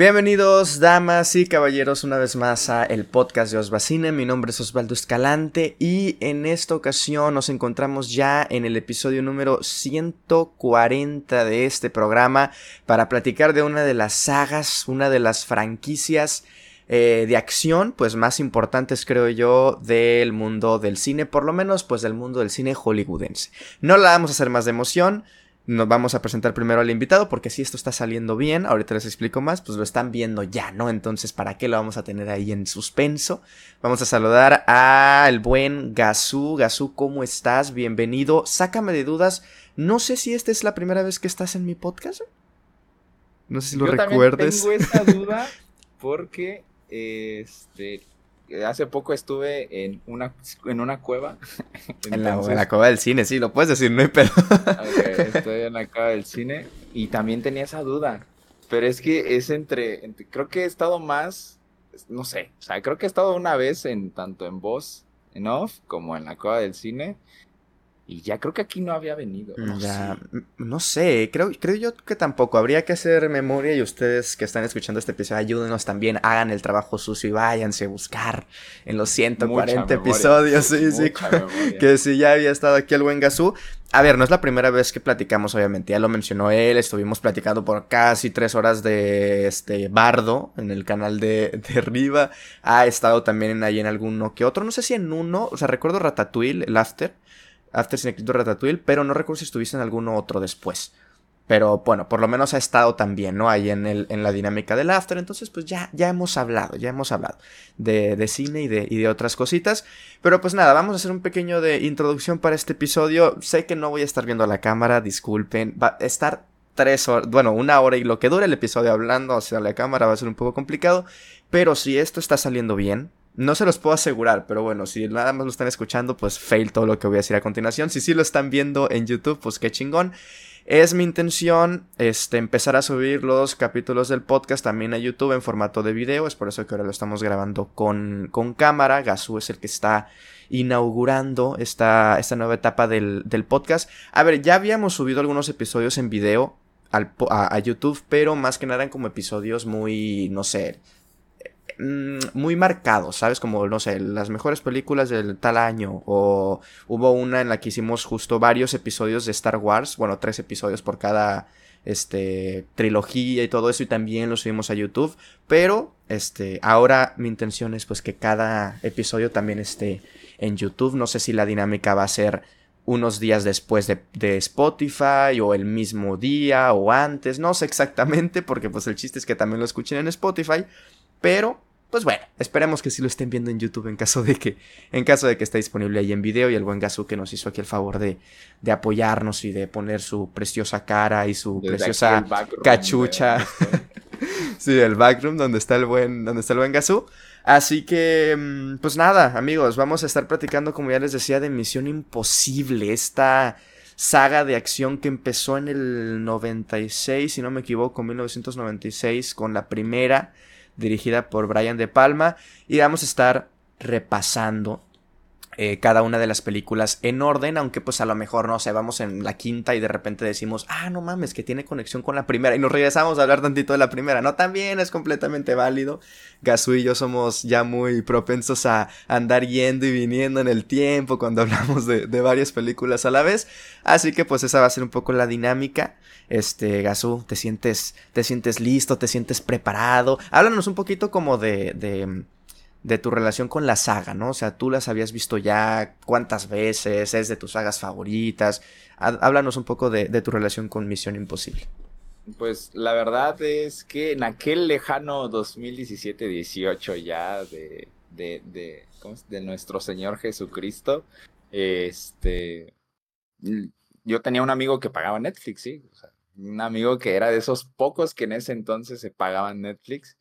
Bienvenidos, damas y caballeros, una vez más a el podcast de Osbacine. Mi nombre es Osvaldo Escalante y en esta ocasión nos encontramos ya en el episodio número 140 de este programa para platicar de una de las sagas, una de las franquicias eh, de acción, pues más importantes creo yo del mundo del cine, por lo menos pues del mundo del cine hollywoodense. No la vamos a hacer más de emoción. Nos vamos a presentar primero al invitado porque si esto está saliendo bien, ahorita les explico más, pues lo están viendo ya, ¿no? Entonces, ¿para qué lo vamos a tener ahí en suspenso? Vamos a saludar al buen Gazú. Gazú, ¿cómo estás? Bienvenido. Sácame de dudas. No sé si esta es la primera vez que estás en mi podcast. No sé si lo Yo recuerdes. Tengo esa duda porque este hace poco estuve en una, en una cueva. en, la, en, la, cueva del cine, sí, lo puedes decir, no hay pedo. Okay, estoy en la cueva del cine y también tenía esa duda. Pero es que es entre, entre, creo que he estado más, no sé, o sea, creo que he estado una vez en tanto en voz, en off, como en la cueva del cine. Y ya creo que aquí no había venido. No, ya, no sé, creo, creo yo que tampoco. Habría que hacer memoria y ustedes que están escuchando este episodio, ayúdenos también, hagan el trabajo sucio y váyanse a buscar en los 140 Mucha episodios. Sí, sí, que si ya había estado aquí el buen Gazú. A ver, no es la primera vez que platicamos, obviamente, ya lo mencionó él, estuvimos platicando por casi tres horas de este Bardo en el canal de, de Riva, ha estado también ahí en alguno que otro, no sé si en uno, o sea, recuerdo Ratatouille, el After, After sin escrito Ratatouille, pero no recuerdo si estuviste en alguno otro después. Pero bueno, por lo menos ha estado también, ¿no? Ahí en, el, en la dinámica del After. Entonces, pues ya, ya hemos hablado, ya hemos hablado de, de cine y de, y de, otras cositas. Pero pues nada, vamos a hacer un pequeño de introducción para este episodio. Sé que no voy a estar viendo la cámara, disculpen. Va a estar tres horas, bueno, una hora y lo que dure el episodio hablando hacia la cámara va a ser un poco complicado. Pero si esto está saliendo bien, no se los puedo asegurar, pero bueno, si nada más lo están escuchando, pues fail todo lo que voy a decir a continuación. Si sí lo están viendo en YouTube, pues qué chingón. Es mi intención este, empezar a subir los capítulos del podcast también a YouTube en formato de video. Es por eso que ahora lo estamos grabando con, con cámara. Gazú es el que está inaugurando esta, esta nueva etapa del, del, podcast. A ver, ya habíamos subido algunos episodios en video al, a, a YouTube, pero más que nada eran como episodios muy, no sé, muy marcados, ¿sabes? Como, no sé, las mejores películas del tal año. O hubo una en la que hicimos justo varios episodios de Star Wars. Bueno, tres episodios por cada este trilogía y todo eso y también lo subimos a YouTube pero este ahora mi intención es pues que cada episodio también esté en YouTube no sé si la dinámica va a ser unos días después de, de, Spotify o el mismo día o antes, no sé exactamente porque pues el chiste es que también lo escuchen en Spotify, pero pues bueno, esperemos que sí lo estén viendo en YouTube en caso de que, en caso de que esté disponible ahí en video y el buen Gazú que nos hizo aquí el favor de, de apoyarnos y de poner su preciosa cara y su Desde preciosa cachucha. sí, el backroom donde está el buen, donde está el buen Gazú. Así que, pues nada, amigos, vamos a estar platicando, como ya les decía, de Misión Imposible, esta saga de acción que empezó en el 96, si no me equivoco, 1996, con la primera dirigida por Brian De Palma, y vamos a estar repasando eh, cada una de las películas en orden, aunque pues a lo mejor no sé, vamos en la quinta y de repente decimos, ah, no mames, que tiene conexión con la primera y nos regresamos a hablar tantito de la primera, no, también es completamente válido. Gazú y yo somos ya muy propensos a andar yendo y viniendo en el tiempo cuando hablamos de, de varias películas a la vez, así que pues esa va a ser un poco la dinámica. Este, Gazú, ¿te sientes, te sientes listo? ¿Te sientes preparado? Háblanos un poquito como de, de de tu relación con la saga, ¿no? O sea, tú las habías visto ya cuántas veces, es de tus sagas favoritas. Háblanos un poco de, de tu relación con Misión Imposible. Pues la verdad es que en aquel lejano 2017-18 ya de, de, de, de, nuestro Señor Jesucristo, este, yo tenía un amigo que pagaba Netflix, sí, un amigo que era de esos pocos que en ese entonces se pagaban Netflix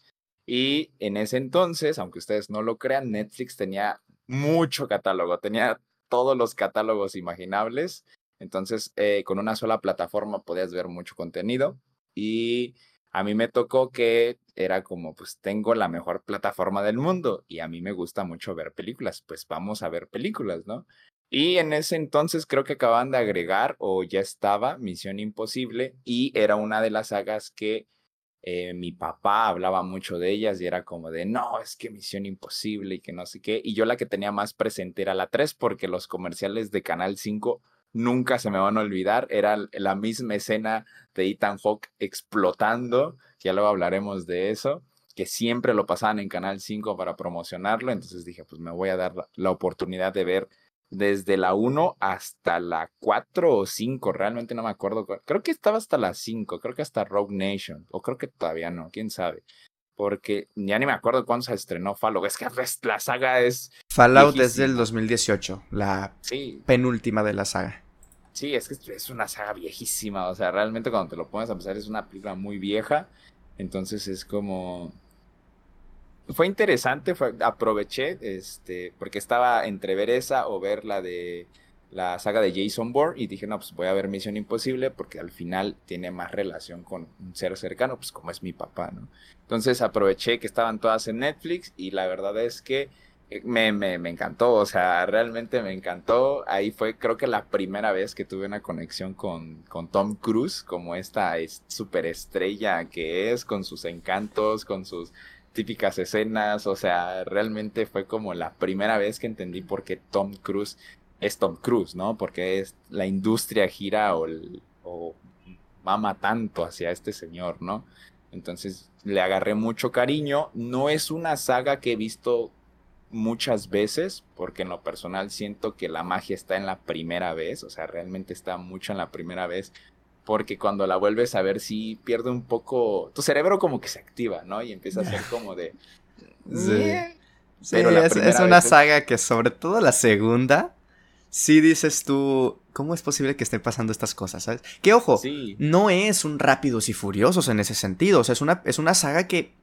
y en ese entonces, aunque ustedes no lo crean, Netflix tenía mucho catálogo, tenía todos los catálogos imaginables. Entonces, eh, con una sola plataforma podías ver mucho contenido. Y a mí me tocó que era como, pues tengo la mejor plataforma del mundo y a mí me gusta mucho ver películas, pues vamos a ver películas, ¿no? Y en ese entonces creo que acaban de agregar o ya estaba Misión Imposible y era una de las sagas que eh, mi papá hablaba mucho de ellas y era como de, no, es que Misión Imposible y que no sé qué. Y yo la que tenía más presente era la 3 porque los comerciales de Canal 5 nunca se me van a olvidar. Era la misma escena de Ethan Hawke explotando, ya luego hablaremos de eso, que siempre lo pasaban en Canal 5 para promocionarlo. Entonces dije, pues me voy a dar la oportunidad de ver desde la 1 hasta la 4 o 5, realmente no me acuerdo. Creo que estaba hasta la 5, creo que hasta Rogue Nation, o creo que todavía no, quién sabe. Porque ya ni me acuerdo cuándo se estrenó Fallout. Es que la saga es. Fallout desde el 2018, la penúltima de la saga. Sí, es que es una saga viejísima. O sea, realmente cuando te lo pones a pensar es una película muy vieja. Entonces es como fue interesante, aproveché, este, porque estaba entre ver esa o ver la de la saga de Jason Bourne y dije, no, pues voy a ver Misión Imposible porque al final tiene más relación con un ser cercano, pues como es mi papá, ¿no? Entonces aproveché que estaban todas en Netflix y la verdad es que eh, me, me, me encantó, o sea, realmente me encantó. Ahí fue creo que la primera vez que tuve una conexión con, con Tom Cruise, como esta superestrella que es, con sus encantos, con sus típicas escenas, o sea, realmente fue como la primera vez que entendí por qué Tom Cruise es Tom Cruise, ¿no? Porque es, la industria gira o, mama tanto hacia este señor, ¿no? Entonces le agarré mucho cariño. No es una saga que he visto muchas veces, porque en lo personal siento que la magia está en la primera vez, o sea, realmente está mucho en la primera vez, porque cuando la vuelves a ver sí pierde un poco, tu cerebro como que se activa, ¿no? Y empieza a ser como de... Sí. Pero es, una saga que sobre todo la segunda, sí dices tú, ¿cómo es posible que estén pasando estas cosas? ¿sabes? Que ojo, no es un rápidos y furiosos en ese sentido, o sea, es una, es una saga que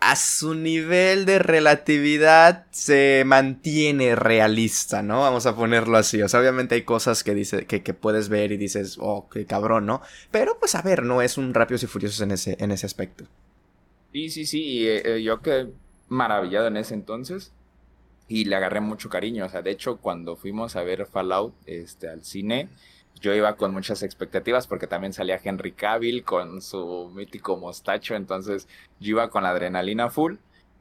a su nivel de relatividad se mantiene realista, ¿no? Vamos a ponerlo así. O sea, obviamente hay cosas que, dice, que, puedes ver y dices, oh, qué cabrón, ¿no? Pero pues a ver, no es un Rápidos y Furiosos en ese, en ese aspecto. Sí, sí, sí. Y, eh, yo quedé maravillado en ese entonces. Y le agarré mucho cariño. O sea, de hecho, cuando fuimos a ver Fallout este, al cine, yo iba con muchas expectativas porque también salía Henry Cavill con su mítico mostacho, entonces yo iba con la adrenalina full.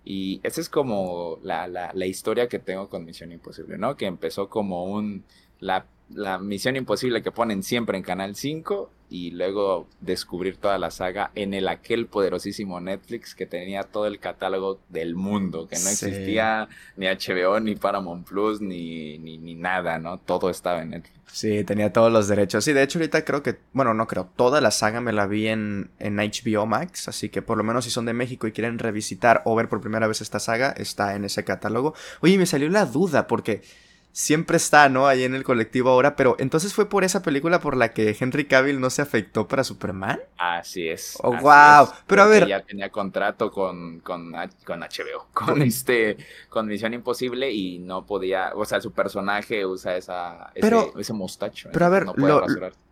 Y esa es como la, la, la historia que tengo con Misión Imposible, ¿no? Que empezó como un... La, la Misión Imposible que ponen siempre en Canal 5 y luego descubrir toda la saga en el aquel poderosísimo Netflix que tenía todo el catálogo del mundo, que no existía ni HBO, ni Paramount Plus, ni, ni, ni, nada, ¿no? Todo estaba en Netflix. Sí, tenía todos los derechos. Sí, de hecho ahorita creo que, bueno, no creo, toda la saga me la vi en, en HBO Max, así que por lo menos si son de México y quieren revisitar o ver por primera vez esta saga, está en ese catálogo. Oye, me salió la duda porque siempre está, ¿no? Ahí en el colectivo ahora, pero entonces fue por esa película por la que Henry Cavill no se afectó para Superman. Así es. Oh, wow. pero a ver. Ya tenía contrato con, con, con HBO, con este, con Misión Imposible y no podía, o sea, su personaje usa esa, ese, mostacho. Pero a ver, no,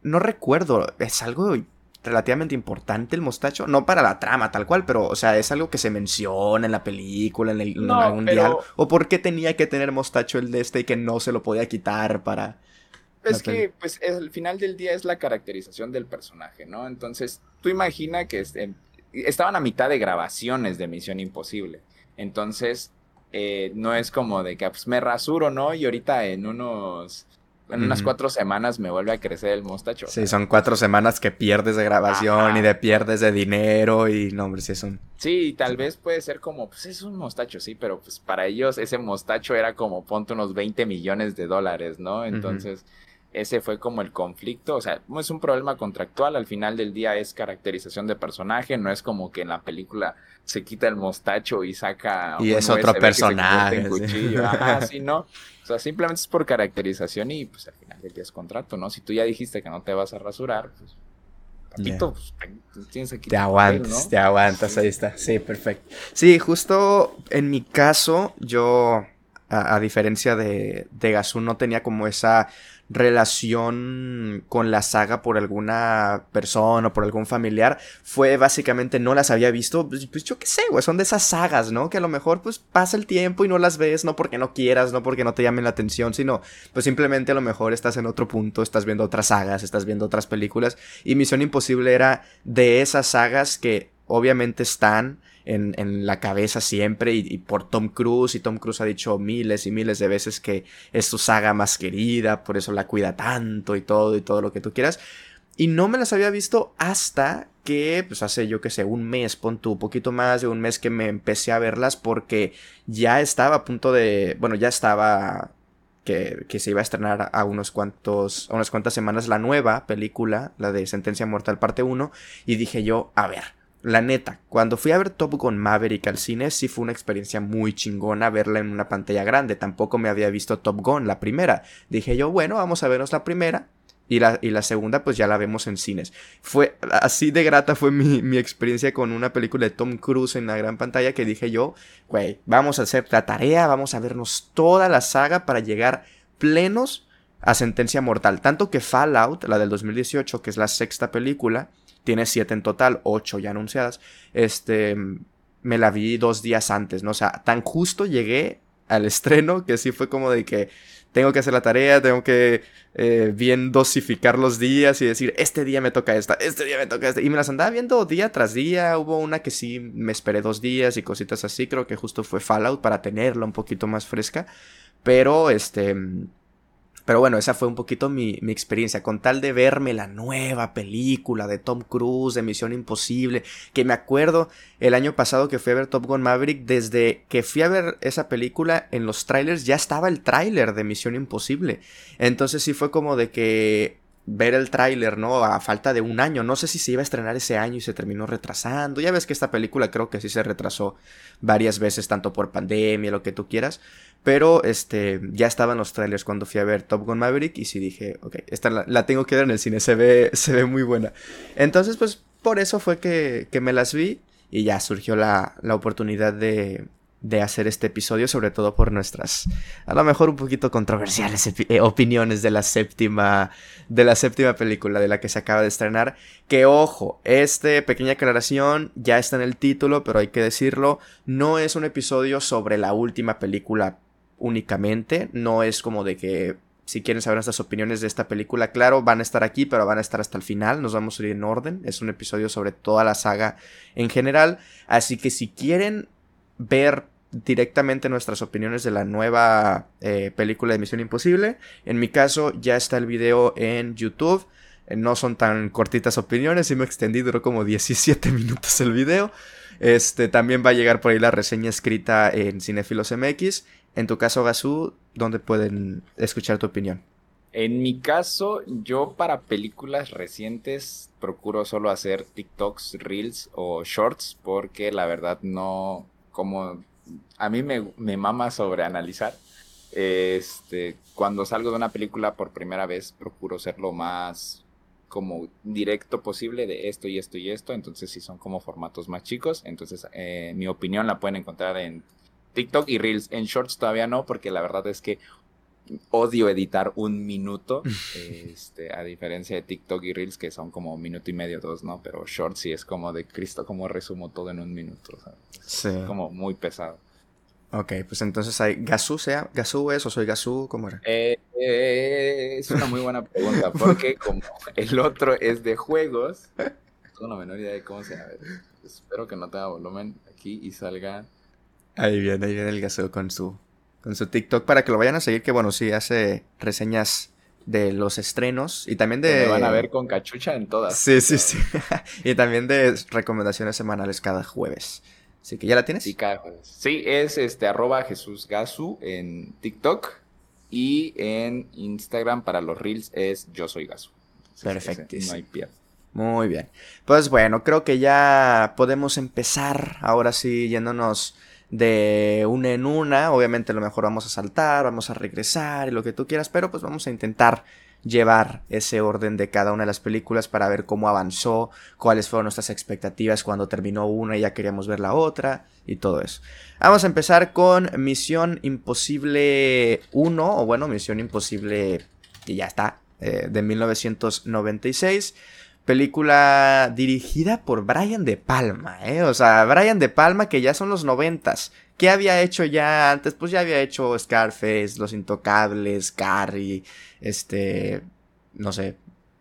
no recuerdo, es algo relativamente importante el mostacho, no para la trama tal cual, pero o sea, es algo que se menciona en la película, en, el, mundial, o por qué tenía que tener mostacho el de este y que no se lo podía quitar para... Es que, pues, el final del día es la caracterización del personaje, ¿no? Entonces, tú imagina que este, estaban a mitad de grabaciones de Misión Imposible. Entonces, eh, no es como de que pues, me rasuro, ¿no? Y ahorita en unos en unas cuatro semanas me vuelve a crecer el mostacho. Sí, son cuatro semanas que pierdes de grabación y de pierdes de dinero y no, hombre, sí es un... Sí, tal vez puede ser como, pues es un mostacho, sí, pero pues para ellos ese mostacho era como, ponte unos 20 millones de dólares, ¿no? Entonces, ese fue como el conflicto, o sea, no es un problema contractual, al final del día es caracterización de personaje, no es como que en la película se quita el mostacho y saca... Y es otro personaje. sí, ¿no? O sea, simplemente es por caracterización y pues al final del día es contrato, ¿no? Si tú ya dijiste que no te vas a rasurar, pues papito, pues tienes aquí. Te aguantas, te aguantas, ahí está. Sí, perfecto. Sí, justo en mi caso, yo, a, diferencia de, de Gazú, no tenía como esa relación con la saga por alguna persona o por algún familiar fue básicamente no las había visto, pues, pues, yo qué sé, güey, son de esas sagas, ¿no? Que a lo mejor pues pasa el tiempo y no las ves, no porque no quieras, no porque no te llamen la atención, sino pues simplemente a lo mejor estás en otro punto, estás viendo otras sagas, estás viendo otras películas y Misión Imposible era de esas sagas que obviamente están en, la cabeza siempre y, por Tom Cruise y Tom Cruise ha dicho miles y miles de veces que es su saga más querida, por eso la cuida tanto y todo y todo lo que tú quieras. Y no me las había visto hasta que, pues hace yo que sé, un mes, pon tú, un poquito más de un mes que me empecé a verlas porque ya estaba a punto de, bueno, ya estaba que, que, se iba a estrenar a unos cuantos, a unas cuantas semanas la nueva película, la de Sentencia Mortal parte 1, y dije yo, a ver, la neta, cuando fui a ver Top Gun Maverick al cine, sí fue una experiencia muy chingona verla en una pantalla grande. Tampoco me había visto Top Gun, la primera. Dije yo, bueno, vamos a vernos la primera. Y la, y la segunda, pues ya la vemos en cines. Fue así de grata fue mi, mi, experiencia con una película de Tom Cruise en la gran pantalla que dije yo, güey, vamos a hacer la tarea, vamos a vernos toda la saga para llegar plenos a Sentencia Mortal. Tanto que Fallout, la del 2018, que es la sexta película, tiene siete en total, ocho ya anunciadas. Este, me la vi dos días antes, ¿no? O sea, tan justo llegué al estreno que sí fue como de que tengo que hacer la tarea, tengo que eh, bien dosificar los días y decir, este día me toca esta, este día me toca esta. Y me las andaba viendo día tras día. Hubo una que sí me esperé dos días y cositas así. Creo que justo fue Fallout para tenerla un poquito más fresca. Pero este pero bueno, esa fue un poquito mi, experiencia. Con tal de verme la nueva película de Tom Cruise, de Misión Imposible, que me acuerdo el año pasado que fui a ver Top Gun Maverick, desde que fui a ver esa película en los trailers ya estaba el tráiler de Misión Imposible. Entonces sí fue como de que ver el tráiler, ¿no? A falta de un año. No sé si se iba a estrenar ese año y se terminó retrasando. Ya ves que esta película creo que sí se retrasó varias veces, tanto por pandemia, lo que tú quieras. Pero este, ya estaban los trailers cuando fui a ver Top Gun Maverick y sí dije, ok, esta la, tengo que ver en el cine, se ve, se ve muy buena. Entonces, pues por eso fue que, que me las vi y ya surgió la, la oportunidad de, de hacer este episodio, sobre todo por nuestras, a lo mejor un poquito controversiales eh, opiniones de la séptima, de la séptima película de la que se acaba de estrenar. Que ojo, esta pequeña aclaración ya está en el título, pero hay que decirlo, no es un episodio sobre la última película únicamente, no es como de que si quieren saber nuestras opiniones de esta película, claro, van a estar aquí, pero van a estar hasta el final. Nos vamos a ir en orden. Es un episodio sobre toda la saga en general. Así que si quieren ver directamente nuestras opiniones de la nueva eh, película de Misión Imposible. En mi caso ya está el video en YouTube. Eh, no son tan cortitas opiniones, y me extendí, duró como 17 minutos el video. Este también va a llegar por ahí la reseña escrita en Cinefilos MX. En tu caso, Gazú, ¿dónde pueden escuchar tu opinión? En mi caso, yo para películas recientes procuro solo hacer TikToks, Reels o Shorts porque la verdad no, como a mí me, mama sobre analizar. Este, cuando salgo de una película por primera vez, procuro ser lo más como directo posible de esto y esto y esto. Entonces, si son como formatos más chicos, entonces eh, mi opinión la pueden encontrar en TikTok y Reels. En Shorts todavía no, porque la verdad es que odio editar un minuto, este, a diferencia de TikTok y Reels que son como un minuto y medio, dos, ¿no? Pero Shorts sí es como de Cristo, como resumo todo en un minuto, sí. como muy pesado. Ok, pues entonces hay Gazú, sea, Gazú es o soy Gazú, ¿cómo era? Eh, eh, es una muy buena pregunta, porque como el otro es de juegos, tengo la menor idea de cómo se llama. Espero que no tenga volumen aquí y salga. Ahí viene, ahí viene el Gazú con su con su TikTok para que lo vayan a seguir, que bueno, sí hace reseñas de los estrenos y también de... Me van a ver con cachucha en todas. Sí, sí, sí. y también de recomendaciones semanales cada jueves. Así que ya la tienes. Sí, cada jueves. Sí, es este arroba Jesús Gasu en TikTok y en Instagram para los reels es yo soy Gasu. Perfecto. No hay pierde. Muy bien. Pues bueno, creo que ya podemos empezar ahora sí yéndonos de una en una. Obviamente a lo mejor vamos a saltar, vamos a regresar y lo que tú quieras, pero pues vamos a intentar llevar ese orden de cada una de las películas para ver cómo avanzó, cuáles fueron nuestras expectativas cuando terminó una y ya queríamos ver la otra y todo eso. Vamos a empezar con Misión Imposible 1, o bueno, Misión Imposible y ya está, eh, de 1996. Película dirigida por Brian De Palma, ¿eh? O sea, Brian De Palma que ya son los noventas. ¿Qué había hecho ya antes? Pues ya había hecho Scarface, Los Intocables, Carrie, este, no sé,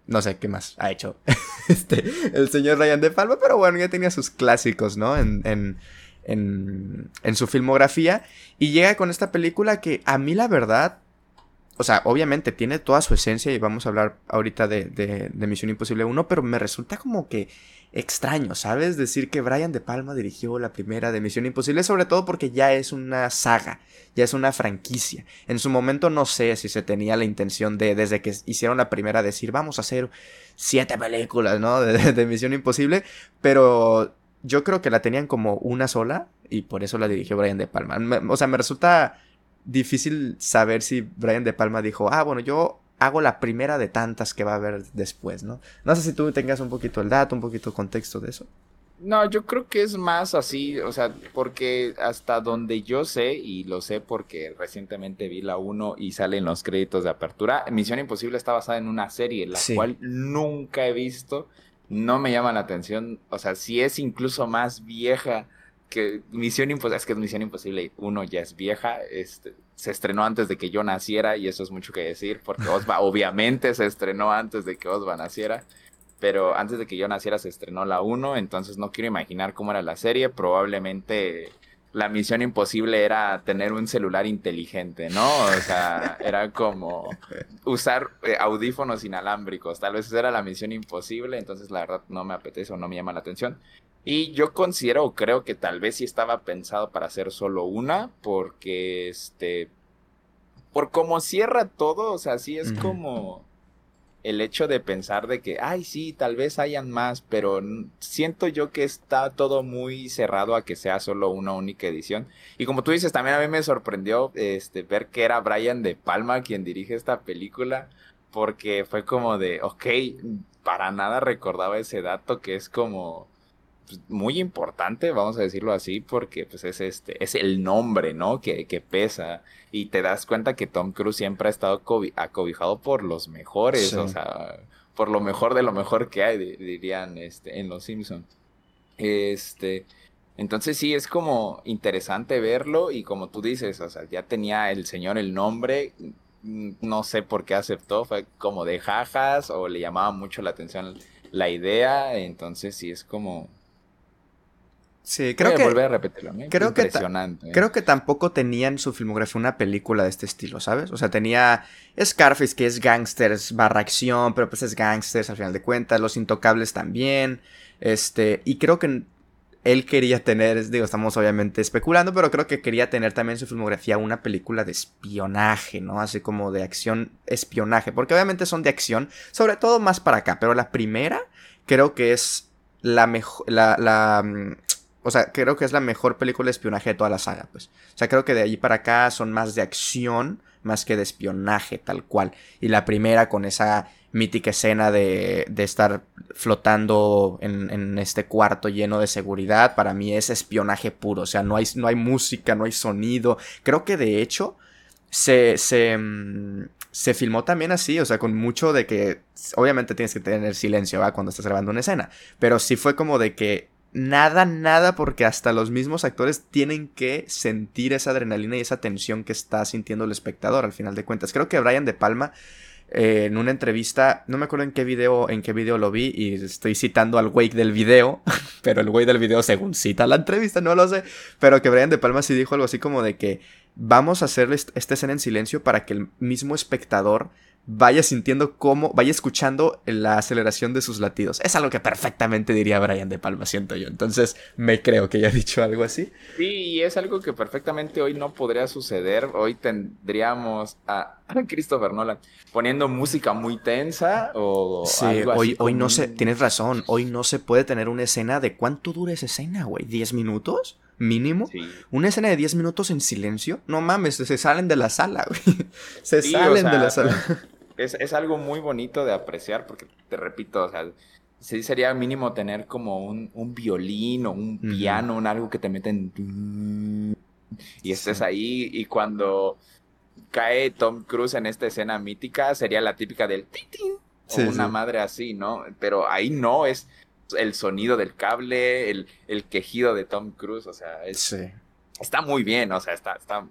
no sé qué más ha hecho este, el señor Ryan De Palma, pero bueno, ya tenía sus clásicos, ¿no? En, en, en su filmografía. Y llega con esta película que a mí la verdad o sea, obviamente tiene toda su esencia y vamos a hablar ahorita de, de, Misión Imposible 1, pero me resulta como que extraño, ¿sabes? Decir que Brian De Palma dirigió la primera de Misión Imposible, sobre todo porque ya es una saga, ya es una franquicia. En su momento no sé si se tenía la intención de, desde que hicieron la primera, decir, vamos a hacer siete películas, ¿no? De, de Misión Imposible, pero yo creo que la tenían como una sola y por eso la dirigió Brian De Palma. o sea, me resulta difícil saber si Brian De Palma dijo, ah, bueno, yo hago la primera de tantas que va a haber después, ¿no? No sé si tú tengas un poquito el dato, un poquito el contexto de eso. No, yo creo que es más así, o sea, porque hasta donde yo sé, y lo sé porque recientemente vi la 1 y salen los créditos de apertura, Misión Imposible está basada en una serie, la cual nunca he visto, no me llama la atención, o sea, si es incluso más vieja que Misión Imposible, es que Misión Imposible 1 ya es vieja, este, se estrenó antes de que yo naciera y eso es mucho que decir, porque Osva obviamente se estrenó antes de que Osva naciera, pero antes de que yo naciera se estrenó la 1, entonces no quiero imaginar cómo era la serie, probablemente la misión imposible era tener un celular inteligente, ¿no? O sea, era como usar eh, audífonos inalámbricos, tal vez esa era la misión imposible, entonces la verdad no me apetece o no me llama la atención. Y yo considero o creo que tal vez sí estaba pensado para hacer solo una, porque este. Por cómo cierra todo, o sea, sí es como el hecho de pensar de que, ay, sí, tal vez hayan más, pero siento yo que está todo muy cerrado a que sea solo una única edición. Y como tú dices, también a mí me sorprendió este, ver que era Brian De Palma quien dirige esta película, porque fue como de, ok, para nada recordaba ese dato que es como muy importante, vamos a decirlo así, porque pues es este, es el nombre, ¿no? Que, que pesa. Y te das cuenta que Tom Cruise siempre ha estado acobijado por los mejores, o sea, por lo mejor de lo mejor que hay, dirían este, en Los Simpsons. Este, entonces sí, es como interesante verlo y como tú dices, o sea, ya tenía el señor el nombre, no sé por qué aceptó, fue como de jajas o le llamaba mucho la atención la idea, entonces sí es como Sí, creo Voy que. volver a repetirlo, Creo Impresionante. Que creo que tampoco tenía en su filmografía una película de este estilo, ¿sabes? O sea, tenía Scarface, que es gangsters barra acción, pero pues es gangsters al final de cuentas. Los Intocables también. Este. Y creo que él quería tener, digo, estamos obviamente especulando, pero creo que quería tener también en su filmografía una película de espionaje, ¿no? Así como de acción, espionaje, porque obviamente son de acción, sobre todo más para acá, pero la primera creo que es la mejor, la, la, mm, o sea, creo que es la mejor película de espionaje de toda la saga, pues. O sea, creo que de allí para acá son más de acción, más que de espionaje, tal cual. Y la primera con esa mítica escena de, de estar flotando en, en, este cuarto lleno de seguridad, para mí es espionaje puro. O sea, no hay, no hay música, no hay sonido. Creo que de hecho se, se, mm, se filmó también así, o sea, con mucho de que, obviamente tienes que tener silencio, ¿va? Cuando estás grabando una escena. Pero sí fue como de que nada, nada, porque hasta los mismos actores tienen que sentir esa adrenalina y esa tensión que está sintiendo el espectador al final de cuentas. Creo que Brian De Palma eh, en una entrevista, no me acuerdo en qué video, en qué video lo vi y estoy citando al güey del video, pero el güey del video según cita la entrevista, no lo sé, pero que Brian De Palma sí dijo algo así como de que vamos a hacer esta escena en silencio para que el mismo espectador vaya sintiendo cómo, vaya escuchando la aceleración de sus latidos. Es algo que perfectamente diría Brian De Palma, siento yo. Entonces, me creo que haya dicho algo así. Sí, y es algo que perfectamente hoy no podría suceder. Hoy tendríamos a Christopher Nolan poniendo música muy tensa o sí, hoy, hoy no se, tienes razón, hoy no se puede tener una escena de cuánto dura esa escena, güey, ¿10 minutos? mínimo. Una escena de 10 minutos en silencio. No mames, se salen de la sala, güey. Se salen de la sala es, algo muy bonito de apreciar porque, te repito, o sea, sí sería mínimo tener como un, violín o un piano, un algo que te meten y estés ahí y cuando cae Tom Cruise en esta escena mítica sería la típica del o una madre así, ¿no? Pero ahí no es el sonido del cable, el, el quejido de Tom Cruise, o sea, es, está muy bien, o sea, está, está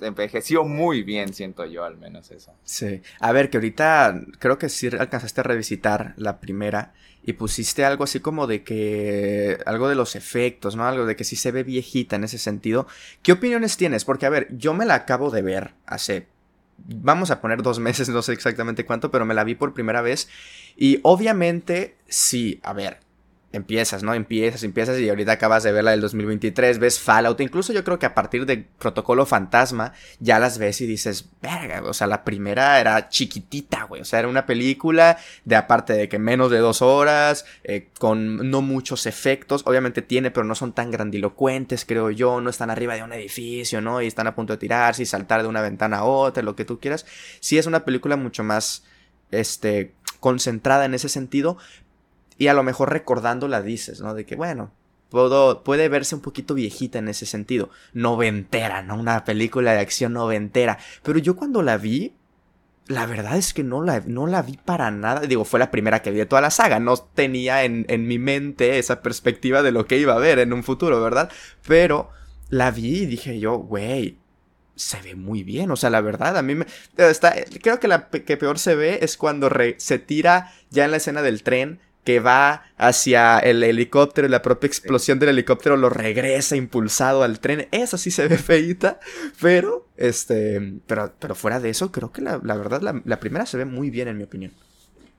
envejeció muy bien, siento yo al menos eso. Sí. A ver, que ahorita creo que sí alcanzaste a revisitar la primera y pusiste algo así como de que algo de los efectos, ¿no? Algo de que sí se ve viejita en ese sentido. ¿Qué opiniones tienes? Porque a ver, yo me la acabo de ver hace vamos a poner dos meses, no sé exactamente cuánto, pero me la vi por primera vez. Y obviamente, sí, a ver, empiezas, ¿no? Empiezas, empiezas y ahorita acabas de ver la del 2023, ves Fallout, incluso yo creo que a partir de Protocolo Fantasma ya las ves y dices, verga, o sea, la primera era chiquitita, güey, o sea, era una película de aparte de que menos de dos horas, eh, con no muchos efectos, obviamente tiene, pero no son tan grandilocuentes, creo yo, no están arriba de un edificio, ¿no? Y están a punto de tirarse y saltar de una ventana a otra, lo que tú quieras. Sí es una película mucho más, este, concentrada en ese sentido, y a lo mejor recordándola dices, ¿no? De que, bueno, puedo, puede verse un poquito viejita en ese sentido. Noventera, ¿no? Una película de acción noventera. Pero yo cuando la vi, la verdad es que no la, no la vi para nada. Digo, fue la primera que vi de toda la saga. No tenía en, en mi mente esa perspectiva de lo que iba a ver en un futuro, ¿verdad? Pero la vi y dije yo, güey, se ve muy bien. O sea, la verdad, a mí me. Está, creo que la que peor se ve es cuando se tira ya en la escena del tren que va hacia el helicóptero y la propia explosión del helicóptero lo regresa impulsado al tren. Eso sí se ve feita, pero, este, pero, pero fuera de eso, creo que la, verdad la, primera se ve muy bien en mi opinión.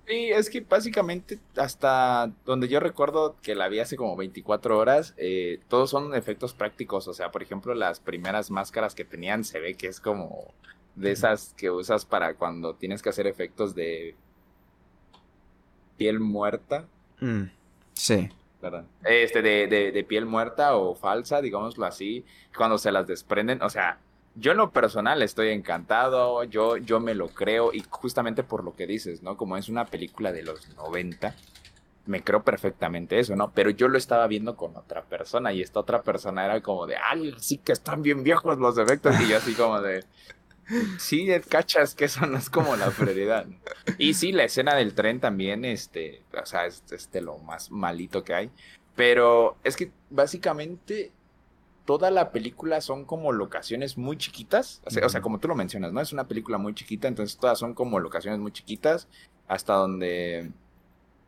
Sí, es que básicamente hasta donde yo recuerdo que la vi hace como 24 horas, eh, todos son efectos prácticos. O sea, por ejemplo, las primeras máscaras que tenían se ve que es como de esas que usas para cuando tienes que hacer efectos de piel muerta. Mm, sí. ¿Verdad? Este, de, de, piel muerta o falsa, digámoslo así, cuando se las desprenden, o sea, yo en lo personal estoy encantado, yo, yo me lo creo y justamente por lo que dices, ¿no? Como es una película de los 90, me creo perfectamente eso, ¿no? Pero yo lo estaba viendo con otra persona y esta otra persona era como de, ay, sí que están bien viejos los efectos y yo así como de, Sí, cachas que eso no es como la prioridad. Y sí, la escena del tren también, este, o sea, es este, lo más malito que hay. Pero es que básicamente toda la película son como locaciones muy chiquitas. O sea, o sea, como tú lo mencionas, ¿no? Es una película muy chiquita, entonces todas son como locaciones muy chiquitas. Hasta donde,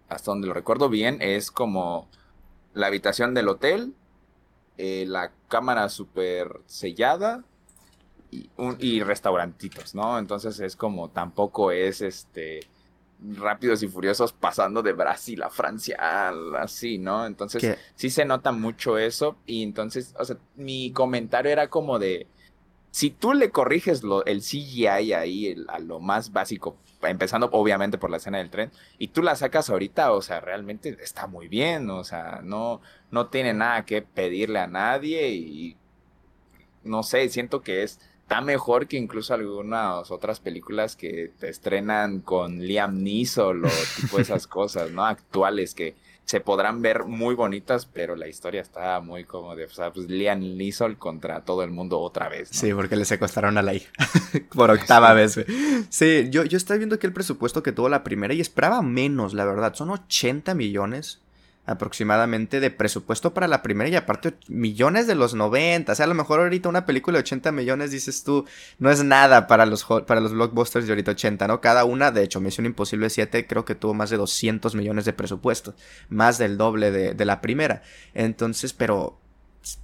hasta donde lo recuerdo bien, es como la habitación del hotel, eh, la cámara súper sellada y, restaurantitos, ¿no? Entonces es como tampoco es este rápidos y furiosos pasando de Brasil a Francia, así, ¿no? Entonces sí se nota mucho eso y entonces, o sea, mi comentario era como de, si tú le corriges lo, el CGI ahí a lo más básico, empezando obviamente por la escena del tren, y tú la sacas ahorita, o sea, realmente está muy bien, o sea, no, no tiene nada que pedirle a nadie y no sé, siento que es está mejor que incluso algunas otras películas que te estrenan con Liam Neeson o tipo esas cosas, ¿no? Actuales que se podrán ver muy bonitas, pero la historia está muy como de, o sea, pues Liam Neeson contra todo el mundo otra vez. Sí, porque le secuestraron a la hija por octava vez. Sí, yo, yo estoy viendo aquí el presupuesto que tuvo la primera y esperaba menos, la verdad. Son 80 millones aproximadamente de presupuesto para la primera y aparte millones de los 90. O sea, a lo mejor ahorita una película de 80 millones, dices tú, no es nada para los, para los blockbusters de ahorita 80, ¿no? Cada una, de hecho, Misión Imposible 7 creo que tuvo más de 200 millones de presupuesto, más del doble de, la primera. Entonces, pero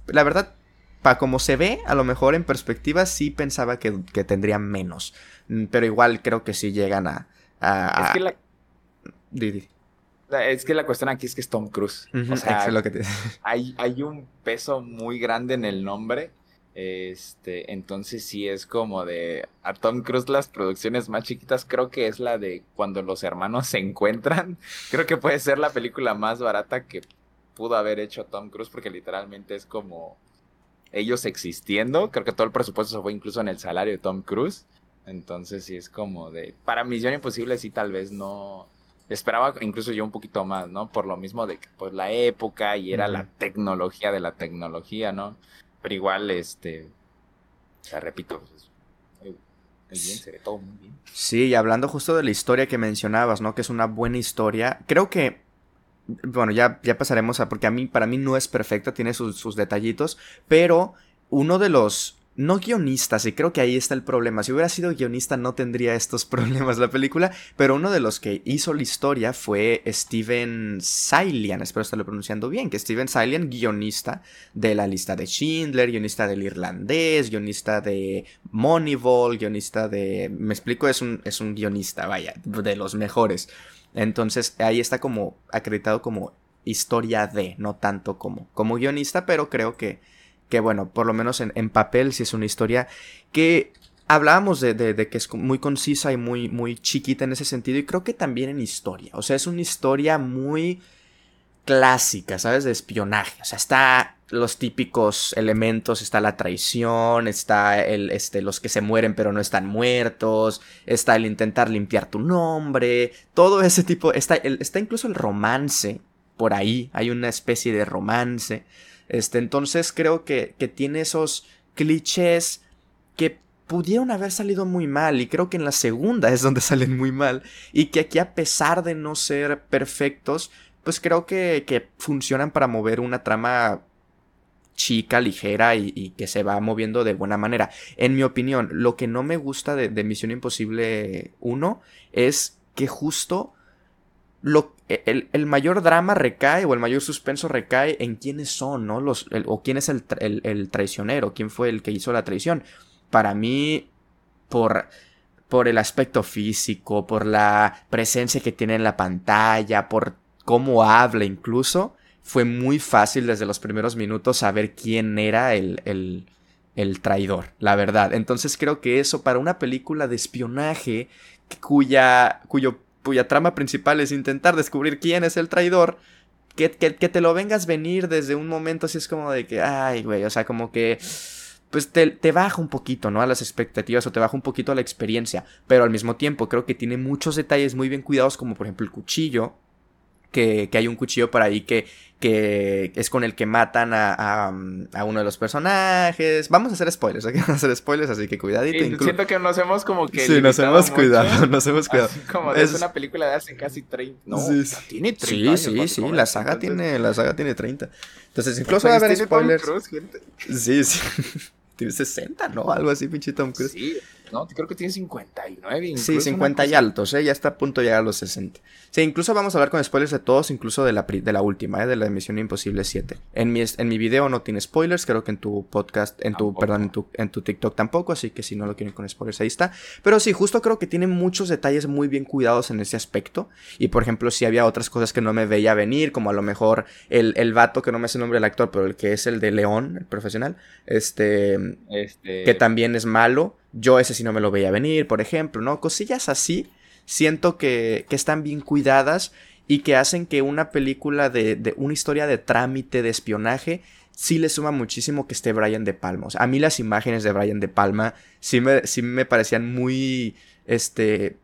la verdad, para como se ve, a lo mejor en perspectiva sí pensaba que, que tendría menos. Mm, pero igual creo que sí llegan a... a, es que la... Didi. Es que la cuestión aquí es que es Tom Cruise. o sea, hay, hay un peso muy grande en el nombre. Este, entonces sí es como de a Tom Cruise las producciones más chiquitas creo que es la de cuando los hermanos se encuentran. Creo que puede ser la película más barata que pudo haber hecho Tom Cruise porque literalmente es como ellos existiendo. Creo que todo el presupuesto se fue incluso en el salario de Tom Cruise. Entonces sí es como de para Misión Imposible sí tal vez no esperaba incluso yo un poquito más, ¿no? Por lo mismo de que pues la época y era la tecnología de la tecnología, ¿no? Pero igual, este, o sea, repito, pues, muy bien, se ve todo muy bien. Sí, y hablando justo de la historia que mencionabas, ¿no? Que es una buena historia. Creo que, bueno, ya, ya pasaremos a, porque a mí, para mí no es perfecta, tiene sus, sus detallitos, pero uno de los no guionistas, y creo que ahí está el problema. Si hubiera sido guionista no tendría estos problemas la película, pero uno de los que hizo la historia fue Steven Silian, espero estarlo pronunciando bien, que Steven Silian, guionista de la lista de Schindler, guionista del irlandés, guionista de Moneyball, guionista de... Me explico, es un, es un guionista, vaya, de los mejores. Entonces ahí está como acreditado como historia de, no tanto como, como guionista, pero creo que que bueno, por lo menos en, papel sí es una historia que hablábamos de, de, que es muy concisa y muy, muy chiquita en ese sentido y creo que también en historia, o sea, es una historia muy clásica, ¿sabes? De espionaje, o sea, está los típicos elementos, está la traición, está el, este, los que se mueren pero no están muertos, está el intentar limpiar tu nombre, todo ese tipo, está, está incluso el romance por ahí, hay una especie de romance. Este, entonces creo que, tiene esos clichés que pudieron haber salido muy mal y creo que en la segunda es donde salen muy mal y que aquí a pesar de no ser perfectos, pues creo que, que funcionan para mover una trama chica, ligera y, que se va moviendo de buena manera. En mi opinión, lo que no me gusta de, de Misión Imposible 1 es que justo e, el, mayor drama recae o el mayor suspenso recae en quiénes son, ¿no? Los, o quién es el, el, traicionero, quién fue el que hizo la traición. Para mí, por, por el aspecto físico, por la presencia que tiene en la pantalla, por cómo habla incluso, fue muy fácil desde los primeros minutos saber quién era el, el, el traidor, la verdad. Entonces creo que eso para una película de espionaje cuya, cuyo cuya trama principal es intentar descubrir quién es el traidor, que, que, te lo vengas venir desde un momento así es como de que, ay, güey, o sea, como que pues te, te, baja un poquito, ¿no? A las expectativas o te baja un poquito a la experiencia. Pero al mismo tiempo creo que tiene muchos detalles muy bien cuidados, como por ejemplo el cuchillo, que, hay un cuchillo por ahí que, que es con el que matan a, a, uno de los personajes. Vamos a hacer spoilers, hay que hacer spoilers, así que cuidadito. Sí, siento que nos hemos como que... Sí, nos hemos cuidado, nos hemos cuidado. como es... una película de hace casi 30... No, sí, tiene 30 Sí, sí, sí, la saga, tiene, la saga tiene 30. Entonces incluso va a haber spoilers. Sí, sí. tiene 60, ¿no? Algo así, pinche Tom Cruise. Sí, no, creo que tiene 59. Sí, 50 y altos, ¿eh? Ya está a punto de llegar a los 60. Sí, incluso vamos a hablar con spoilers de todos, incluso de la, de la última, ¿eh? De la emisión Imposible 7. En mi, en mi video no tiene spoilers, creo que en tu podcast, en tu, perdón, en tu, en tu TikTok tampoco, así que si no lo quieren con spoilers, ahí está. Pero sí, justo creo que tiene muchos detalles muy bien cuidados en ese aspecto. Y por ejemplo, si había otras cosas que no me veía venir, como a lo mejor el, el vato, que no me hace el nombre del actor, pero el que es el de León, el profesional, este, este... que también es malo yo ese sí no me lo veía venir, por ejemplo, ¿no? Cosillas así, siento que, que están bien cuidadas y que hacen que una película de, de, una historia de trámite, de espionaje, sí le suma muchísimo que esté Brian De Palma. O sea, a mí las imágenes de Brian De Palma sí me, sí me parecían muy, este,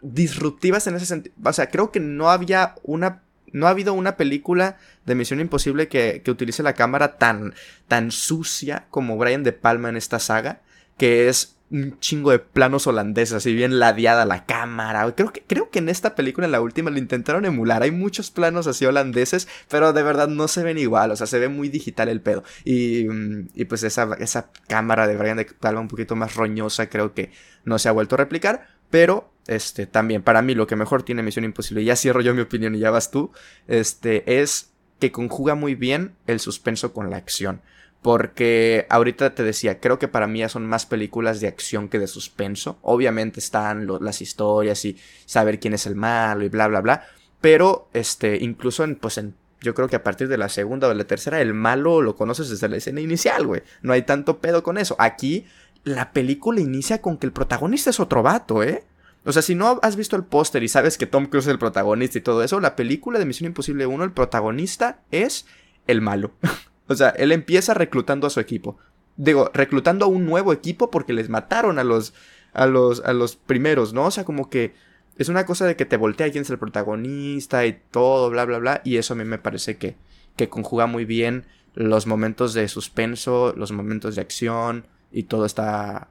disruptivas en ese sentido. O sea, creo que no había una no ha habido una película de Misión Imposible que, que, utilice la cámara tan, tan sucia como Brian De Palma en esta saga que es un chingo de planos holandeses, así bien ladeada la cámara. Creo que, creo que en esta película, en la última, lo intentaron emular. Hay muchos planos así holandeses, pero de verdad no se ven igual. O sea, se ve muy digital el pedo. Y, y pues esa, esa cámara de Brian de Palma un poquito más roñosa, creo que no se ha vuelto a replicar. Pero, este, también, para mí, lo que mejor tiene Misión Imposible, ya cierro yo mi opinión y ya vas tú, este, es que conjuga muy bien el suspenso con la acción. Porque ahorita te decía, creo que para mí ya son más películas de acción que de suspenso. Obviamente están las historias y saber quién es el malo y bla, bla, bla. Pero, este, incluso en, pues en, yo creo que a partir de la segunda o de la tercera, el malo lo conoces desde la escena inicial, güey. No hay tanto pedo con eso. Aquí, la película inicia con que el protagonista es otro vato, ¿eh? O sea, si no has visto el póster y sabes que Tom Cruise es el protagonista y todo eso, la película de Misión Imposible 1, el protagonista es el malo. O sea, él empieza reclutando a su equipo. Digo, reclutando a un nuevo equipo porque les mataron a los, a los, a los primeros, ¿no? O sea, como que es una cosa de que te voltea quién es el protagonista y todo, bla, bla, bla. Y eso a mí me parece que, que conjuga muy bien los momentos de suspenso, los momentos de acción y todo está...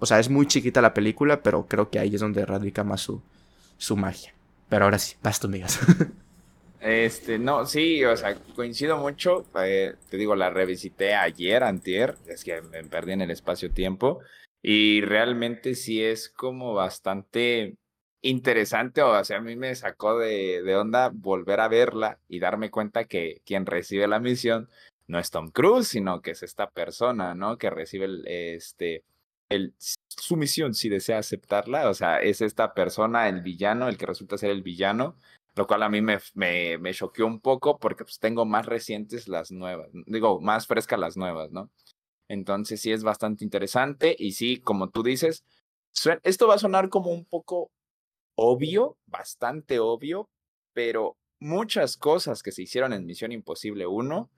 O sea, es muy chiquita la película, pero creo que ahí es donde radica más su, su magia. Pero ahora sí, vas tú, migas. Este, no, sí, o sea, coincido mucho. Eh, te digo, la revisité ayer, antier, es que me perdí en el espacio-tiempo. Y realmente sí es como bastante interesante, o sea, a mí me sacó de, de onda volver a verla y darme cuenta que quien recibe la misión no es Tom Cruise, sino que es esta persona, ¿no? Que recibe el, este, el, su misión, si desea aceptarla, o sea, es esta persona, el villano, el que resulta ser el villano, lo cual a mí me, me, me choqueó un poco porque pues tengo más recientes las nuevas, digo, más frescas las nuevas, ¿no? Entonces sí es bastante interesante y sí, como tú dices, esto va a sonar como un poco obvio, bastante obvio, pero muchas cosas que se hicieron en Misión Imposible 1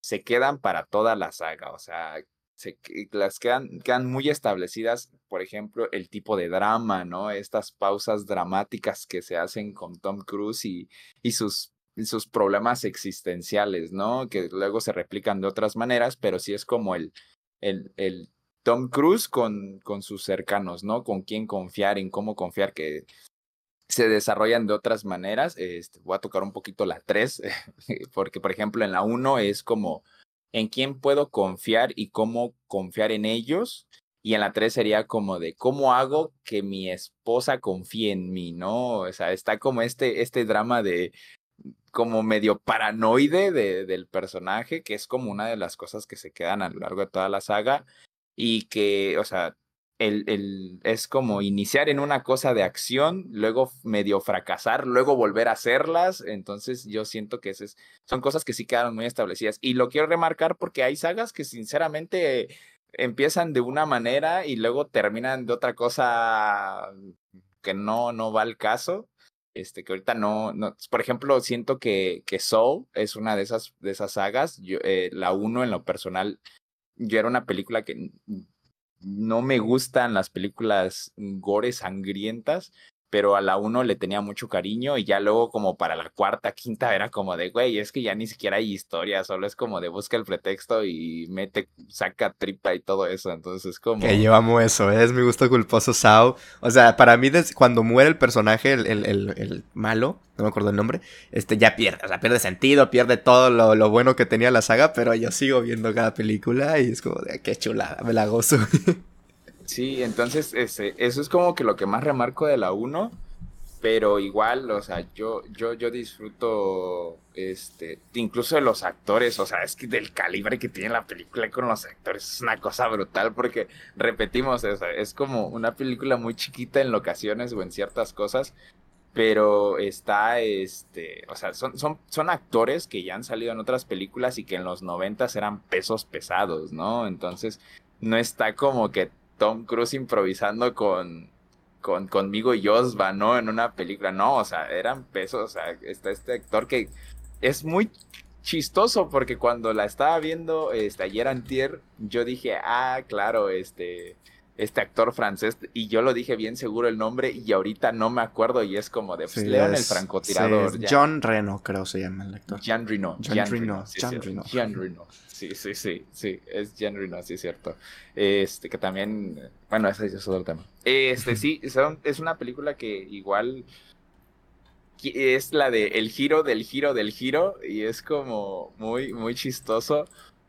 se quedan para toda la saga, o sea, se, las quedan, quedan muy establecidas, por ejemplo, el tipo de drama, ¿no? Estas pausas dramáticas que se hacen con Tom Cruise y, y sus, sus problemas existenciales, ¿no? Que luego se replican de otras maneras, pero sí es como el, el, el Tom Cruise con, con sus cercanos, ¿no? Con quién confiar, en cómo confiar, que se desarrollan de otras maneras. Este, voy a tocar un poquito la 3, porque por ejemplo en la 1 es como en quién puedo confiar y cómo confiar en ellos. Y en la 3 sería como de cómo hago que mi esposa confíe en mí, ¿no? O sea, está como este, este drama de como medio paranoide de, del personaje, que es como una de las cosas que se quedan a lo largo de toda la saga y que, o sea, el, el, es como iniciar en una cosa de acción, luego medio fracasar, luego volver a hacerlas. Entonces yo siento que es, son cosas que sí quedaron muy establecidas. Y lo quiero remarcar porque hay sagas que sinceramente empiezan de una manera y luego terminan de otra cosa que no, no va al caso. Este, que ahorita no, no, por ejemplo, siento que, que Soul es una de esas, de esas sagas. Yo, eh, la uno en lo personal, yo era una película que no me gustan las películas gore sangrientas, pero a la uno le tenía mucho cariño y ya luego como para la cuarta, quinta era como de, güey, es que ya ni siquiera hay historia, solo es como de busca el pretexto y mete, saca tripa y todo eso, entonces es como... Que llevamos eso, ¿eh? es mi gusto culposo Sao. O sea, para mí cuando muere el personaje, el, el, el, malo, no me acuerdo el nombre, este ya pierde, o sea, pierde sentido, pierde todo lo, lo bueno que tenía la saga, pero yo sigo viendo cada película y es como de, qué chulada, me la gozo. Sí, entonces ese, eso es como que lo que más remarco de la 1, pero igual, o sea, yo, yo, yo disfruto, este, incluso de los actores, o sea, es que del calibre que tiene la película con los actores es una cosa brutal porque, repetimos, o es como una película muy chiquita en locaciones o en ciertas cosas, pero está, este, o sea, son, son, son actores que ya han salido en otras películas y que en los noventas eran pesos pesados, ¿no? Entonces, no está como que Tom Cruise improvisando con, con conmigo y Osva, ¿no? En una película. No, o sea, eran pesos. O sea, está este actor que es muy chistoso porque cuando la estaba viendo este, ayer antier, yo dije, ah, claro, este, este actor francés, y yo lo dije bien seguro el nombre, y ahorita no me acuerdo, y es como de, pues, Leon el francotirador. John Reno, creo se llama el actor. Jean Reno. Jean Reno. Jean Reno. Jean Reno. Sí, sí, sí, sí, es Jean Reno, sí es cierto. Este, que también, bueno, ese es otro tema. Este, sí, es una película que igual es la de el giro del giro del giro, y es como muy, muy chistoso,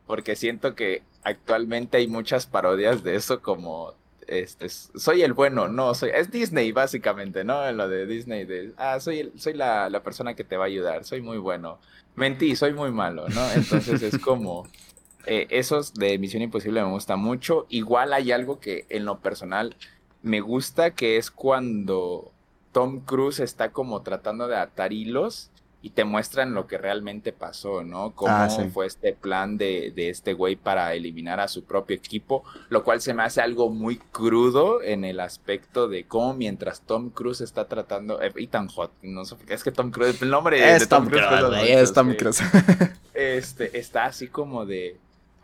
porque siento que actualmente hay muchas parodias de eso como este soy el bueno, no, soy es Disney básicamente, ¿no? En lo de Disney de ah, soy soy la, la persona que te va a ayudar, soy muy bueno. Mentí, soy muy malo, ¿no? Entonces es como eh, esos de Misión Imposible me gusta mucho. Igual hay algo que en lo personal me gusta que es cuando Tom Cruise está como tratando de atar hilos y te muestran lo que realmente pasó, ¿no? Cómo ah, fue este plan de, de este güey para eliminar a su propio equipo, lo cual se me hace algo muy crudo en el aspecto de cómo mientras Tom Cruise está tratando, eh, Ethan Hot, no sé, es que Tom Cruise, el nombre es de Tom, Cruise, es Tom Cruise. este, está así como de,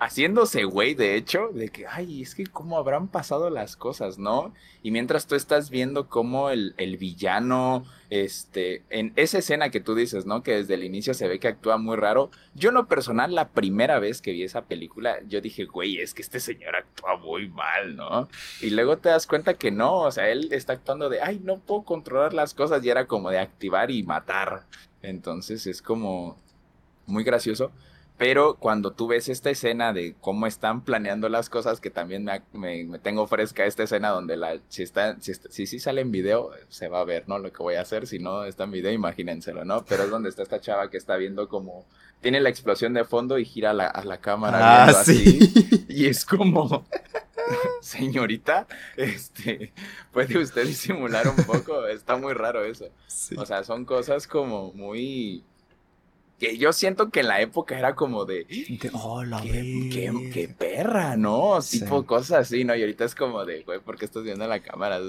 haciéndose güey, de hecho, de que, ay, es que cómo habrán pasado las cosas, ¿no? Y mientras tú estás viendo cómo el, el, villano, este, en esa escena que tú dices, ¿no? Que desde el inicio se ve que actúa muy raro. Yo en lo personal, la primera vez que vi esa película, yo dije, güey, es que este señor actúa muy mal, ¿no? Y luego te das cuenta que no, o sea, él está actuando de, ay, no puedo controlar las cosas y era como de activar y matar. Entonces es como muy gracioso. Pero cuando tú ves esta escena de cómo están planeando las cosas, que también me, me, tengo fresca esta escena donde la, si, está, si, si, sale en video, se va a ver, ¿no? Lo que voy a hacer, si no está en video, imagínenselo, ¿no? Pero es donde está esta chava que está viendo como, tiene la explosión de fondo y gira la, a la cámara ah, así. Y es como, señorita, este, ¿puede usted disimular un poco? Está muy raro eso. O sea, son cosas como muy que yo siento que en la época era como de, oh, qué, perra, ¿no? Tipo cosas así, ¿no? Y ahorita es como de, güey, ¿por qué estás viendo la cámara?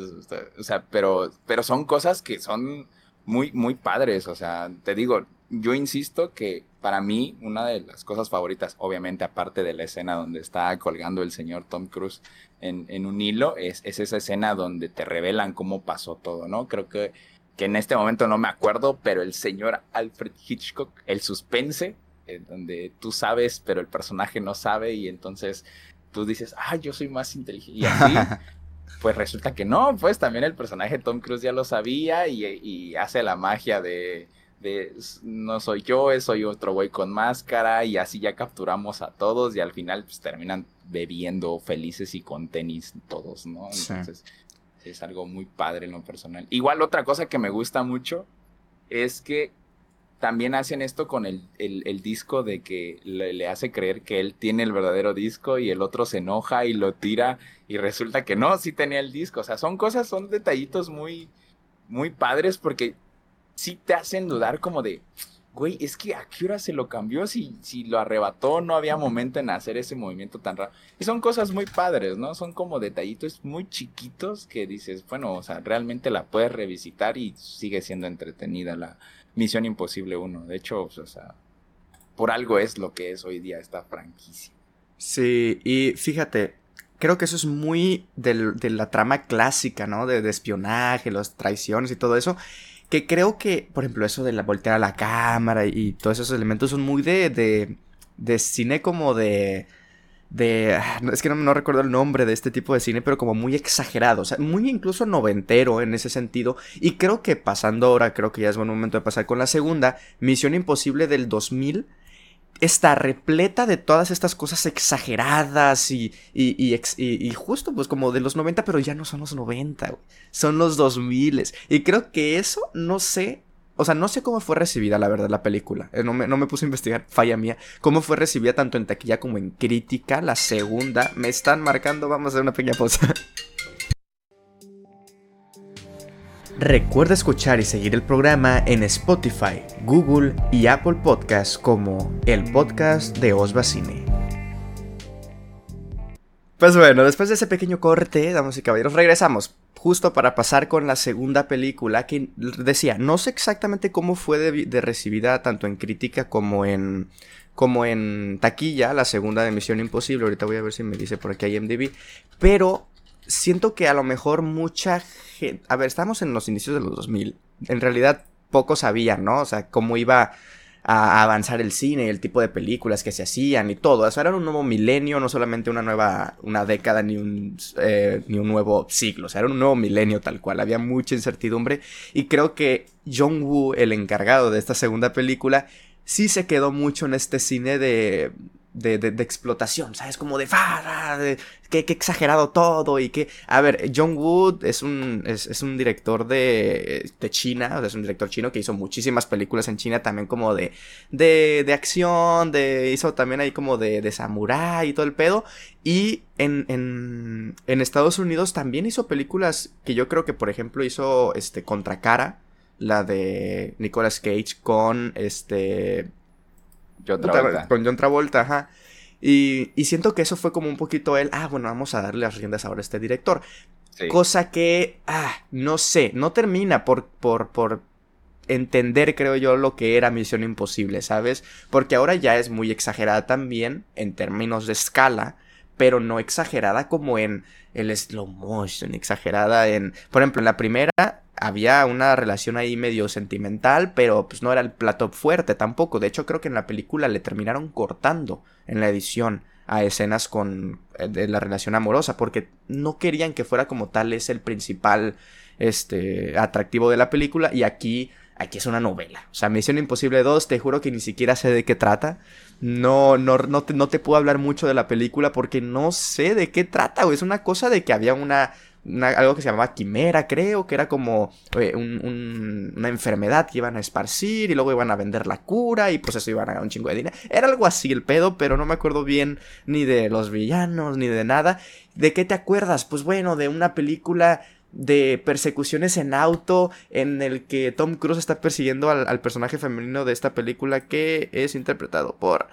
O sea, pero, pero son cosas que son muy, muy padres, o sea, te digo, yo insisto que para mí una de las cosas favoritas, obviamente aparte de la escena donde está colgando el señor Tom Cruise en, en un hilo, es, es esa escena donde te revelan cómo pasó todo, ¿no? Creo que que en este momento no me acuerdo, pero el señor Alfred Hitchcock, el suspense, en donde tú sabes, pero el personaje no sabe, y entonces tú dices, ah, yo soy más inteligente. Y así, pues resulta que no, pues también el personaje Tom Cruise ya lo sabía y, hace la magia de, de, no soy yo, soy otro güey con máscara, y así ya capturamos a todos, y al final pues terminan bebiendo felices y con tenis todos, ¿no? Entonces es algo muy padre en lo personal. Igual otra cosa que me gusta mucho es que también hacen esto con el, disco de que le, hace creer que él tiene el verdadero disco y el otro se enoja y lo tira y resulta que no, sí tenía el disco. O sea, son cosas, son detallitos muy, muy padres porque sí te hacen dudar como de, güey, es que a qué hora se lo cambió si, si lo arrebató, no había momento en hacer ese movimiento tan raro. Y son cosas muy padres, ¿no? Son como detallitos muy chiquitos que dices, bueno, o sea, realmente la puedes revisitar y sigue siendo entretenida la Misión Imposible 1. De hecho, o sea, por algo es lo que es hoy día esta franquicia. Sí, y fíjate, creo que eso es muy de la trama clásica, ¿no? De, de espionaje, las traiciones y todo eso. Que creo que, por ejemplo, eso de la voltear a la cámara y, todos esos elementos son muy de, de, de cine como de... De, ah, es que no, no, recuerdo el nombre de este tipo de cine, pero como muy exagerado, o sea, muy incluso noventero en ese sentido. Y creo que pasando ahora, creo que ya es buen momento de pasar con la segunda, Misión Imposible del 2000 está repleta de todas estas cosas exageradas y, y, y, justo pues como de los 90, pero ya no son los 90, son los 2000. Y creo que eso, no sé, o sea, no sé cómo fue recibida la verdad la película, eh, no me, no me puse a investigar, falla mía, cómo fue recibida tanto en taquilla como en crítica, la segunda, me están marcando, vamos a hacer una pequeña pausa. Recuerda escuchar y seguir el programa en Spotify, Google y Apple Podcasts como el podcast de Osva Cine. Pues bueno, después de ese pequeño corte, damas y caballeros, regresamos justo para pasar con la segunda película que decía, no sé exactamente cómo fue de, recibida tanto en crítica como en como en taquilla, la segunda de Misión Imposible, ahorita voy a ver si me dice por aquí IMDb, pero siento que a lo mejor mucha gente... A ver, estamos en los inicios de los 2000. En realidad pocos sabían, ¿no? O sea, cómo iba a avanzar el cine, el tipo de películas que se hacían y todo. O sea, era un nuevo milenio, no solamente una nueva, una década ni un, eh, ni un nuevo siglo. O sea, era un nuevo milenio tal cual. Había mucha incertidumbre y creo que John Woo, el encargado de esta segunda película, sí se quedó mucho en este cine de de, de, explotación, ¿sabes? Como de, ¡fara! de que, exagerado todo y que... A ver, John Wood es un, es, un director de, de China, o sea, es un director chino que hizo muchísimas películas en China también como de, de, de acción, de, hizo también ahí como de, de samurái y todo el pedo. Y en, en, en Estados Unidos también hizo películas que yo creo que, por ejemplo, hizo este, Contracara, la de Nicolas Cage con este con John Travolta, ajá. Y, siento que eso fue como un poquito él, ah, bueno, vamos a darle las riendas ahora a este director. Cosa que, ah, no sé, no termina por, por, por, entender, creo yo, lo que era Misión Imposible, ¿sabes? Porque ahora ya es muy exagerada también en términos de escala, pero no exagerada como en el slow motion, exagerada en, por ejemplo, en la primera había una relación ahí medio sentimental, pero pues no era el plato fuerte tampoco. De hecho, creo que en la película le terminaron cortando en la edición a escenas con eh, de la relación amorosa porque no querían que fuera como tal es el principal este atractivo de la película y aquí aquí es una novela. O sea, Misión Imposible 2, te juro que ni siquiera sé de qué trata. No, no, no, te, no te puedo hablar mucho de la película porque no sé de qué trata, Es una cosa de que había una, algo que se llamaba quimera, creo, que era como una enfermedad que iban a esparcir y luego iban a vender la cura y pues eso iban a ganar un chingo de dinero. Era algo así el pedo, pero no me acuerdo bien ni de los villanos ni de nada. ¿De qué te acuerdas? Pues bueno, de una película de persecuciones en auto en el que Tom Cruise está persiguiendo al, personaje femenino de esta película que es interpretado por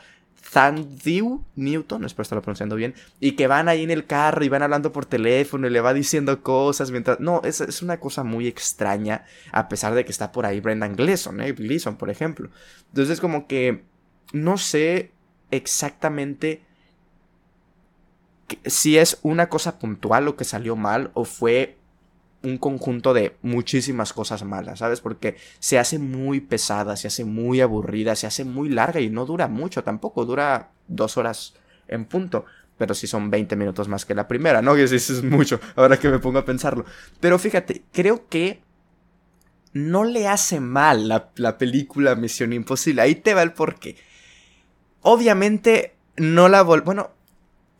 Thandie Newton, espero estarlo pronunciando bien, y que van ahí en el carro y van hablando por teléfono y le va diciendo cosas mientras... No, es, es una cosa muy extraña, a pesar de que está por ahí Brendan Gleeson, ¿eh? Gleeson, por ejemplo. Entonces como que no sé exactamente si es una cosa puntual lo que salió mal o fue un conjunto de muchísimas cosas malas, ¿sabes? Porque se hace muy pesada, se hace muy aburrida, se hace muy larga y no dura mucho tampoco, dura dos horas en punto. Pero sí son 20 minutos más que la primera, ¿no? Que eso es mucho, ahora que me pongo a pensarlo. Pero fíjate, creo que no le hace mal la, la película Misión Imposible. Ahí te va el porqué. Obviamente no la vol... Bueno,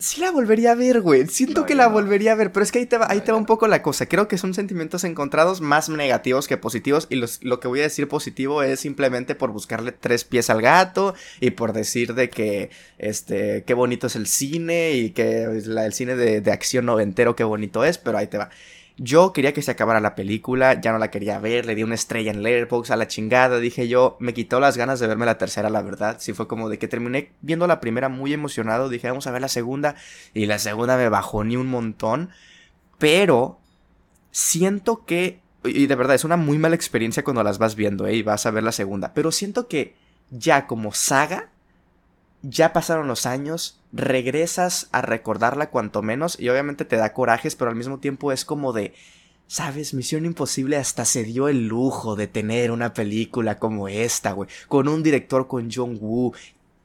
Sí la volvería a ver, güey. Siento que la volvería a ver, pero es que ahí te va, ahí te va un poco la cosa. Creo que son sentimientos encontrados más negativos que positivos. Y lo que voy a decir positivo es simplemente por buscarle tres pies al gato y por decir de que, este, qué bonito es el cine y que el cine de, de acción noventero, qué bonito es, pero ahí te va. Yo quería que se acabara la película, ya no la quería ver, le di una estrella en Letterboxd a la chingada, dije yo, me quitó las ganas de verme la tercera, la verdad. Sí fue como de que terminé viendo la primera muy emocionado, dije, vamos a ver la segunda, y la segunda me bajó ni un montón, pero siento que, y de verdad es una muy mala experiencia cuando las vas viendo, ¿eh? y vas a ver la segunda, pero siento que ya como saga, ya pasaron los años, regresas a recordarla cuanto menos y obviamente te da corajes, pero al mismo tiempo es como de, sabes, Misión Imposible hasta se dio el lujo de tener una película como esta, güey, con un director con John Woo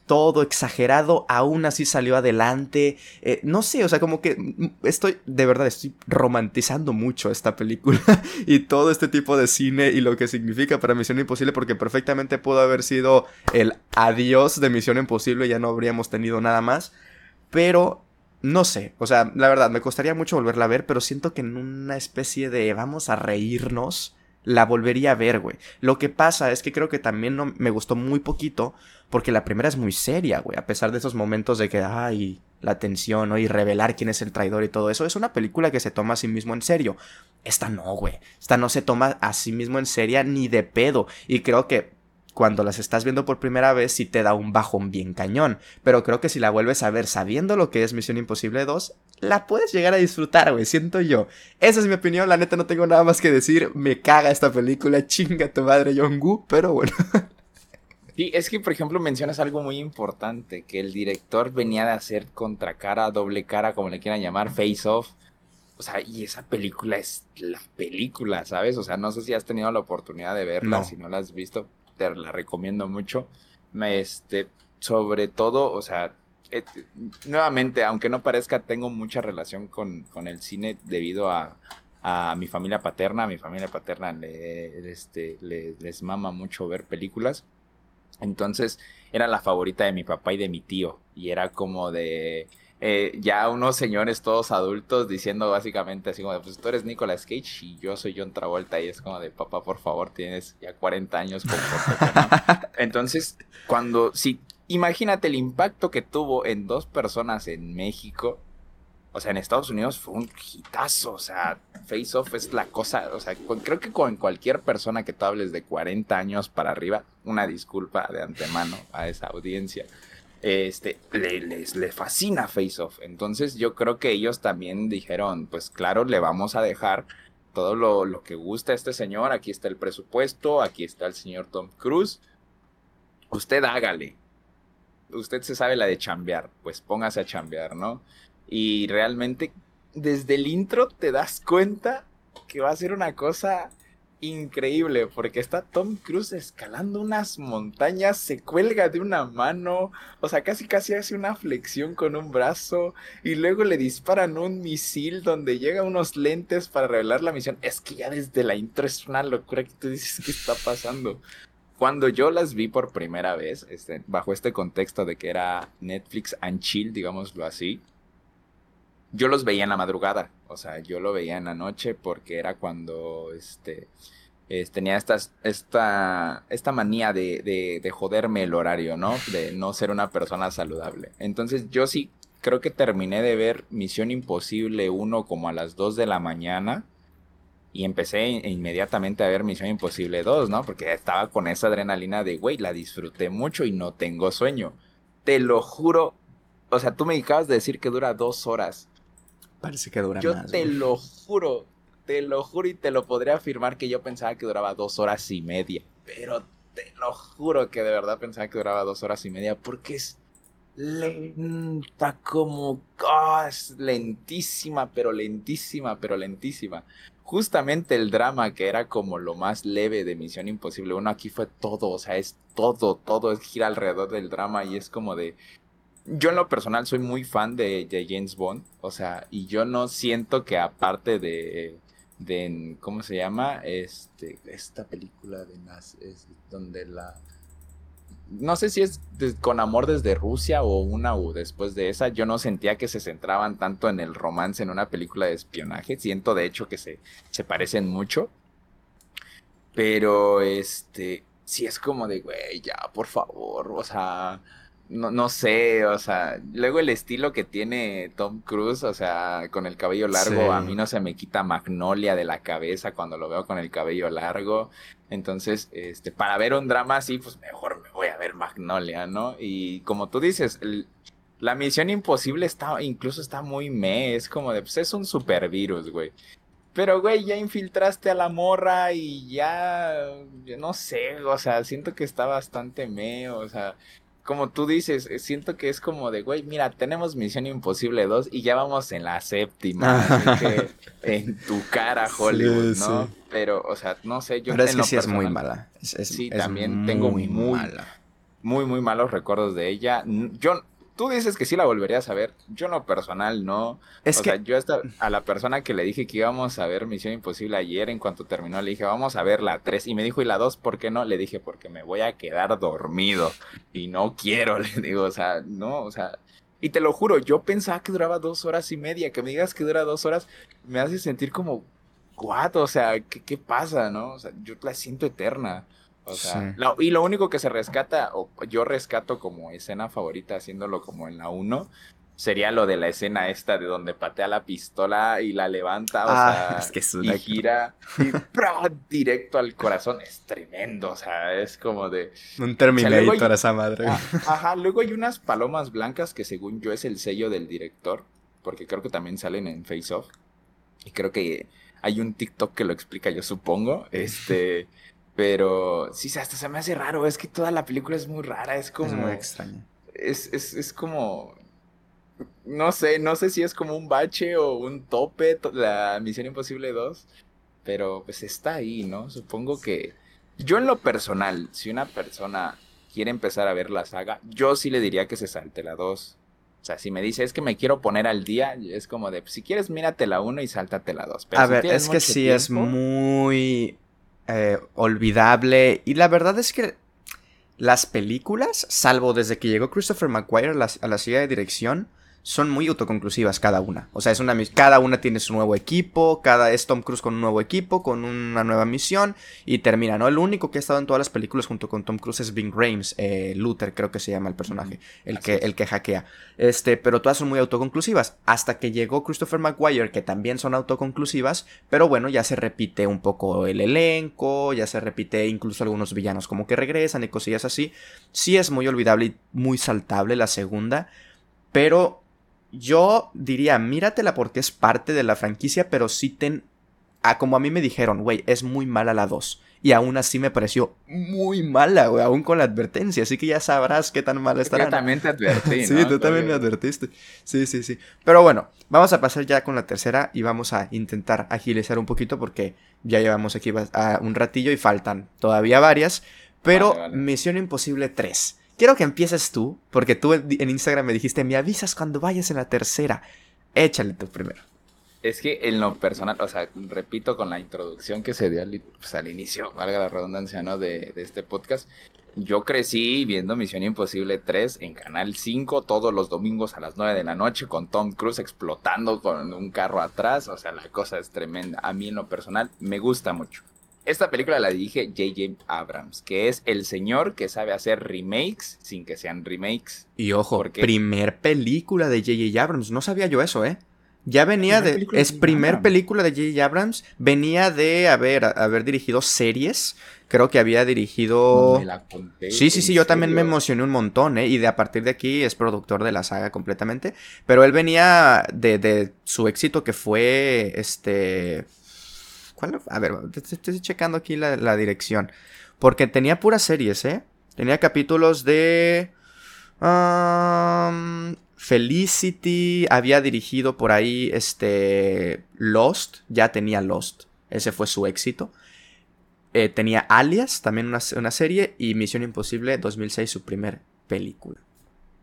todo exagerado, aún así salió adelante. Eh, no sé, o sea, como que estoy, de verdad, estoy romantizando mucho esta película y todo este tipo de cine y lo que significa para Misión Imposible, porque perfectamente pudo haber sido el adiós de Misión Imposible, ya no habríamos tenido nada más. Pero no sé, o sea, la verdad, me costaría mucho volverla a ver, pero siento que en una especie de vamos a reírnos la volvería a ver, güey. Lo que pasa es que creo que también no, me gustó muy poquito porque la primera es muy seria, güey. A pesar de esos momentos de que, ay, la tensión, ¿no? Y revelar quién es el traidor y todo eso. Es una película que se toma a sí mismo en serio. Esta no, güey. Esta no se toma a sí mismo en serio ni de pedo. Y creo que cuando las estás viendo por primera vez sí te da un bajón bien cañón. Pero creo que si la vuelves a ver sabiendo lo que es Misión Imposible 2, la puedes llegar a disfrutar, güey, siento yo. Esa es mi opinión, la neta no tengo nada más que decir. Me caga esta película, chinga tu madre John Woo, pero bueno. Sí, es que por ejemplo mencionas algo muy importante, que el director venía de hacer contracara, doble cara, como le quieran llamar, face off. O sea, y esa película es la película, ¿sabes? O sea, no sé si has tenido la oportunidad de verla, si no la has visto, te la recomiendo mucho. Este, sobre todo, o sea, eh, nuevamente, aunque no parezca, tengo mucha relación con, con el cine debido a, a, mi familia paterna. A mi familia paterna le, este, les mama mucho ver películas. Entonces, era la favorita de mi papá y de mi tío. Y era como de eh, ya unos señores todos adultos diciendo básicamente así como pues tú eres Nicolas Cage y yo soy John Travolta y es como de papá por favor tienes ya 40 años entonces cuando si imagínate el impacto que tuvo en dos personas en México o sea en Estados Unidos fue un hitazo o sea Face Off es la cosa o sea creo que con cualquier persona que tú hables de 40 años para arriba una disculpa de antemano a esa audiencia este, le, les, le fascina Face Off. Entonces yo creo que ellos también dijeron, pues claro, le vamos a dejar todo lo, lo que gusta a este señor, aquí está el presupuesto, aquí está el señor Tom Cruise. Usted hágale. Usted se sabe la de chambear, pues póngase a chambear, ¿no? Y realmente desde el intro te das cuenta que va a ser una cosa increíble porque está Tom Cruise escalando unas montañas, se cuelga de una mano, o sea, casi casi hace una flexión con un brazo y luego le disparan un misil donde llega unos lentes para revelar la misión. Es que ya desde la intro es una locura que tú dices qué está pasando. Cuando yo las vi por primera vez, este, bajo este contexto de que era Netflix and chill, digámoslo así, yo los veía en la madrugada, o sea, yo lo veía en la noche porque era cuando este tenía esta, esta manía de, de, de, joderme el horario, ¿no? De no ser una persona saludable. Entonces yo sí creo que terminé de ver Misión Imposible 1 como a las 2 de la mañana y empecé inmediatamente a ver Misión Imposible 2, ¿no? Porque estaba con esa adrenalina de, güey, la disfruté mucho y no tengo sueño. Te lo juro, o sea, tú me acabas de decir que dura dos horas. Parece que dura yo más. Yo te lo juro, te lo juro y te lo podría afirmar que yo pensaba que duraba dos horas y media. Pero te lo juro que de verdad pensaba que duraba dos horas y media porque es lenta como... Oh, es lentísima, pero lentísima, pero lentísima. Justamente el drama que era como lo más leve de Misión Imposible Uno aquí fue todo, o sea, es todo, todo es gira alrededor del drama y es como de yo en lo personal soy muy fan de, James Bond, o sea, y yo no siento que aparte de, de ¿cómo se llama? Este, esta película de Nas, es donde la, no sé si es con amor desde Rusia o una u después de esa, yo no sentía que se centraban tanto en el romance en una película de espionaje, siento de hecho que se, se parecen mucho, pero este, sí es como de, güey, ya, por favor, o sea no, no sé, o sea, luego el estilo que tiene Tom Cruise, o sea, con el cabello largo, a mí no se me quita Magnolia de la cabeza cuando lo veo con el cabello largo. Entonces, este, para ver un drama así, pues mejor me voy a ver Magnolia, ¿no? Y como tú dices, la misión imposible está, incluso está muy me, es como de, pues es un supervirus, güey. Pero, güey, ya infiltraste a la morra y ya, no sé, o sea, siento que está bastante me, o sea, como tú dices, eh, siento que es como de, güey, mira, tenemos Misión Imposible 2 y ya vamos en la séptima. en tu cara, Hollywood, ¿no? Pero, o sea, no sé, yo... Pero es que sí es muy mala. sí, también tengo muy, mala. muy, muy malos recuerdos de ella. Yo, Tú dices que sí la volverías a ver. Yo en lo personal no. Es que... yo hasta a la persona que le dije que íbamos a ver Misión Imposible ayer, en cuanto terminó, le dije, vamos a ver la 3. Y me dijo, ¿y la 2 por qué no? Le dije, porque me voy a quedar dormido. Y no quiero, le digo, o sea, no, o sea... Y te lo juro, yo pensaba que duraba dos horas y media. Que me digas que dura dos horas me hace sentir como, ¿cuánto? O sea, ¿qué, ¿qué pasa, no? O sea, yo la siento eterna. O sea, y lo único que se rescata, o yo rescato como escena favorita, haciéndolo como en la 1, sería lo de la escena esta de donde patea la pistola y la levanta, o ah, sea, y gira y directo al corazón. Es tremendo, o sea, es como de... Un Terminator esa madre. Ah, ajá, luego hay unas palomas blancas que según yo es el sello del director, porque creo que también salen en Face Off. Y creo que hay un TikTok que lo explica, yo supongo. Este... Pero sí, hasta se me hace raro. Es que toda la película es muy rara. Es como. Es muy extraña. Es, es, es como. No sé, no sé si es como un bache o un tope la Misión Imposible 2. Pero pues está ahí, ¿no? Supongo que. Yo en lo personal, si una persona quiere empezar a ver la saga, yo sí le diría que se salte la 2. O sea, si me dice es que me quiero poner al día, es como de, si quieres, mírate la 1 y sáltate la 2. a ver, es que sí es muy eh, olvidable. Y la verdad es que las películas, salvo desde que llegó Christopher McQuire a la, a la silla de dirección, son muy autoconclusivas cada una. O sea, es una cada una tiene su nuevo equipo, cada es Tom Cruise con un nuevo equipo, con una nueva misión y termina, ¿no? El único que ha estado en todas las películas junto con Tom Cruise es Bing Rames, eh, Luther creo que se llama el personaje, el que, el que hackea. Este, pero todas son muy autoconclusivas. Hasta que llegó Christopher McGuire, que también son autoconclusivas, pero bueno, ya se repite un poco el elenco, ya se repite incluso algunos villanos como que regresan y cosillas así. Sí es muy olvidable y muy saltable la segunda, pero yo diría, míratela porque es parte de la franquicia, pero sí ten a, como a mí me dijeron, güey, es muy mala la 2. Y aún así me pareció muy mala, güey, aún con la advertencia. Así que ya sabrás qué tan mala estará. Yo también te advertí, Sí, tú también me advertiste. Sí, sí, sí. Pero bueno, vamos a pasar ya con la tercera y vamos a intentar agilizar un poquito porque ya llevamos aquí un ratillo y faltan todavía varias. Pero Misión Imposible 3. Quiero que empieces tú, porque tú en Instagram me dijiste, me avisas cuando vayas en la tercera. Échale tú primero. Es que en lo personal, o sea, repito con la introducción que se dio al, pues, inicio, valga la redundancia, ¿no? De, este podcast. Yo crecí viendo Misión Imposible 3 en Canal 5 todos los domingos a las 9 de la noche con Tom Cruise explotando con un carro atrás. O sea, la cosa es tremenda. A mí en lo personal me gusta mucho. Esta película la dirige J.J. Abrams, que es el señor que sabe hacer remakes sin que sean remakes. Y ojo, primer película de J.J. Abrams. No sabía yo eso, ¿eh? Ya venía de. Es primer película de J.J. Abrams. Venía de haber, haber dirigido series. Creo que había dirigido. sí, sí, sí. Yo también me emocioné un montón, ¿eh? Y de a partir de aquí es productor de la saga completamente. Pero él venía de, de su éxito que fue. Este. ¿Cuál? A ver, estoy checando aquí la, dirección. Porque tenía puras series, ¿eh? Tenía capítulos de. Felicity había dirigido por ahí este Lost, ya tenía Lost, ese fue su éxito. Eh, tenía Alias, también una, serie, y Misión Imposible 2006, su primer película.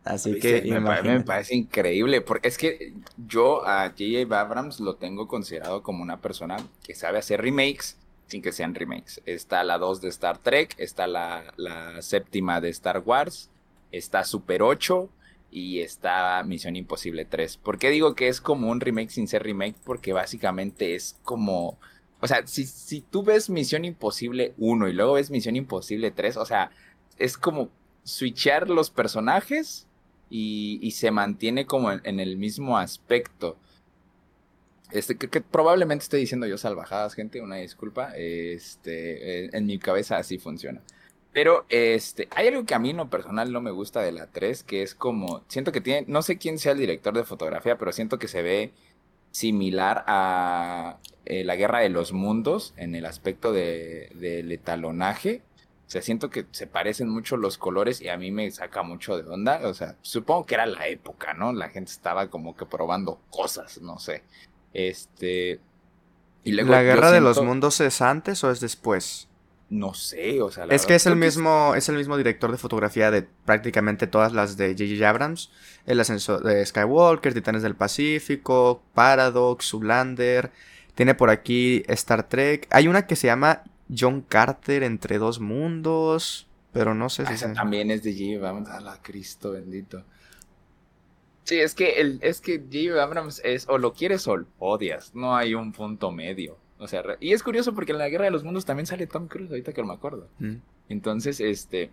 Así que me, me, parece increíble, porque es que yo a J.J. Abrams lo tengo considerado como una persona que sabe hacer remakes sin que sean remakes. Está la 2 de Star Trek, está la, la séptima de Star Wars, está Super 8, y está Misión Imposible 3. ¿Por qué digo que es como un remake sin ser remake? Porque básicamente es como... O sea, si, si tú ves Misión Imposible 1 y luego ves Misión Imposible 3, o sea, es como switchar los personajes y, se mantiene como en, el mismo aspecto. Este, que, probablemente estoy diciendo yo salvajadas, gente, una disculpa. Este, en mi cabeza así funciona. Pero este, hay algo que a mí en lo personal no me gusta de la 3, que es como, siento que tiene, no sé quién sea el director de fotografía, pero siento que se ve similar a eh, la Guerra de los Mundos en el aspecto de, del etalonaje. Sea, siento que se parecen mucho los colores y a mí me saca mucho de onda. O sea, supongo que era la época, ¿no? La gente estaba como que probando cosas, no sé. Este... Y ¿La Guerra de los Mundos es antes o es después? No sé, o sea, es que es el mismo, es... el mismo director de fotografía de prácticamente todas las de J.J. Abrams. El ascenso de Skywalker, Titanes del Pacífico, Paradox, Zoolander. Tiene por aquí Star Trek. Hay una que se llama John Carter entre dos mundos, pero no sé si esa también es de J.J. Abrams, a la Cristo bendito. Sí, es que el, es que J.J. Abrams es o lo quieres o lo odias, no hay un punto medio. O sea, y es curioso porque en la Guerra de los Mundos también sale Tom Cruise, ahorita que me acuerdo. Mm. Entonces, este,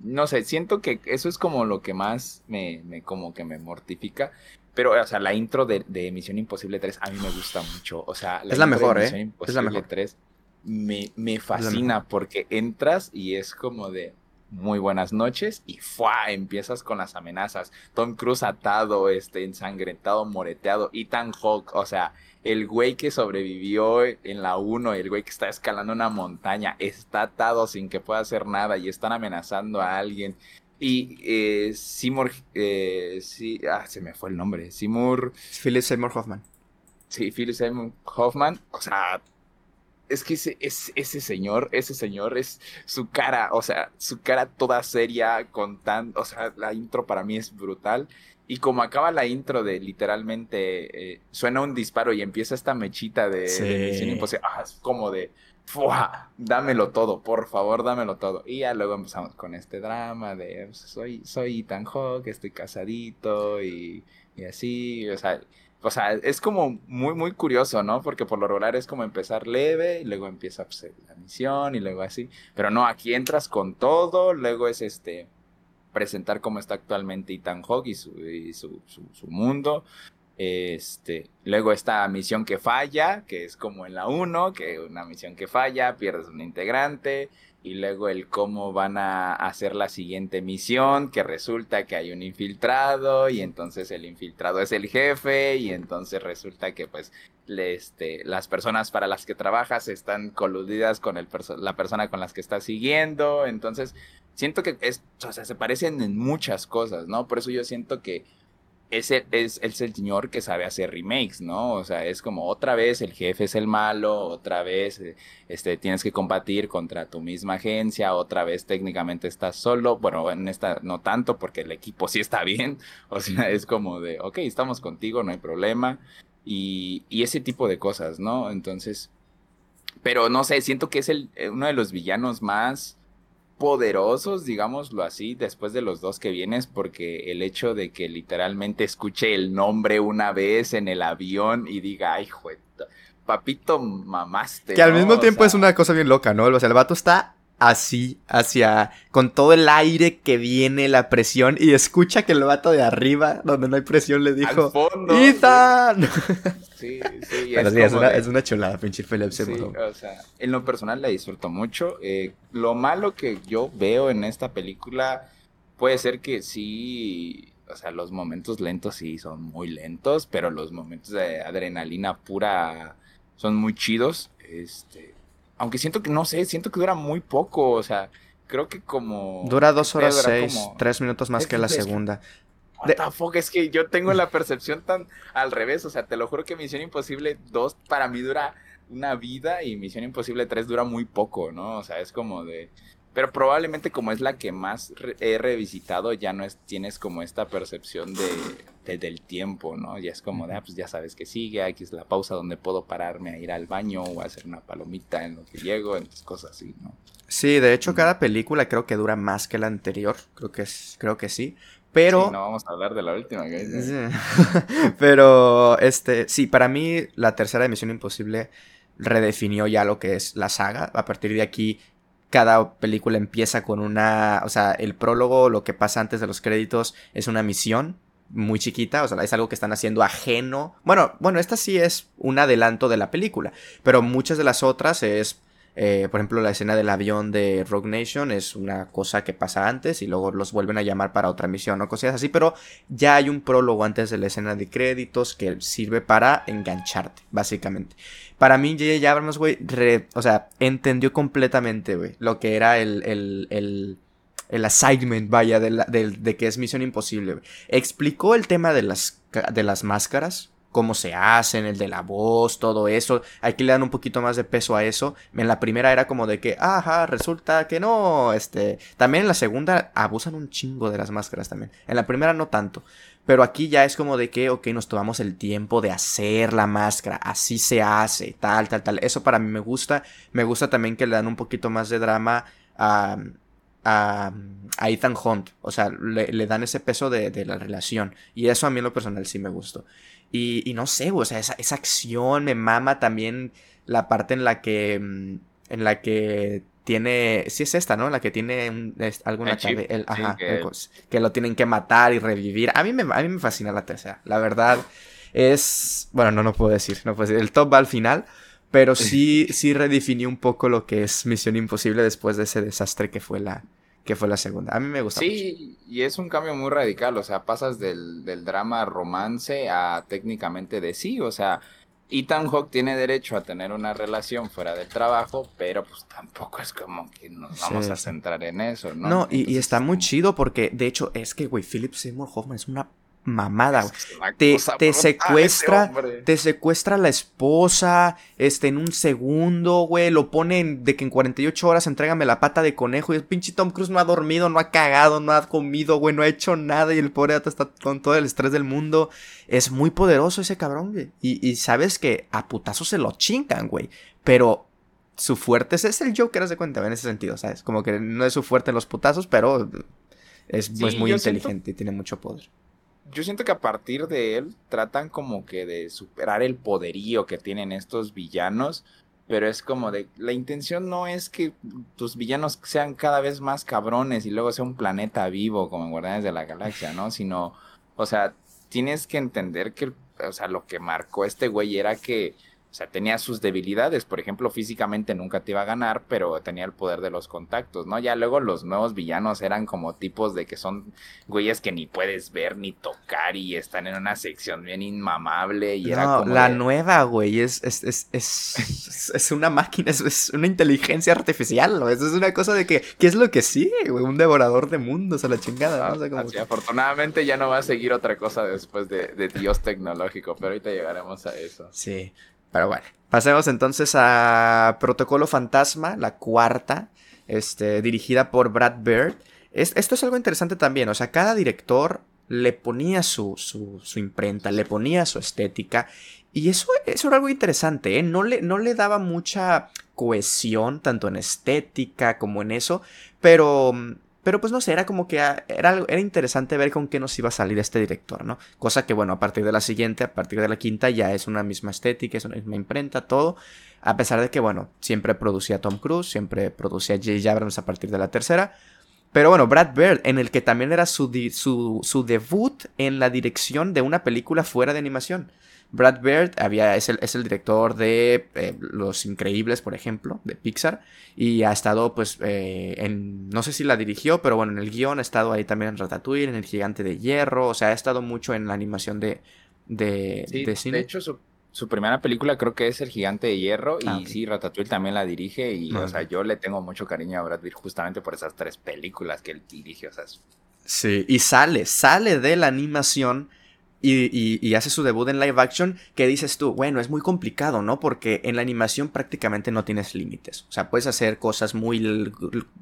no sé, siento que eso es como lo que más me, me como que me mortifica. Pero, o sea, la intro de, de Misión Imposible 3 a mí me gusta mucho. O sea, la es la mejor, ¿eh? es la mejor. 3 me, me fascina porque entras y es como de muy buenas noches y ¡fua! empiezas con las amenazas. Tom Cruise atado, este, ensangrentado, moreteado, Ethan Hawke, o sea, el güey que sobrevivió en la 1, el güey que está escalando una montaña, está atado sin que pueda hacer nada y están amenazando a alguien. Y eh, Seymour, eh, sí, ah, se me fue el nombre, Seymour... Philip Seymour Hoffman. Sí, Philip Seymour Hoffman, o sea, es que ese, ese señor, ese señor es su cara, o sea, su cara toda seria, con tan, o sea, la intro para mí es brutal. Y como acaba la intro de literalmente eh, suena un disparo y empieza esta mechita de, Misión Imposible, ah, es como de ¡fua! dámelo todo, por favor, dámelo todo. Y ya luego empezamos con este drama de soy, soy tan Hawk, estoy casadito y, y así, o sea, o sea, es como muy, muy curioso, ¿no? Porque por lo regular es como empezar leve y luego empieza pues, la misión y luego así. Pero no, aquí entras con todo, luego es este presentar cómo está actualmente Ethan Hawke y su, su, mundo. Este, luego esta misión que falla, que es como en la 1, que una misión que falla, pierdes un integrante. Y luego el cómo van a hacer la siguiente misión, que resulta que hay un infiltrado y entonces el infiltrado es el jefe y entonces resulta que pues este, las personas para las que trabajas están coludidas con el la persona con las que estás siguiendo, entonces siento que es, o sea, se parecen en muchas cosas, ¿no? Por eso yo siento que ese es, es, el señor que sabe hacer remakes, ¿no? O sea, es como otra vez el jefe es el malo, otra vez eh, este, tienes que combatir contra tu misma agencia, otra vez técnicamente estás solo, bueno, en esta no tanto porque el equipo sí está bien, o sea, es como de, ok, estamos contigo, no hay problema, y, y ese tipo de cosas, ¿no? Entonces, pero no sé, siento que es el, eh, uno de los villanos más poderosos, digámoslo así, después de los dos que vienes, porque el hecho de que literalmente escuche el nombre una vez en el avión y diga, ay, jueta, papito, mamaste. Que al mismo tiempo es una cosa bien loca, ¿no? O sea, el vato está así, hacia, con todo el aire que viene, la presión, y escucha que el vato de arriba, donde no hay presión, le dijo, fondo, ¡Ethan! Sí, sí, es, una, es, una, chulada, pinche Phillips. Sí, o sea, en lo personal la disfruto mucho. Eh, lo malo que yo veo en esta película puede ser que sí, o sea, los momentos lentos sí son muy lentos, pero los momentos de adrenalina pura son muy chidos. Este, aunque siento que, no sé, siento que dura muy poco, o sea, creo que como... Dura dos horas seis, tres minutos más que la segunda. What the fuck? Es que yo tengo la percepción tan al revés, o sea, te lo juro que Misión Imposible 2 para mí dura una vida y Misión Imposible 3 dura muy poco, ¿no? O sea, es como de... Pero probablemente como es la que más he revisitado, ya no es, tienes como esta percepción de, del tiempo, ¿no? Ya es como de, ah, pues ya sabes que sigue, aquí es la pausa donde puedo pararme a ir al baño o a hacer una palomita en lo que llego, entonces cosas así, ¿no? Sí, de hecho cada película creo que dura más que la anterior, creo que, es, creo que sí. Pero. no vamos a hablar de la última. Pero, este, sí, para mí la tercera Misión Imposible redefinió ya lo que es la saga. A partir de aquí cada película empieza con una, o sea, el prólogo, lo que pasa antes de los créditos es una misión muy chiquita, o sea, es algo que están haciendo ajeno. Bueno, bueno, esta sí es un adelanto de la película, pero muchas de las otras es eh, por ejemplo, la escena del avión de Rogue Nation es una cosa que pasa antes y luego los vuelven a llamar para otra misión o cosas así, pero ya hay un prólogo antes de la escena de créditos que sirve para engancharte, básicamente. Para mí, J.J. Abrams, güey, o sea, entendió completamente, güey, lo que era el, el, el, el assignment, vaya, de, de, que es Misión Imposible. Explicó el tema de las, de las máscaras, cómo se hacen, el de la voz, todo eso. Aquí le dan un poquito más de peso a eso. En la primera era como de que, ajá, resulta que no. Este, también en la segunda abusan un chingo de las máscaras también. En la primera no tanto. Pero aquí ya es como de que, ok, nos tomamos el tiempo de hacer la máscara, así se hace, tal, tal, tal. Eso para mí me gusta. Me gusta también que le dan un poquito más de drama a, a, Ethan Hunt. O sea, le, dan ese peso de, de, la relación. Y eso a mí en lo personal sí me gustó. Y, no sé, o sea, esa, esa, acción me mama también la parte en la que. Mm, en la que tiene. Sí, es esta, ¿no? La que tiene alguna el, ajá, que... lo tienen que matar y revivir. A mí, me, a mí me fascina la tercera. La verdad. Es. Bueno, no, no puedo decir. No puedo decir. El top va al final. Pero sí, sí redefinió un poco lo que es Misión Imposible después de ese desastre que fue la, que fue la segunda. A mí me gusta sí, y es un cambio muy radical, o sea, pasas del, del drama romance a técnicamente de sí, o sea, Ethan Hawke tiene derecho a tener una relación fuera del trabajo, pero pues tampoco es como que nos vamos a centrar en eso, ¿no? No, y, y, está muy chido porque, de hecho, es que, güey, Philip Seymour Hoffman es una mamada. Te, te secuestra, te secuestra la esposa, este, en un segundo, güey, lo ponen de que en 48 horas entrégame la pata de conejo y el pinche Tom Cruise no ha dormido, no ha cagado, no ha comido, güey, no ha hecho nada y el pobre gato está con todo el estrés del mundo. Es muy poderoso ese cabrón, güey. Y, sabes que a putazo se lo chingan, güey. Pero su fuerte es, el Joker, de cuenta, en ese sentido, ¿sabes? Como que no es su fuerte en los putazos, pero es, muy inteligente y tiene mucho poder yo siento que a partir de él tratan como que de superar el poderío que tienen estos villanos, pero es como de, la intención no es que tus villanos sean cada vez más cabrones y luego sea un planeta vivo como en Guardianes de la Galaxia, ¿no? Sino, o sea, tienes que entender que, o sea, lo que marcó este güey era que O sea, tenía sus debilidades, por ejemplo, físicamente nunca te iba a ganar, pero tenía el poder de los contactos, ¿no? Ya luego los nuevos villanos eran como tipos de que son güeyes que ni puedes ver ni tocar y están en una sección bien inmamable y era como la nueva, güey, es, es, es, es, es una máquina, es, una inteligencia artificial, ¿no? Eso es una cosa de que, ¿qué es lo que sigue, güey? Un devorador de mundos a la chingada, ¿no? O sea, como... afortunadamente ya no va a seguir otra cosa después de, de Dios tecnológico, pero ahorita llegaremos a eso. Sí. Pero bueno, pasemos entonces a Protocolo Fantasma, la cuarta, este, dirigida por Brad Bird. esto es algo interesante también, o sea, cada director le ponía su, su, imprenta, le ponía su estética. Y eso, eso era algo interesante, ¿eh? No le, no le daba mucha cohesión, tanto en estética como en eso, pero pero pues no sé, era como que era, era interesante ver con qué nos iba a salir este director, ¿no? Cosa que bueno, a partir de la siguiente, a partir de la quinta ya es una misma estética, es una misma imprenta, todo. A pesar de que bueno, siempre producía Tom Cruise, siempre producía J.J. Abrams a partir de la tercera. Pero bueno, Brad Bird, en el que también era su, su, su debut en la dirección de una película fuera de animación. Brad Bird había, es, el, es el director de eh, Los Increíbles, por ejemplo, de Pixar. Y ha estado, pues, eh, en. No sé si la dirigió, pero bueno, en el guion ha estado ahí también en Ratatouille, en El Gigante de Hierro. O sea, ha estado mucho en la animación de, de, de cine. De hecho, su, primera película creo que es El Gigante de Hierro. y ah, sí, Ratatouille también la dirige. Y, o sea, yo le tengo mucho cariño a Brad Bird justamente por esas tres películas que él dirige. O sea, Sí, y sale, sale de la animación y, hace su debut en live action, que dices tú, bueno, es muy complicado, ¿no? Porque en la animación prácticamente no tienes límites. O sea, puedes hacer cosas muy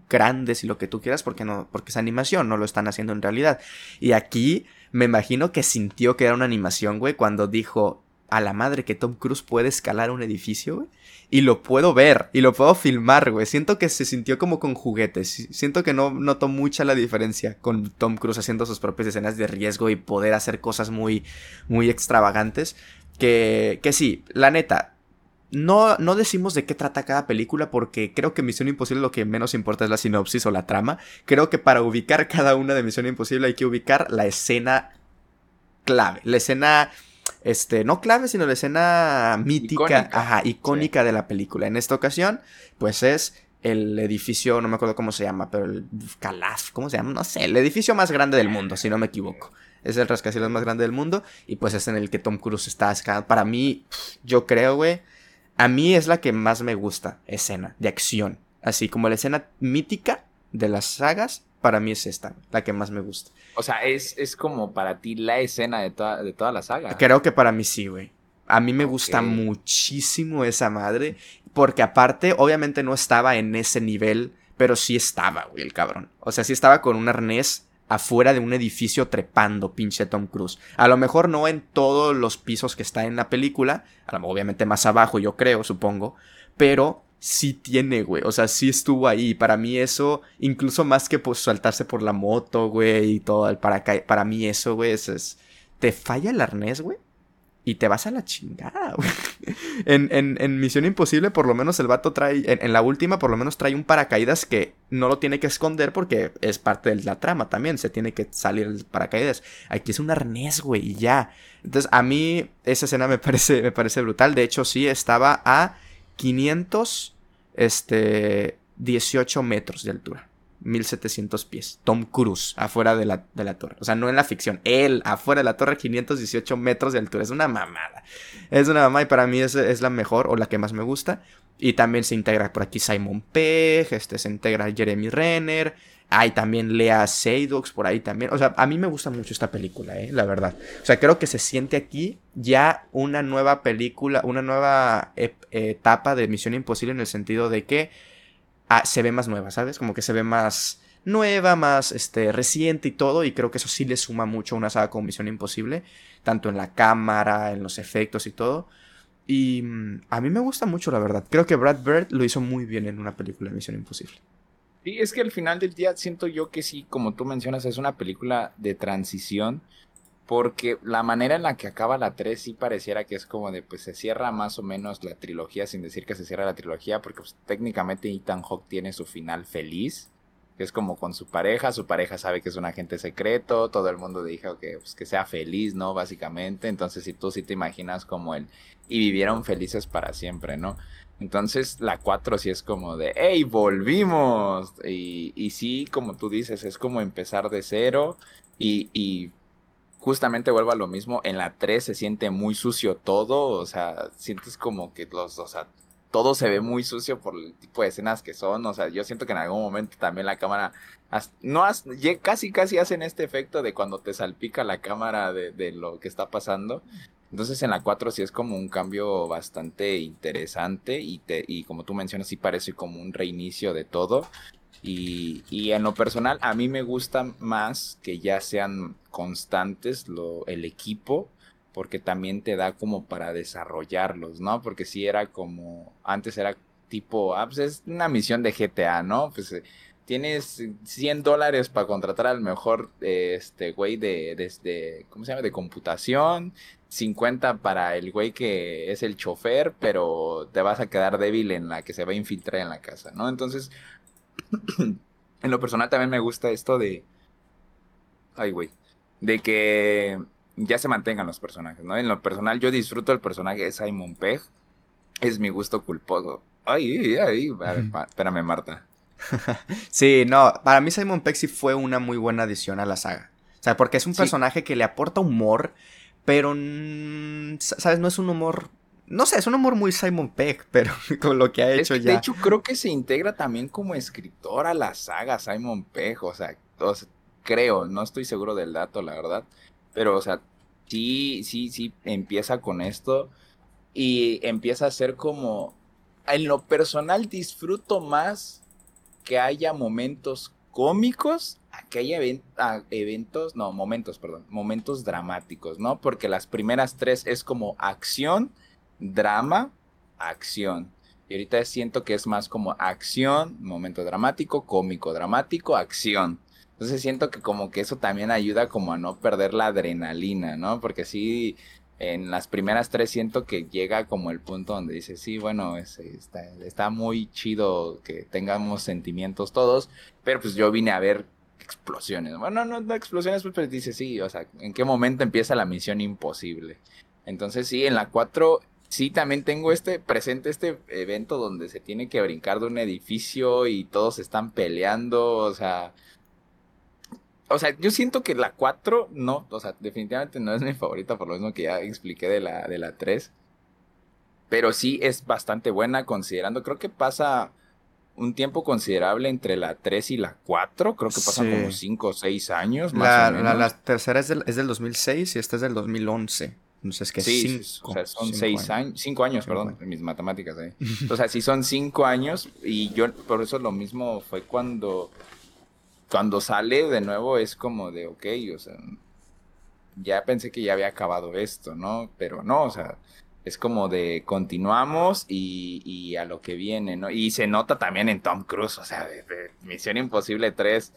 grandes y lo que tú quieras porque no, porque es animación, no lo están haciendo en realidad. Y aquí me imagino que sintió que era una animación, güey, cuando dijo a la madre que Tom Cruise puede escalar un edificio, güey y lo puedo ver y lo puedo filmar, güey. Siento que se sintió como con juguetes. Siento que no notó mucha la diferencia con Tom Cruise haciendo sus propias escenas de riesgo y poder hacer cosas muy, muy extravagantes. Que, que sí, la neta, no, no decimos de qué trata cada película porque creo que Misión Imposible lo que menos importa es la sinopsis o la trama. Creo que para ubicar cada una de Misión Imposible hay que ubicar la escena clave, la escena este, no clave, sino la escena mítica, icónica, ajá, icónica de la película. En esta ocasión, pues es el edificio, no me acuerdo cómo se llama, pero el Calaf, ¿cómo se llama? No sé, el edificio más grande del mundo, si no me equivoco. Es el rascacielos más grande del mundo y pues es en el que Tom Cruise está Para mí, yo creo, güey, a mí es la que más me gusta, escena de acción. Así como la escena mítica de las sagas, para mí es esta, la que más me gusta. O sea, es, es como para ti la escena de toda, de toda la saga. Creo que para mí sí, güey. A mí me gusta muchísimo esa madre. Porque aparte, obviamente no estaba en ese nivel, pero sí estaba, güey, el cabrón. O sea, sí estaba con un arnés afuera de un edificio trepando, pinche Tom Cruise. A lo mejor no en todos los pisos que está en la película, obviamente más abajo, yo creo, supongo, pero sí tiene, güey. O sea, sí estuvo ahí. Para mí eso, incluso más que pues saltarse por la moto, güey, y todo el para Para mí eso, güey, es, Te falla el arnés, güey. Y te vas a la chingada, güey. En, en, Misión Imposible, por lo menos el vato trae. En, la última, por lo menos trae un paracaídas que no lo tiene que esconder porque es parte de la trama también. Se tiene que salir el paracaídas. Aquí es un arnés, güey, y ya. Entonces, a mí esa escena me parece, me parece brutal. De hecho, sí estaba a 500, este, 18 metros de altura. 1700 pies. Tom Cruise, afuera de la, de la, torre. O sea, no en la ficción. Él, afuera de la torre, 518 metros de altura. Es una mamada. Es una mamada y para mí es, es la mejor o la que más me gusta. Y también se integra por aquí Simon Pegg, este, se integra Jeremy Renner, hay también Lea Seydoux por ahí también. O sea, a mí me gusta mucho esta película, eh, la verdad. O sea, creo que se siente aquí ya una nueva película, una nueva etapa de Misión Imposible en el sentido de que ah, se ve más nueva, ¿sabes? Como que se ve más nueva, más este, reciente y todo. Y creo que eso sí le suma mucho a una saga como Misión Imposible. Tanto en la cámara, en los efectos y todo. Y mm, a mí me gusta mucho, la verdad. Creo que Brad Bird lo hizo muy bien en una película de Misión Imposible. Sí, es que al final del día siento yo que sí, como tú mencionas, es una película de transición, porque la manera en la que acaba la 3 sí pareciera que es como de, pues se cierra más o menos la trilogía, sin decir que se cierra la trilogía, porque pues, técnicamente Ethan Hawke tiene su final feliz, que es como con su pareja, su pareja sabe que es un agente secreto, todo el mundo dijo que, pues, que sea feliz, ¿no? Básicamente, entonces si tú sí te imaginas como él y vivieron felices para siempre, ¿no? Entonces la 4 sí es como de, ¡hey, volvimos! Y, y sí, como tú dices, es como empezar de cero y, y justamente vuelvo a lo mismo, en la 3 se siente muy sucio todo, o sea, sientes como que los, o sea, todo se ve muy sucio por el tipo de escenas que son. O sea, yo siento que en algún momento también la cámara. No casi casi hacen este efecto de cuando te salpica la cámara de, lo que está pasando. Entonces en la 4 sí es como un cambio bastante interesante y, te, y como tú mencionas sí parece como un reinicio de todo. Y, y, en lo personal a mí me gusta más que ya sean constantes lo, el equipo porque también te da como para desarrollarlos, ¿no? Porque si era como, antes era tipo, ah, pues es una misión de GTA, ¿no? Pues eh, tienes 100 dólares para contratar al mejor, este, güey de, de, ¿cómo se llama? De computación, 50 para el güey que es el chofer, pero te vas a quedar débil en la que se va a infiltrar en la casa, ¿no? Entonces, en lo personal también me gusta esto de, ay, güey, de que ya se mantengan los personajes, ¿no? En lo personal, yo disfruto el personaje de Simon Pegg. Es mi gusto culposo. Ay, ay, ay. espérame, Marta. sí, no, para mí Simon Pegg sí fue una muy buena adición a la saga. O sea, porque es un personaje que le aporta humor, pero, ¿sabes? No es un humor... No sé, es un humor muy Simon Pegg, pero con lo que ha hecho ya. De hecho, creo que se integra también como escritor a la saga Simon Pegg, o sea, o sea creo, no estoy seguro del dato, la verdad. Pero, o sea, sí, sí, sí, empieza con esto y empieza a ser como, en lo personal disfruto más que haya momentos cómicos que haya eventos, no, momentos, perdón, momentos dramáticos, ¿no? Porque las primeras tres es como acción, drama, acción. Y ahorita siento que es más como acción, momento dramático, cómico, dramático, acción. Entonces siento que como que eso también ayuda como a no perder la adrenalina, ¿no? Porque sí, en las primeras tres siento que llega como el punto donde dice, sí, bueno, está muy chido que tengamos sentimientos todos, pero pues yo vine a ver explosiones. Bueno, no, no explosiones, pues, dice, sí, o sea, ¿en qué momento empieza la misión imposible? Entonces sí, en la 4 sí también tengo este presente este evento donde se tiene que brincar de un edificio y todos están peleando, o sea, o sea, yo siento que la 4 no, o sea, definitivamente no es mi favorita por lo mismo que ya expliqué de la, de la 3. Pero sí es bastante buena considerando, creo que pasa un tiempo considerable entre la 3 y la 4, creo que pasan como 5 o 6 años. Más la, o menos. La, tercera es del, es del 2006 y esta es del 2011. Entonces, que sí, cinco, o sea, son 6 años, 5 años, perdón, en mis matemáticas. ¿eh? o sea, sí son 5 años y yo, por eso lo mismo fue cuando cuando sale de nuevo es como de, ok, o sea, ya pensé que ya había acabado esto, ¿no? Pero no, o sea, es como de continuamos y, a lo que viene, ¿no? Y se nota también en Tom Cruise, o sea, de, Misión Imposible 3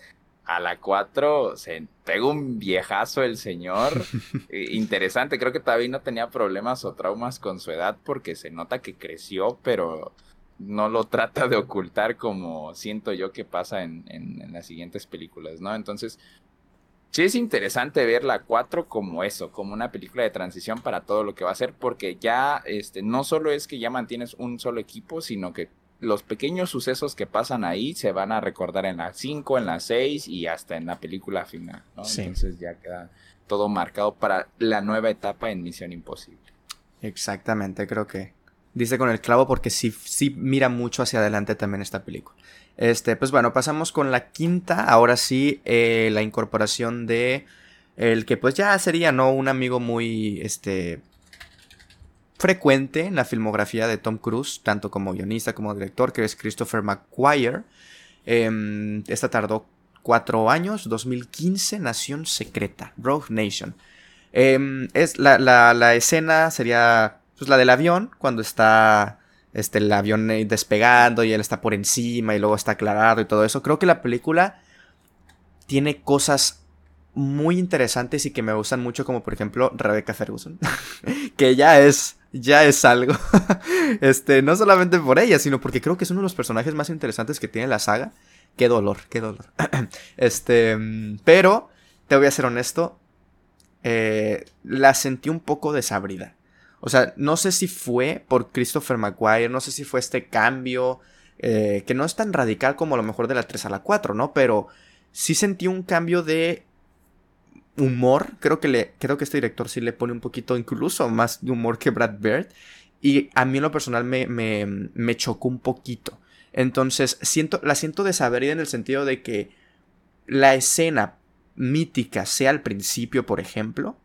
a la 4 se pega un viejazo el señor. Interesante, creo que todavía no tenía problemas o traumas con su edad porque se nota que creció, pero no lo trata de ocultar como siento yo que pasa en, las siguientes películas, ¿no? Entonces, sí es interesante ver la 4 como eso, como una película de transición para todo lo que va a ser, porque ya este, no solo es que ya mantienes un solo equipo, sino que los pequeños sucesos que pasan ahí se van a recordar en la 5, en la 6 y hasta en la película final, ¿no? Entonces ya queda todo marcado para la nueva etapa en Misión Imposible. Exactamente, creo que dice con el clavo porque sí, sí mira mucho hacia adelante también esta película. Este, pues bueno, pasamos con la quinta, ahora sí, eh, la incorporación de el que pues ya sería, ¿no? Un amigo muy, este, frecuente en la filmografía de Tom Cruise, tanto como guionista como director, que es Christopher McQuire. Em, esta tardó cuatro años, 2015, Nación Secreta, Rogue Nation. Em, es la, la, la escena sería pues la del avión, cuando está este, el avión despegando y él está por encima y luego está aclarado y todo eso. Creo que la película tiene cosas muy interesantes y que me gustan mucho, como por ejemplo Rebecca Ferguson, que ya es, ya es algo. este, no solamente por ella, sino porque creo que es uno de los personajes más interesantes que tiene la saga. Qué dolor, qué dolor. este, pero, te voy a ser honesto, eh, la sentí un poco desabrida. O sea, no sé si fue por Christopher McGuire, no sé si fue este cambio, eh, que no es tan radical como a lo mejor de la 3 a la 4, ¿no? Pero sí sentí un cambio de humor. Creo que, le, creo que este director sí le pone un poquito incluso más de humor que Brad Bird. Y a mí en lo personal me, me, me chocó un poquito. Entonces, siento, la siento desabrida en el sentido de que la escena mítica sea al principio, por ejemplo,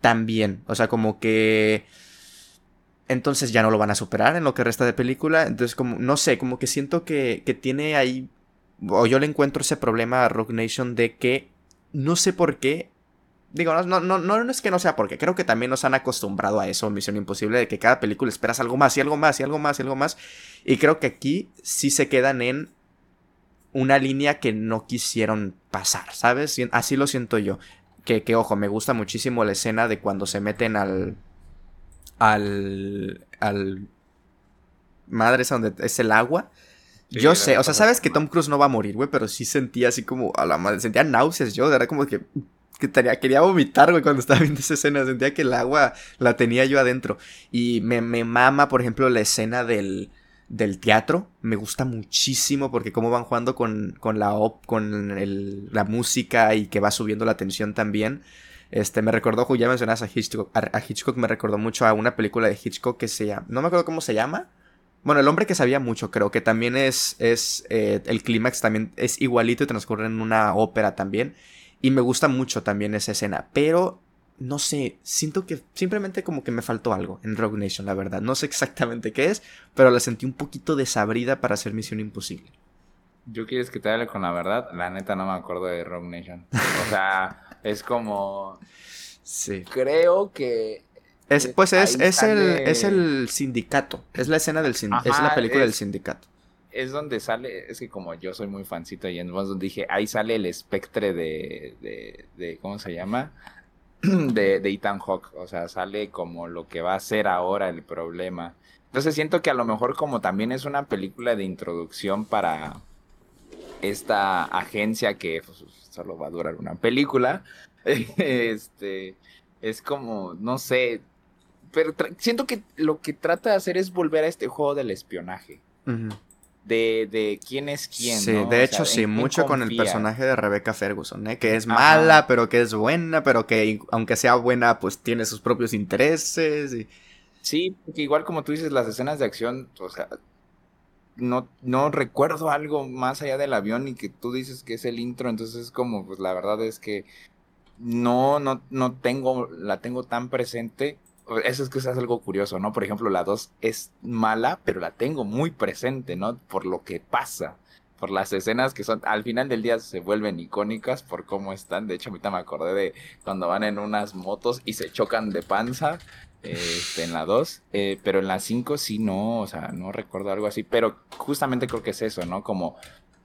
también. O sea, como que. Entonces ya no lo van a superar en lo que resta de película. Entonces, como, no sé, como que siento que, que tiene ahí. O yo le encuentro ese problema a Rock Nation de que no sé por qué. Digo, no, no, no, no es que no sea porque creo que también nos han acostumbrado a eso, Misión Imposible, de que cada película esperas algo más y algo más y algo más y algo más. Y creo que aquí sí se quedan en una línea que no quisieron pasar, ¿sabes? Así lo siento yo. Que, que, ojo, me gusta muchísimo la escena de cuando se meten al. al. al. Madre, es donde es el agua. yo sé, o sea, sabes que Tom Cruise no va a morir, güey, pero sí sentía así como a la madre, sentía náuseas yo, era como que, que tenía, quería vomitar, güey, cuando estaba viendo esa escena, sentía que el agua la tenía yo adentro. Y me, me mama, por ejemplo, la escena del, del teatro. Me gusta muchísimo porque cómo van jugando con, con la op, con la música y que va subiendo la tensión también. Este, me recordó, ya mencionas a Hitchcock, a, Hitchcock me recordó mucho a una película de Hitchcock que se llama, no me acuerdo cómo se llama. Bueno, el hombre que sabía mucho, creo que también es, es eh, el clímax también es igualito y transcurre en una ópera también. Y me gusta mucho también esa escena, pero no sé, siento que simplemente como que me faltó algo en Rogue Nation, la verdad. No sé exactamente qué es, pero la sentí un poquito desabrida para hacer Misión Imposible. ¿Yo quieres que te hable con la verdad? La neta no me acuerdo de Rogue Nation. O sea, es como... Sí. Creo que... Es, pues es, es, el, es el sindicato. Es la escena del sindicato. Es la película del sindicato. Es donde sale, es que como yo soy muy fancito y entonces dije, ahí sale el espectre de, de, de ¿cómo se llama? de, de Ethan Hawke. O sea, sale como lo que va a ser ahora el problema. Entonces siento que a lo mejor como también es una película de introducción para esta agencia que pues, solo va a durar una película. este es como, no sé, pero siento que lo que trata de hacer es volver a este juego del espionaje de, de quién es quién. Sí, de hecho sí, mucho con el personaje de Rebecca Ferguson, ¿eh? que es mala, pero que es buena, pero que aunque sea buena, pues tiene sus propios intereses. Y... Sí, porque igual como tú dices, las escenas de acción, o sea, no, no recuerdo algo más allá del avión y que tú dices que es el intro, entonces es como, pues la verdad es que no, no, no tengo, la tengo tan presente eso es que es algo curioso, ¿no? Por ejemplo, la 2 es mala, pero la tengo muy presente, ¿no? Por lo que pasa, por las escenas que son, al final del día se vuelven icónicas por cómo están. De hecho, ahorita me acordé de cuando van en unas motos y se chocan de panza. Este, en la 2, eh, pero en la 5 sí no, o sea, no recuerdo algo así, pero justamente creo que es eso, ¿no? Como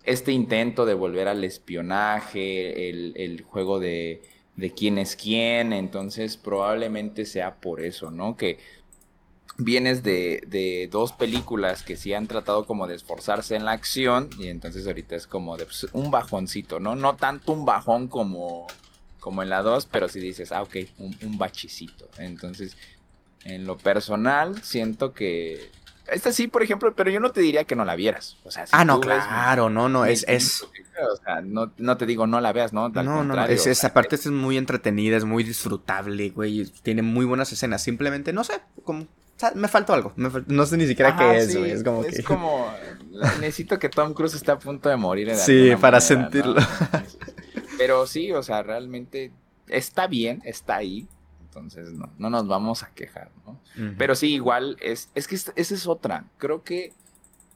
este intento de volver al espionaje, el juego de, de quién es quién, entonces probablemente sea por eso, ¿no? Que vienes de, de, dos películas que sí han tratado como de esforzarse en la acción y entonces ahorita es como de pues, un bajoncito, ¿no? No tanto un bajón como, como en la 2, pero si dices, ah, ok, un, un bachicito. Entonces, en lo personal, siento que esta sí, por ejemplo, pero yo no te diría que no la vieras. O sea, ah, no, claro, no, no, es... es... O sea, no, no, te digo no la veas, ¿no? no, no, es, esa parte es muy entretenida, es muy disfrutable, güey. Tiene muy buenas escenas. Simplemente, no sé, como... me faltó algo. no sé ni siquiera qué es, güey. es como es como... Necesito que Tom Cruise esté a punto de morir. Sí, para sentirlo. Pero sí, o sea, realmente está bien, está ahí entonces no, no nos vamos a quejar, ¿no? Pero sí, igual, es, es que esa es otra. Creo que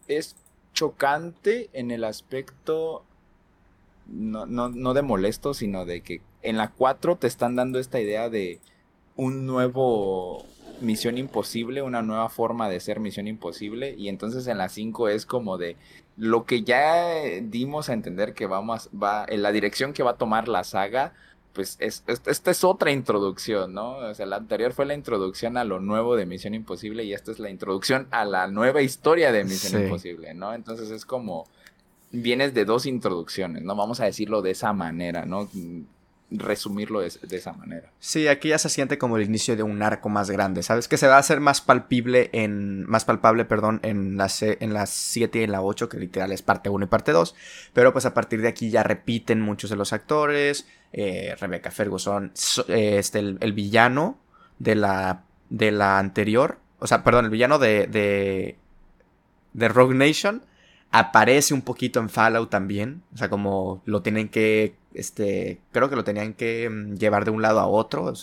es chocante en el aspecto, no, no, no de molesto, sino de que en la 4 te están dando esta idea de un nuevo Misión Imposible, una nueva forma de ser Misión Imposible, y entonces en la 5 es como de lo que ya dimos a entender que vamos, va, en la dirección que va a tomar la saga, pues es, esta es otra introducción, ¿no? O sea, la anterior fue la introducción a lo nuevo de Misión Imposible y esta es la introducción a la nueva historia de Misión Imposible, ¿no? Entonces es como, vienes de dos introducciones, ¿no? Vamos a decirlo de esa manera, ¿no? Resumirlo de, esa manera. Sí, aquí ya se siente como el inicio de un arco más grande, ¿sabes? Que se va a hacer más palpable en. Más palpable, perdón, en las en las 7 y en la 8, que literal es parte 1 y parte 2. Pero pues a partir de aquí ya repiten muchos de los actores. Eh, Rebecca Ferguson, eh, este, el, villano de la. de la anterior. O sea, perdón, el villano de. de. de Rogue Nation. Aparece un poquito en Fallout también. O sea, como lo tienen que este, creo que lo tenían que mm, llevar de un lado a otro,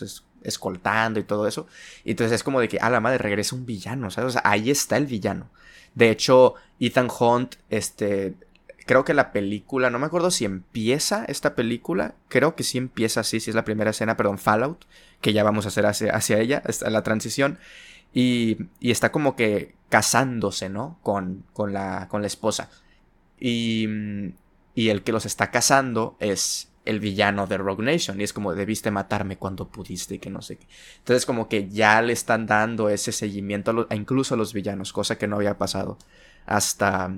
escoltando y todo eso. Y entonces es como de que, a la madre, regresa un villano. O sea, ahí está el villano. De hecho, Ethan Hunt, este, creo que la película, no me acuerdo si empieza esta película, creo que sí empieza así, si es la primera escena, perdón, Fallout, que ya vamos a hacer hacia, hacia ella, la transición. Y, y, está como que casándose, ¿no? Con, con, la, con la esposa. Y, mm, y el que los está cazando es el villano de Rogue Nation. Y es como, debiste matarme cuando pudiste, que no sé qué. Entonces como que ya le están dando ese seguimiento a, incluso a los villanos, cosa que no había pasado hasta,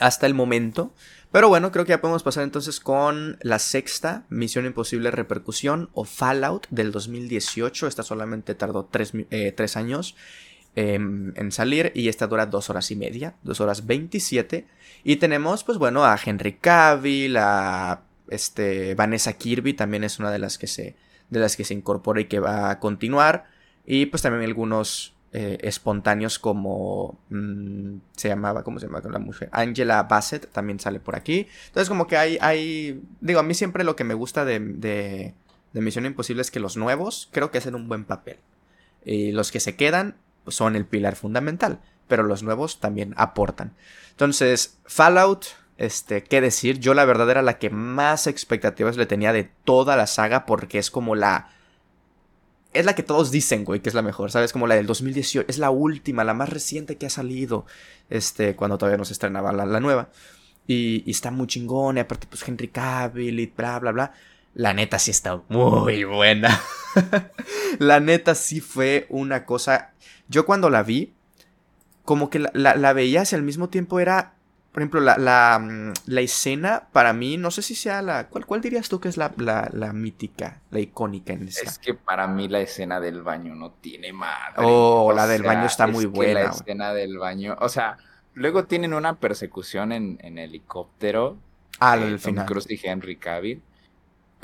hasta el momento. Pero bueno, creo que ya podemos pasar entonces con la sexta Misión Imposible Repercusión o Fallout del 2018. Esta solamente tardó tres, eh, años. Em, en salir y esta dura dos horas y media, dos horas 27 y tenemos pues bueno a Henry Cavill, a este, Vanessa Kirby también es una de las que se, de las que se incorpora y que va a continuar y pues también algunos eh, espontáneos como mm, se llamaba, ¿cómo se llama la mujer? Angela Bassett también sale por aquí. Entonces como que hay, hay, digo, a mí siempre lo que me gusta de, de, de Misión Imposible es que los nuevos creo que hacen un buen papel. Y los que se quedan son el pilar fundamental, pero los nuevos también aportan. Entonces, Fallout, este, qué decir, yo la verdad era la que más expectativas le tenía de toda la saga porque es como la... Es la que todos dicen, güey, que es la mejor, ¿sabes? Como la del 2018, es la última, la más reciente que ha salido, este, cuando todavía no se estrenaba la, nueva. Y, y, está muy chingón, y aparte pues Henry Cavill y bla, bla, bla. La neta sí está muy buena. la neta sí fue una cosa yo cuando la vi, como que la, la, veías y al mismo tiempo era, por ejemplo, la, la, mm, la, escena para mí, no sé si sea la... ¿Cuál, cuál dirías tú que es la, la, mítica, la icónica en esta? Es que para mí la escena del baño no tiene madre. Oh, la del baño está muy buena. la escena del baño, o sea, luego tienen una persecución en, en helicóptero. Ah, al final. Cruz y Henry Cavill.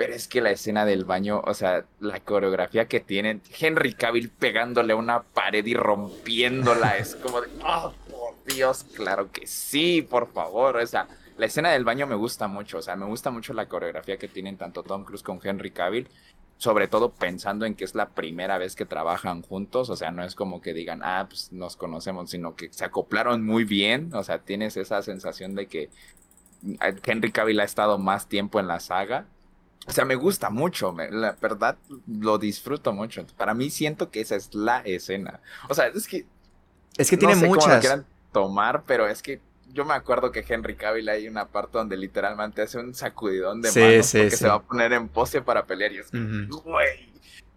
Pero es que la escena del baño, o sea, la coreografía que tienen, Henry Cavill pegándole a una pared y rompiéndola, es como de, oh, por Dios, claro que sí, por favor. O sea, la escena del baño me gusta mucho, o sea, me gusta mucho la coreografía que tienen tanto Tom Cruise con Henry Cavill, sobre todo pensando en que es la primera vez que trabajan juntos, o sea, no es como que digan, ah, pues nos conocemos, sino que se acoplaron muy bien, o sea, tienes esa sensación de que Henry Cavill ha estado más tiempo en la saga o sea, me gusta mucho, la verdad lo disfruto mucho. Para mí siento que esa es la escena. O sea, es que... Es que tiene muchas. quieran tomar, pero es que yo me acuerdo que Henry Cavill hay una parte donde literalmente hace un sacudidón de manos porque se va a poner en pose para pelear y es güey.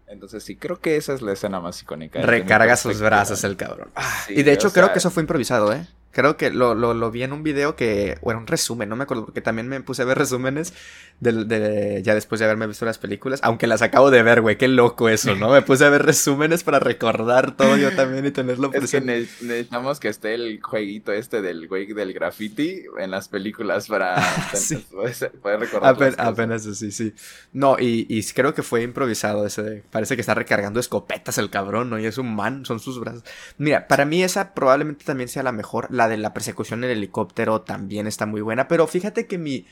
Entonces sí, creo que esa es la escena más icónica. Recarga sus brazos el cabrón. y de hecho creo que eso fue improvisado, ¿eh? Creo que lo, lo, lo, vi en un video que, bueno, un resumen, no me acuerdo, porque también me puse a ver resúmenes de, de, ya después de haberme visto las películas, aunque las acabo de ver, güey, qué loco eso, ¿no? Me puse a ver resúmenes para recordar todo yo también y tenerlo presente. Es que necesitamos que esté el jueguito este del güey del graffiti en las películas para poder recordar. Apen, apenas sí, sí. No, y, y creo que fue improvisado ese, parece que está recargando escopetas el cabrón, ¿no? Y es un man, son sus brazos. Mira, para mí esa probablemente también sea la mejor, la de la persecución en el helicóptero también está muy buena. Pero fíjate que mi.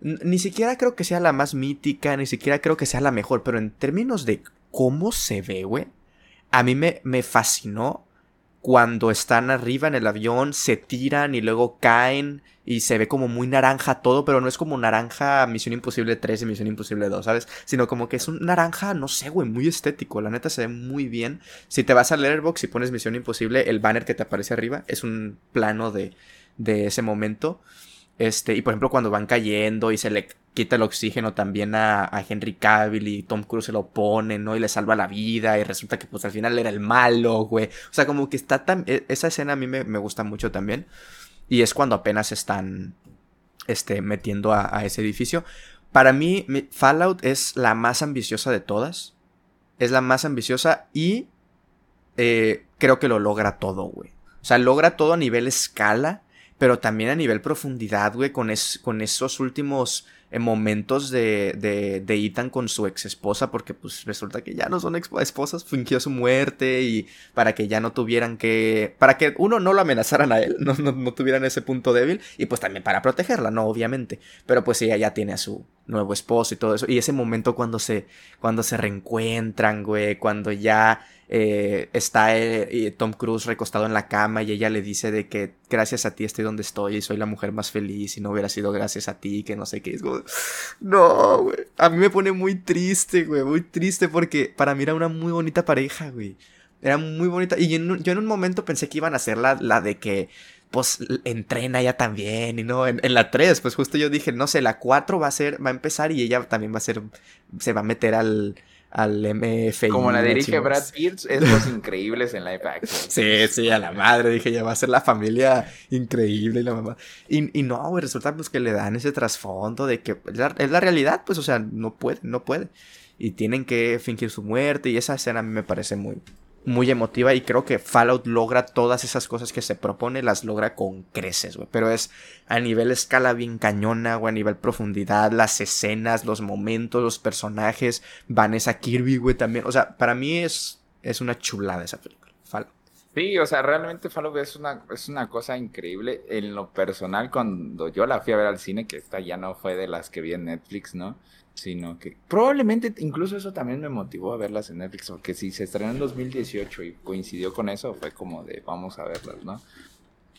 Ni siquiera creo que sea la más mítica, ni siquiera creo que sea la mejor. Pero en términos de cómo se ve, güey. A mí me, me fascinó cuando están arriba en el avión, se tiran y luego caen y se ve como muy naranja todo, pero no es como naranja Misión Imposible 3 y Misión Imposible 2, ¿sabes? Sino como que es un naranja, no sé, güey, muy estético, la neta se ve muy bien. Si te vas a Letterboxd y pones Misión Imposible, el banner que te aparece arriba es un plano de, de ese momento. Este, y por ejemplo, cuando van cayendo y se le quita el oxígeno también a, Henry Cavill y Tom Cruise se lo pone, ¿no? Y le salva la vida y resulta que pues al final era el malo, güey. O sea, como que está tan... E, esa escena a mí me, gusta mucho también. Y es cuando apenas están... este, metiendo a, ese edificio. Para mí, Fallout es la más ambiciosa de todas. Es la más ambiciosa y eh, creo que lo logra todo, güey. O sea, logra todo a nivel escala, pero también a nivel profundidad, güey, con, con esos últimos momentos de, de, de, Ethan con su ex esposa, porque pues resulta que ya no son esposas, fingió su muerte y para que ya no tuvieran que, para que uno no lo amenazaran a él, no, no, tuvieran ese punto débil y pues también para protegerla, no, obviamente, pero pues ella ya tiene a su nuevo esposo y todo eso, y ese momento cuando se, cuando se reencuentran, güey, cuando ya eh, está eh, Tom Cruise recostado en la cama y ella le dice de que gracias a ti estoy donde estoy y soy la mujer más feliz y no hubiera sido gracias a ti, que no sé qué. Es no, güey. A mí me pone muy triste, güey, muy triste porque para mí era una muy bonita pareja, güey. Era muy bonita. Y yo en, un momento pensé que iban a hacer la, la de que pues entrena ella también y no, en, la 3, pues justo yo dije, no sé, la 4 va a ser, va a empezar y ella también va a ser, se va a meter al, al MFI. Como la dirige Brad Pitt, es los increíbles en live action. Sí, sí, a la madre, dije, ya va a ser la familia increíble y la mamá. Y, y no, güey, resulta pues que le dan ese trasfondo de que es la, realidad, pues, o sea, no puede, no puede. Y tienen que fingir su muerte y esa escena a mí me parece muy, muy emotiva y creo que Fallout logra todas esas cosas que se propone, las logra con creces, güey. Pero es a nivel escala bien cañona, güey, a nivel profundidad, las escenas, los momentos, los personajes, Vanessa Kirby, güey, también. O sea, para mí es, es una chulada esa película, Fallout. Sí, o sea, realmente Fallout es una, es una cosa increíble. En lo personal, cuando yo la fui a ver al cine, que esta ya no fue de las que vi en Netflix, ¿no? Sino que probablemente incluso eso también me motivó a verlas en Netflix, porque si se estrenó en 2018 y coincidió con eso, fue como de vamos a verlas, ¿no?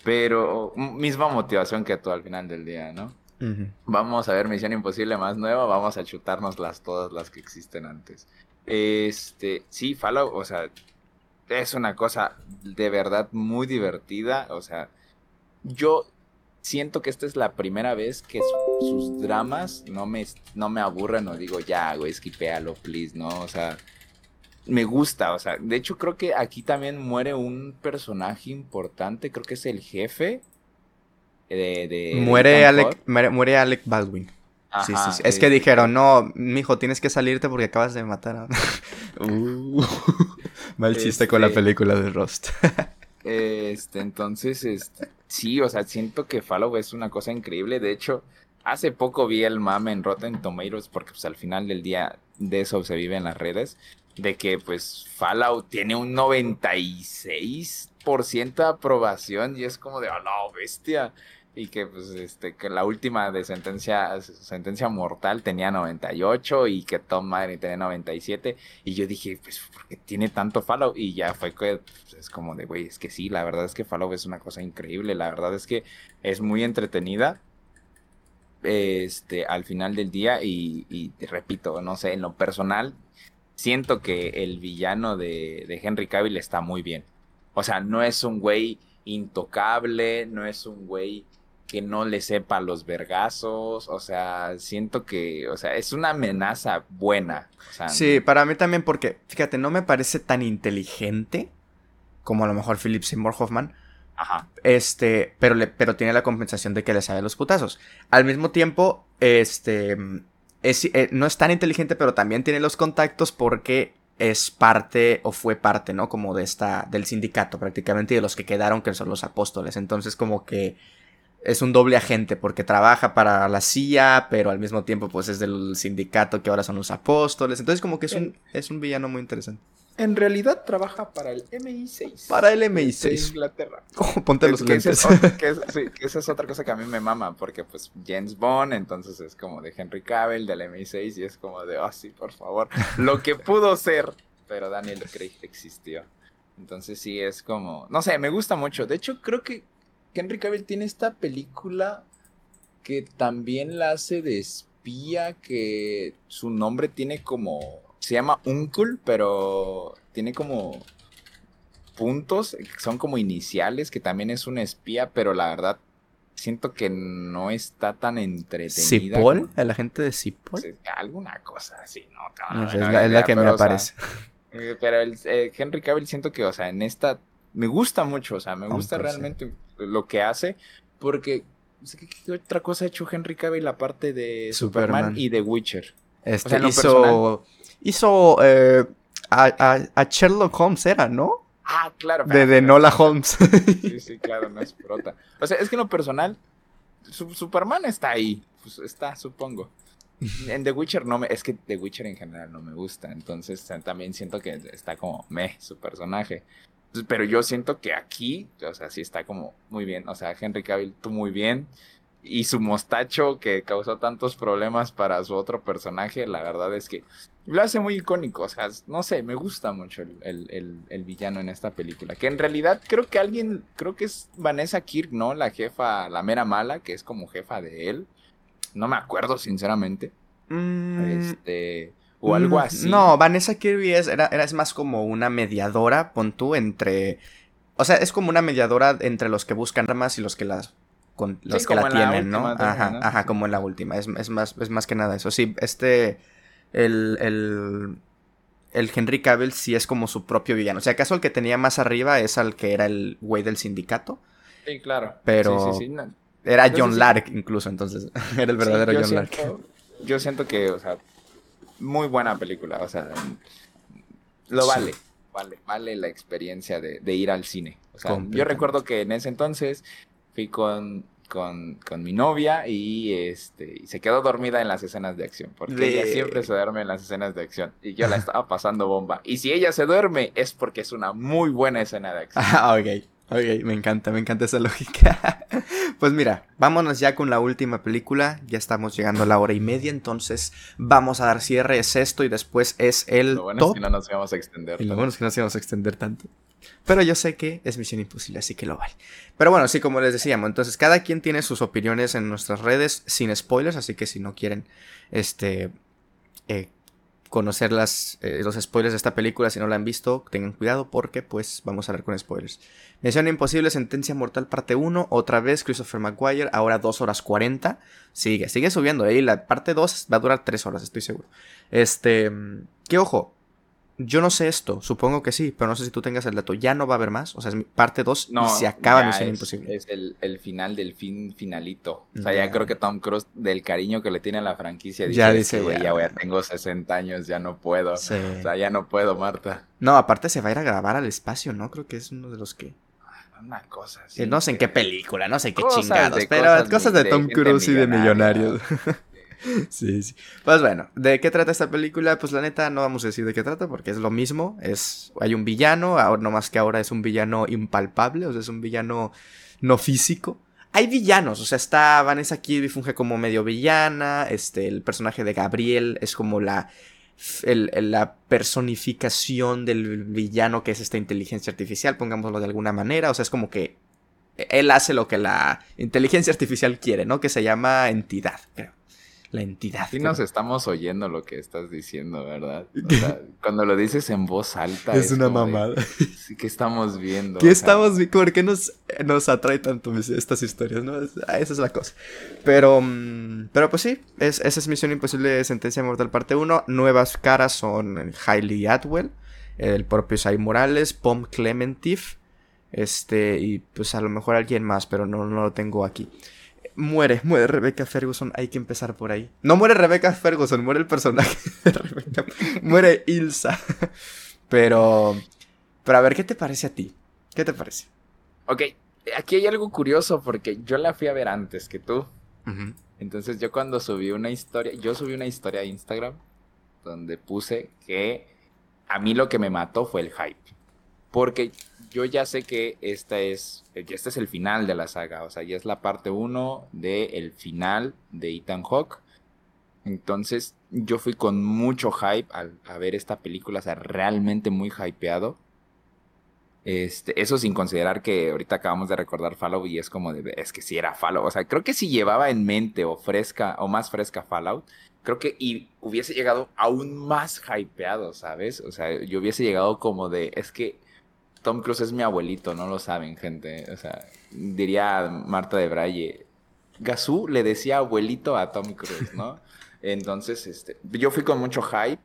Pero misma motivación que tú al final del día, ¿no? Vamos a ver Misión Imposible más nueva, vamos a chutarnos las todas las que existen antes. Este, sí, Fallout, o sea, es una cosa de verdad muy divertida, o sea, yo siento que esta es la primera vez que sus dramas no me, no me aburren o digo, ya, güey, esquipéalo, please, ¿no? O sea, me gusta, o sea, de hecho creo que aquí también muere un personaje importante, creo que es el jefe de... muere, Alec, muere, Alec Baldwin. sí, sí, sí. Es que dijeron, no, mijo, tienes que salirte porque acabas de matar a... uh, mal chiste con la este película de Rust. este, entonces, este, sí, o sea, siento que Fallout es una cosa increíble. De hecho, hace poco vi el mame en Rotten Tomatoes, porque pues al final del día de eso se vive en las redes, de que pues Fallout tiene un 96% de aprobación y es como de, oh no, bestia y que pues este que la última de sentencia sentencia mortal tenía 98 y que Tom Madden tenía 97 y yo dije pues porque tiene tanto follow y ya fue que pues, es como de güey es que sí la verdad es que follow es una cosa increíble. La verdad es que es muy entretenida este al final del día. Y, y repito no sé en lo personal siento que el villano de, de Henry Cavill está muy bien. O sea no es un güey intocable no es un güey que no le sepa los vergazos, o sea, siento que, o sea, es una amenaza buena. sí, para mí también porque, fíjate, no me parece tan inteligente como a lo mejor Philip Seymour Hoffman. Ajá. Este, pero, le, pero tiene la compensación de que le sabe los putazos. Al mismo tiempo, este, es, eh, no es tan inteligente, pero también tiene los contactos porque es parte o fue parte, ¿no? Como de esta, del sindicato prácticamente y de los que quedaron que son los apóstoles. Entonces como que es un doble agente porque trabaja para la CIA, pero al mismo tiempo pues es del sindicato que ahora son los apóstoles. Entonces como que es un, es un villano muy interesante. En realidad trabaja para el MI6. Para el MI6. De Inglaterra. Oh, ponte los lentes. esa es otra cosa que a mí me mama, porque pues James Bond, entonces es como de Henry Cavill, del MI6, y es como de, oh sí, por favor. Lo que pudo ser, pero Daniel Craig existió. Entonces sí es como, no sé, me gusta mucho. De hecho, creo que Henry Cavill tiene esta película que también la hace de espía, que su nombre tiene como, se llama Uncle, pero tiene como puntos, son como iniciales, que también es un espía, pero la verdad siento que no está tan entretenida. ¿Cipol? ¿El agente de Cipol? Alguna cosa así, ¿no? es, la, que me aparece. Eh, pero el, eh, Henry Cavill siento que, o sea, en esta me gusta mucho, o sea, me gusta realmente lo que hace, porque ¿qué, otra cosa ha hecho Henry Cavill aparte de Superman, y de Witcher? Este, hizo, hizo eh, a, Sherlock Holmes, era, ¿no? Ah, claro. De, de Nola Holmes. Sí, sí, claro, no es prota. O sea, es que en lo personal, Superman está ahí. Pues está, supongo. En The Witcher no me, es que The Witcher en general no me gusta, entonces también siento que está como meh su personaje. Pero yo siento que aquí, o sea, sí está como muy bien, o sea, Henry Cavill tú muy bien. Y su mostacho que causó tantos problemas para su otro personaje, la verdad es que lo hace muy icónico, o sea, no sé, me gusta mucho el, villano en esta película, que en realidad creo que alguien, creo que es Vanessa Kirk, ¿no? La jefa, la mera mala, que es como jefa de él, no me acuerdo sinceramente, mm, este, o algo así. No, Vanessa Kirby es, era, es más como una mediadora, pon tú, entre... O sea, es como una mediadora entre los que buscan armas y los que las con los que la tienen, ¿no? Ajá, ajá, como en la última. Es, más, es más que nada eso. Sí, este. El, el, el Henry Cavill sí es como su propio villano. O sea, acaso el que tenía más arriba es al que era el güey del sindicato. Sí, claro. Pero. Era John Lark, incluso, entonces. era el verdadero John Lark. Yo siento que, o sea, muy buena película. O sea, lo vale. Vale, vale la experiencia de, de ir al cine. O sea, yo recuerdo que en ese entonces fui con, con, con, mi novia y este y se quedó dormida en las escenas de acción, porque ella siempre se duerme en las escenas de acción y yo la estaba pasando bomba. Y si ella se duerme es porque es una muy buena escena de acción. Ah, ok. Ok, me encanta, me encanta esa lógica. pues mira, vámonos ya con la última película. Ya estamos llegando a la hora y media, entonces vamos a dar cierre. Es esto y después es el. Lo bueno es que no nos vamos a extender. Y lo bueno es que no nos vamos a extender tanto. Pero yo sé que es misión imposible, así que lo vale. Pero bueno, sí, como les decíamos, entonces cada quien tiene sus opiniones en nuestras redes sin spoilers, así que si no quieren este eh, conocer las, eh, los spoilers de esta película, si no la han visto, tengan cuidado porque pues vamos a hablar con spoilers. Misión Imposible, Sentencia Mortal, parte 1, otra vez Christopher Maguire, ahora 2 horas 40. Sigue, sigue subiendo, ¿eh? la parte 2 va a durar 3 horas, estoy seguro. Este, que ojo, yo no sé esto, supongo que sí, pero no sé si tú tengas el dato. Ya no va a haber más. O sea, es parte 2 y se acaba Misión Imposible. Es el, final del fin finalito. O sea, ya. creo que Tom Cruise, del cariño que le tiene a la franquicia, dice, ya dice, güey, ya, tengo 60 años, ya no puedo. O sea, ya no puedo, Marta. No, aparte se va a ir a grabar al espacio, ¿no? Creo que es uno de los que. Una cosa así. No sé en qué película, no sé qué chingados, pero cosas, de, Tom Cruise y de millonarios. sí, sí. Pues bueno, ¿de qué trata esta película? Pues la neta no vamos a decir de qué trata porque es lo mismo. Es, hay un villano, ahora, no más que ahora es un villano impalpable, o sea, es un villano no físico. Hay villanos, o sea, está Vanessa Kirby funge como medio villana, este, el personaje de Gabriel es como la, la personificación del villano que es esta inteligencia artificial, pongámoslo de alguna manera, o sea, es como que él hace lo que la inteligencia artificial quiere, ¿no? Que se llama entidad, creo la entidad. Sí nos estamos oyendo lo que estás diciendo, ¿verdad? cuando lo dices en voz alta. Es, una mamada. sí, que estamos viendo? ¿Qué estamos viendo? ¿Por qué nos, nos atrae tanto estas historias, no? Ah, esa es la cosa. Pero, mm, pero pues sí, es, esa es Misión Imposible Sentencia Mortal parte 1. Nuevas caras son Hailey Atwell, el propio Sai Morales, Pom Clementif, este, y pues a lo mejor alguien más, pero no, no lo tengo aquí muere, muere Rebecca Ferguson, hay que empezar por ahí. No muere Rebecca Ferguson, muere el personaje de Rebecca, muere Ilsa. Pero, pero a ver, ¿qué te parece a ti? ¿Qué te parece? Ok, aquí hay algo curioso porque yo la fui a ver antes que tú. Entonces yo cuando subí una historia, yo subí una historia a Instagram donde puse que a mí lo que me mató fue el hype. Porque yo ya sé que esta es, este es el final de la saga, o sea, ya es la parte 1 del final de Ethan Hawke. Entonces, yo fui con mucho hype al, a ver esta película, o sea, realmente muy hypeado. Este, eso sin considerar que ahorita acabamos de recordar Fallout y es como de, es que si era Fallout, o sea, creo que si llevaba en mente o fresca o más fresca Fallout, creo que y hubiese llegado aún más hypeado, ¿sabes? O sea, yo hubiese llegado como de, es que Tom Cruise es mi abuelito, no lo saben, gente. O sea, diría Marta de Braille. Gazú le decía abuelito a Tom Cruise, ¿no? Entonces, este, yo fui con mucho hype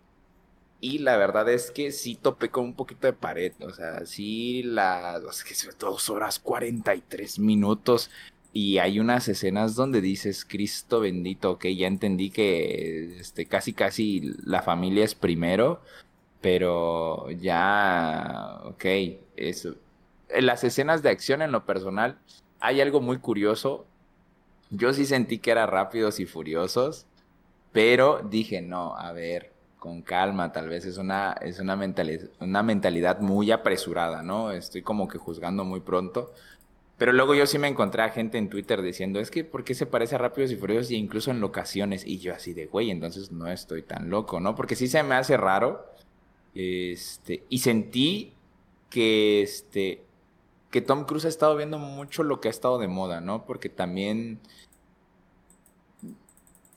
y la verdad es que sí topé con un poquito de pared. O sea, sí, las dos horas 43 minutos. y hay unas escenas donde dices, Cristo bendito, que ya entendí que este, casi casi la familia es primero, pero ya, ok, eso. En las escenas de acción en lo personal, hay algo muy curioso. Yo sí sentí que era rápidos y furiosos, pero dije, no, a ver, con calma, tal vez es una, es una, mentalidad, una mentalidad muy apresurada, ¿no? Estoy como que juzgando muy pronto. Pero luego yo sí me encontré a gente en Twitter diciendo, es que ¿por qué se parece a Rápidos y Furiosos y incluso en locaciones? Y yo así de, güey, entonces no estoy tan loco, ¿no? Porque sí se me hace raro. Este, y sentí que, este, que Tom Cruise ha estado viendo mucho lo que ha estado de moda, ¿no? Porque también,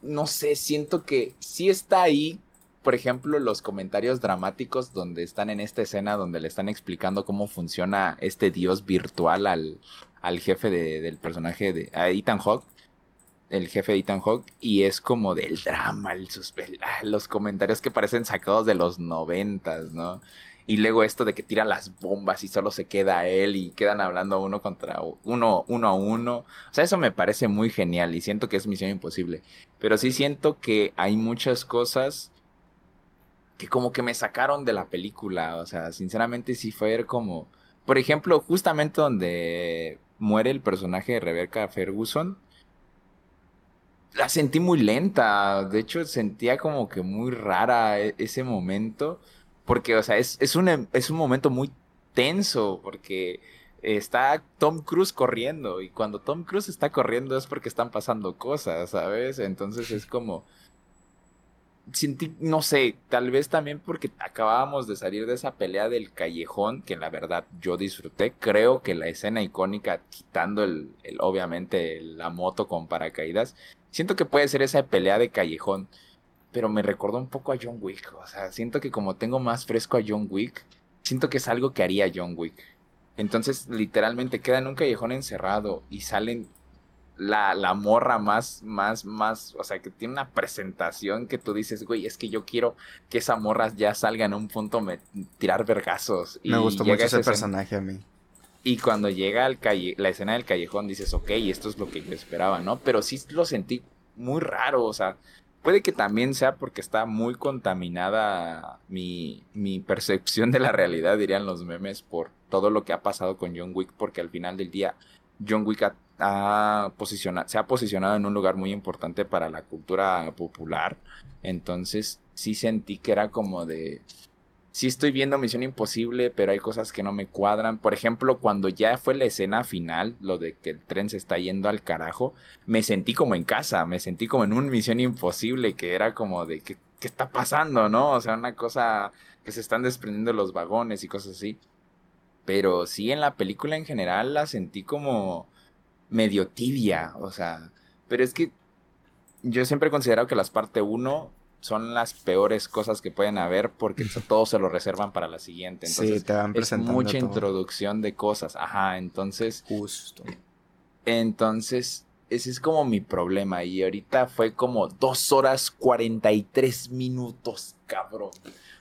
no sé, siento que sí está ahí por ejemplo, los comentarios dramáticos donde están en esta escena donde le están explicando cómo funciona este dios virtual al, al jefe del personaje de Ethan Hawke, el jefe de Ethan Hawke, y es como del drama, el ah, los comentarios que parecen sacados de los noventas, ¿no? Y luego esto de que tiran las bombas y solo se queda él y quedan hablando uno contra uno, uno a uno. O sea, eso me parece muy genial y siento que es misión imposible. Pero sí siento que hay muchas cosas que como que me sacaron de la película. O sea, sinceramente sí fue como... Por ejemplo, justamente donde muere el personaje de Rebecca Ferguson, la sentí muy lenta. De hecho, sentía como que muy rara e-, ese momento. Porque, o sea, es, es, un, es un momento muy tenso. Porque está Tom Cruise corriendo. Y cuando Tom Cruise está corriendo es porque están pasando cosas, ¿sabes? Entonces es como no sé, tal vez también porque acabábamos de salir de esa pelea del callejón, que la verdad yo disfruté. Creo que la escena icónica, quitando el, obviamente la moto con paracaídas, siento que puede ser esa pelea de callejón, pero me recordó un poco a John Wick. O sea, siento que como tengo más fresco a John Wick, siento que es algo que haría John Wick. Entonces, literalmente queda en un callejón encerrado y salen la, la, morra más, más, más, o sea, que tiene una presentación que tú dices, güey, es que yo quiero que esa morra ya salga en un punto me, tirar vergazos. Me gustó mucho ese personaje a mí. Y cuando llega al calle, la escena del callejón dices, ok, esto es lo que yo esperaba, ¿no? Pero sí lo sentí muy raro, o sea, puede que también sea porque está muy contaminada mi, mi percepción de la realidad, dirían los memes, por todo lo que ha pasado con John Wick, porque al final del día John Wick ha se ha posicionado en un lugar muy importante para la cultura popular. Entonces sí sentí que era como de... Sí estoy viendo Misión Imposible, pero hay cosas que no me cuadran. Por ejemplo, cuando ya fue la escena final, lo de que el tren se está yendo al carajo, me sentí como en casa, me sentí como en un Misión Imposible, que era como de, ¿qué, qué está pasando, no? O sea, una cosa que se están desprendiendo los vagones y cosas así. Pero sí, en la película en general la sentí como medio tibia, o sea, pero es que yo siempre he considerado que las parte 1 son las peores cosas que pueden haber porque todo se lo reservan para la siguiente. Entonces, sí, te van presentando mucha introducción de cosas. Ajá, entonces. Justo. Entonces, ese es como mi problema. Y ahorita fue como dos horas 43 minutos, cabrón.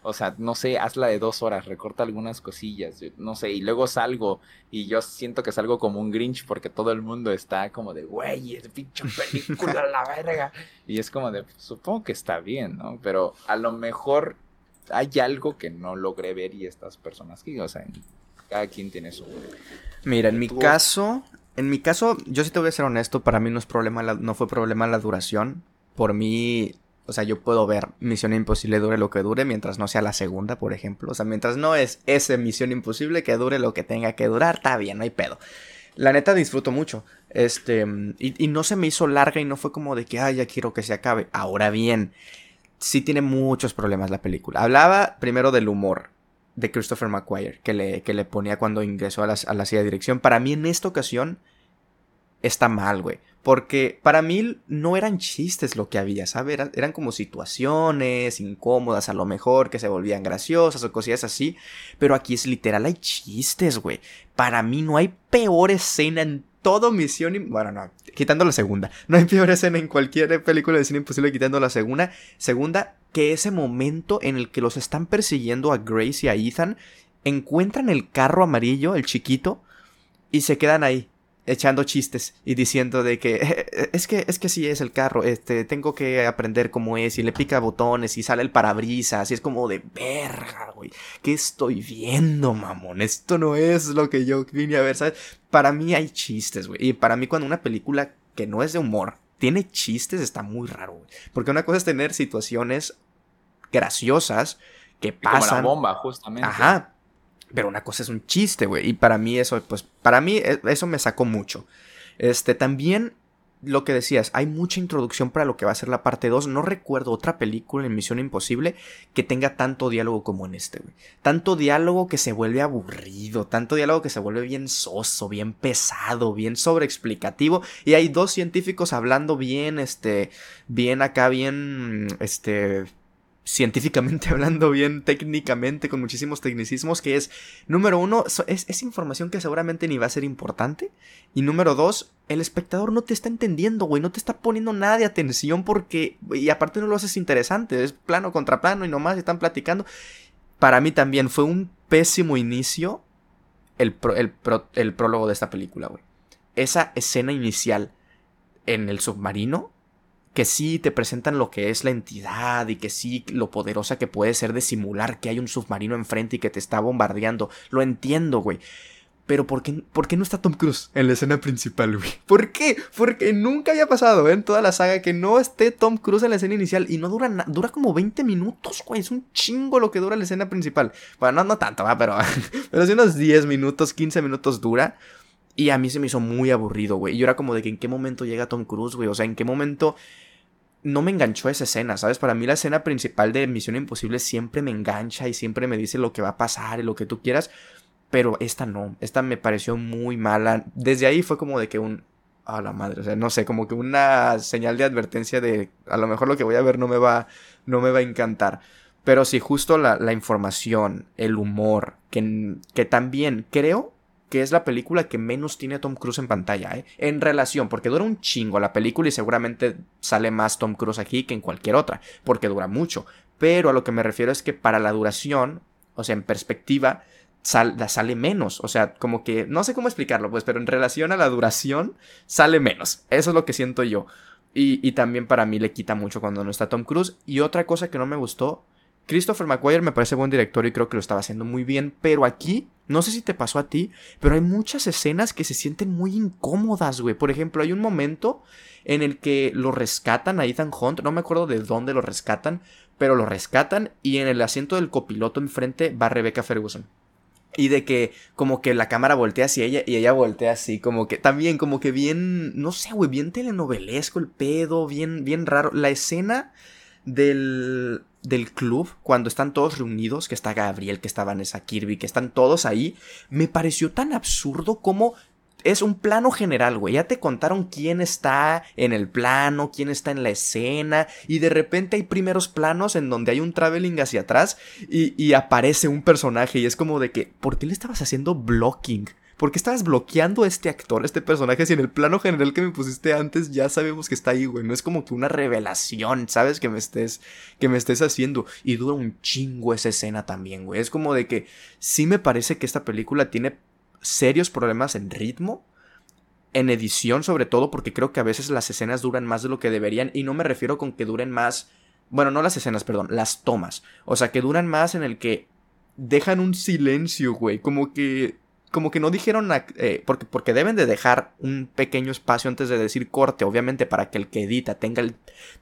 O sea, no sé, hazla de dos horas, recorta algunas cosillas, no sé, y luego salgo y yo siento que salgo como un Grinch porque todo el mundo está como de, güey, es pinche película, la verga. Y es como de, supongo que está bien, ¿no? Pero a lo mejor hay algo que no logré ver y estas personas que, o sea, cada quien tiene su... Mira, en mi caso, en mi caso, yo sí te voy a ser honesto, para mí no es problema, no fue problema la duración. Por mí, o sea, yo puedo ver Misión Imposible dure lo que dure mientras no sea la segunda, por ejemplo. O sea, mientras no es ese Misión Imposible que dure lo que tenga que durar, está bien, no hay pedo. La neta disfruto mucho. Este, y, no se me hizo larga y no fue como de que, ay, ya quiero que se acabe. Ahora bien, sí tiene muchos problemas la película. Hablaba primero del humor de Christopher McQuire, que le, que le ponía cuando ingresó a la, a la silla de dirección. Para mí en esta ocasión está mal, güey. Porque para mí no eran chistes lo que había, ¿sabes? Eran, como situaciones incómodas a lo mejor, que se volvían graciosas o cosillas así. Pero aquí es literal, hay chistes, güey. Para mí no hay peor escena en todo Misión... Y... Bueno, no, quitando la segunda. No hay peor escena en cualquier película de cine imposible quitando la segunda. Segunda, que ese momento en el que los están persiguiendo a Grace y a Ethan, encuentran el carro amarillo, el chiquito, y se quedan ahí echando chistes y diciendo de que eh, eh, es que es que sí es el carro, este tengo que aprender cómo es y le pica botones y sale el parabrisas y es como de verga, güey. ¿Qué estoy viendo, mamón? Esto no es lo que yo vine a ver, ¿sabes? Para mí hay chistes, güey. Y para mí cuando una película que no es de humor tiene chistes está muy raro, güey. Porque una cosa es tener situaciones graciosas que pasan. Como bomba, justamente. Ajá pero una cosa es un chiste, güey. Y para mí eso, pues, para mí e, eso me sacó mucho. Este, también lo que decías, hay mucha introducción para lo que va a ser la parte 2. No recuerdo otra película en Misión Imposible que tenga tanto diálogo como en este, güey. Tanto diálogo que se vuelve aburrido, tanto diálogo que se vuelve bien soso, bien pesado, bien sobreexplicativo. Y hay dos científicos hablando bien, este, bien acá, bien, este, científicamente hablando, bien técnicamente, con muchísimos tecnicismos, que es, número uno, es, información que seguramente ni va a ser importante. Y número dos, el espectador no te está entendiendo, güey, no te está poniendo nada de atención porque, y aparte no lo haces interesante, es plano contra plano y nomás están platicando. Para mí también fue un pésimo inicio el, el, el prólogo de esta película, güey. Esa escena inicial en el submarino que sí te presentan lo que es la entidad y que sí lo poderosa que puede ser de simular que hay un submarino enfrente y que te está bombardeando. Lo entiendo, güey. Pero ¿por qué, ¿por qué, no está Tom Cruise en la escena principal, güey? ¿Por qué? Porque nunca había pasado ¿eh? en toda la saga que no esté Tom Cruise en la escena inicial y no dura dura como 20 minutos, güey. Es un chingo lo que dura la escena principal. Bueno, no, tanto, va, pero, pero sí unos 10 minutos, 15 minutos dura. Y a mí se me hizo muy aburrido, güey. Y yo era como de que en qué momento llega Tom Cruise, güey. O sea, en qué momento no me enganchó esa escena, ¿sabes? Para mí la escena principal de Misión Imposible siempre me engancha y siempre me dice lo que va a pasar y lo que tú quieras, pero esta no, esta me pareció muy mala. Desde ahí fue como de que un... A la madre, o sea, no sé, como que una señal de advertencia de a lo mejor lo que voy a ver no me va, no me va a encantar. Pero sí, justo la, la información, el humor, que, que también creo que es la película que menos tiene Tom Cruise en pantalla, ¿eh? En relación, porque dura un chingo la película y seguramente sale más Tom Cruise aquí que en cualquier otra, porque dura mucho. Pero a lo que me refiero es que para la duración, o sea, en perspectiva, sale menos. O sea, como que, no sé cómo explicarlo, pues, pero en relación a la duración, sale menos. Eso es lo que siento yo. Y, y también para mí le quita mucho cuando no está Tom Cruise. Y otra cosa que no me gustó Christopher McQuarrie me parece buen director y creo que lo estaba haciendo muy bien, pero aquí, no sé si te pasó a ti, pero hay muchas escenas que se sienten muy incómodas, güey. Por ejemplo, hay un momento en el que lo rescatan a Ethan Hunt, no me acuerdo de dónde lo rescatan, pero lo rescatan y en el asiento del copiloto enfrente va Rebecca Ferguson. Y de que como que la cámara voltea hacia ella y ella voltea así, como que también como que bien, no sé, güey, bien telenovelesco el pedo, bien, bien raro. La escena del, del club, cuando están todos reunidos, que está Gabriel, que está Vanessa Kirby, que están todos ahí, me pareció tan absurdo como es un plano general, güey. Ya te contaron quién está en el plano, quién está en la escena, y de repente hay primeros planos en donde hay un traveling hacia atrás y, y aparece un personaje y es como de que, ¿por qué le estabas haciendo blocking? ¿Por qué estabas bloqueando a este actor, a este personaje, si en el plano general que me pusiste antes ya sabemos que está ahí, güey? No es como que una revelación, ¿sabes? Que me estés, que me estés haciendo. Y dura un chingo esa escena también, güey. Es como de que sí me parece que esta película tiene serios problemas en ritmo. En edición, sobre todo, porque creo que a veces las escenas duran más de lo que deberían. Y no me refiero con que duren más. Bueno, no las escenas, perdón, las tomas. O sea, que duran más en el que dejan un silencio, güey. Como que como que no dijeron, eh, porque, porque deben de dejar un pequeño espacio antes de decir corte, obviamente para que el que edita tenga el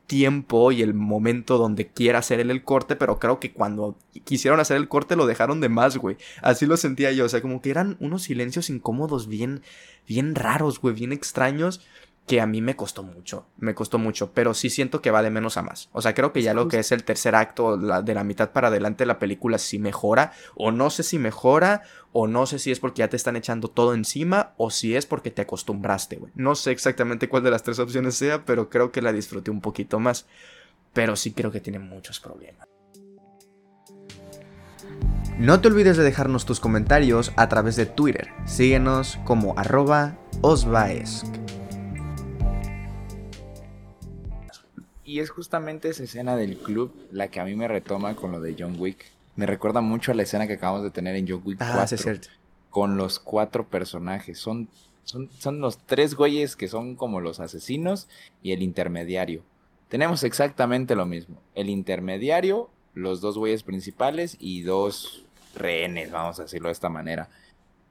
tiempo y el momento donde quiera hacer el, el corte, pero creo que cuando quisieron hacer el corte lo dejaron de más, güey. Así lo sentía yo, o sea, como que eran unos silencios incómodos bien, bien raros, güey, bien extraños que a mí me costó mucho, me costó mucho, pero sí siento que va de menos a más. O sea, creo que ya lo que es el tercer acto, de la mitad para adelante la película sí mejora, o no sé si mejora, o no sé si es porque ya te están echando todo encima, o si es porque te acostumbraste, güey. No sé exactamente cuál de las tres opciones sea, pero creo que la disfruté un poquito más. Pero sí creo que tiene muchos problemas. No te olvides de dejarnos tus comentarios a través de Twitter. Síguenos como arroba osvaesc. Y es justamente esa escena del club la que a mí me retoma con lo de John Wick. Me recuerda mucho a la escena que acabamos de tener en John Wick ah, 4. Con los cuatro personajes. Son Son, son los tres güeyes que son como los asesinos y el intermediario. Tenemos exactamente lo mismo. El intermediario, los dos güeyes principales y dos rehenes, vamos a decirlo de esta manera.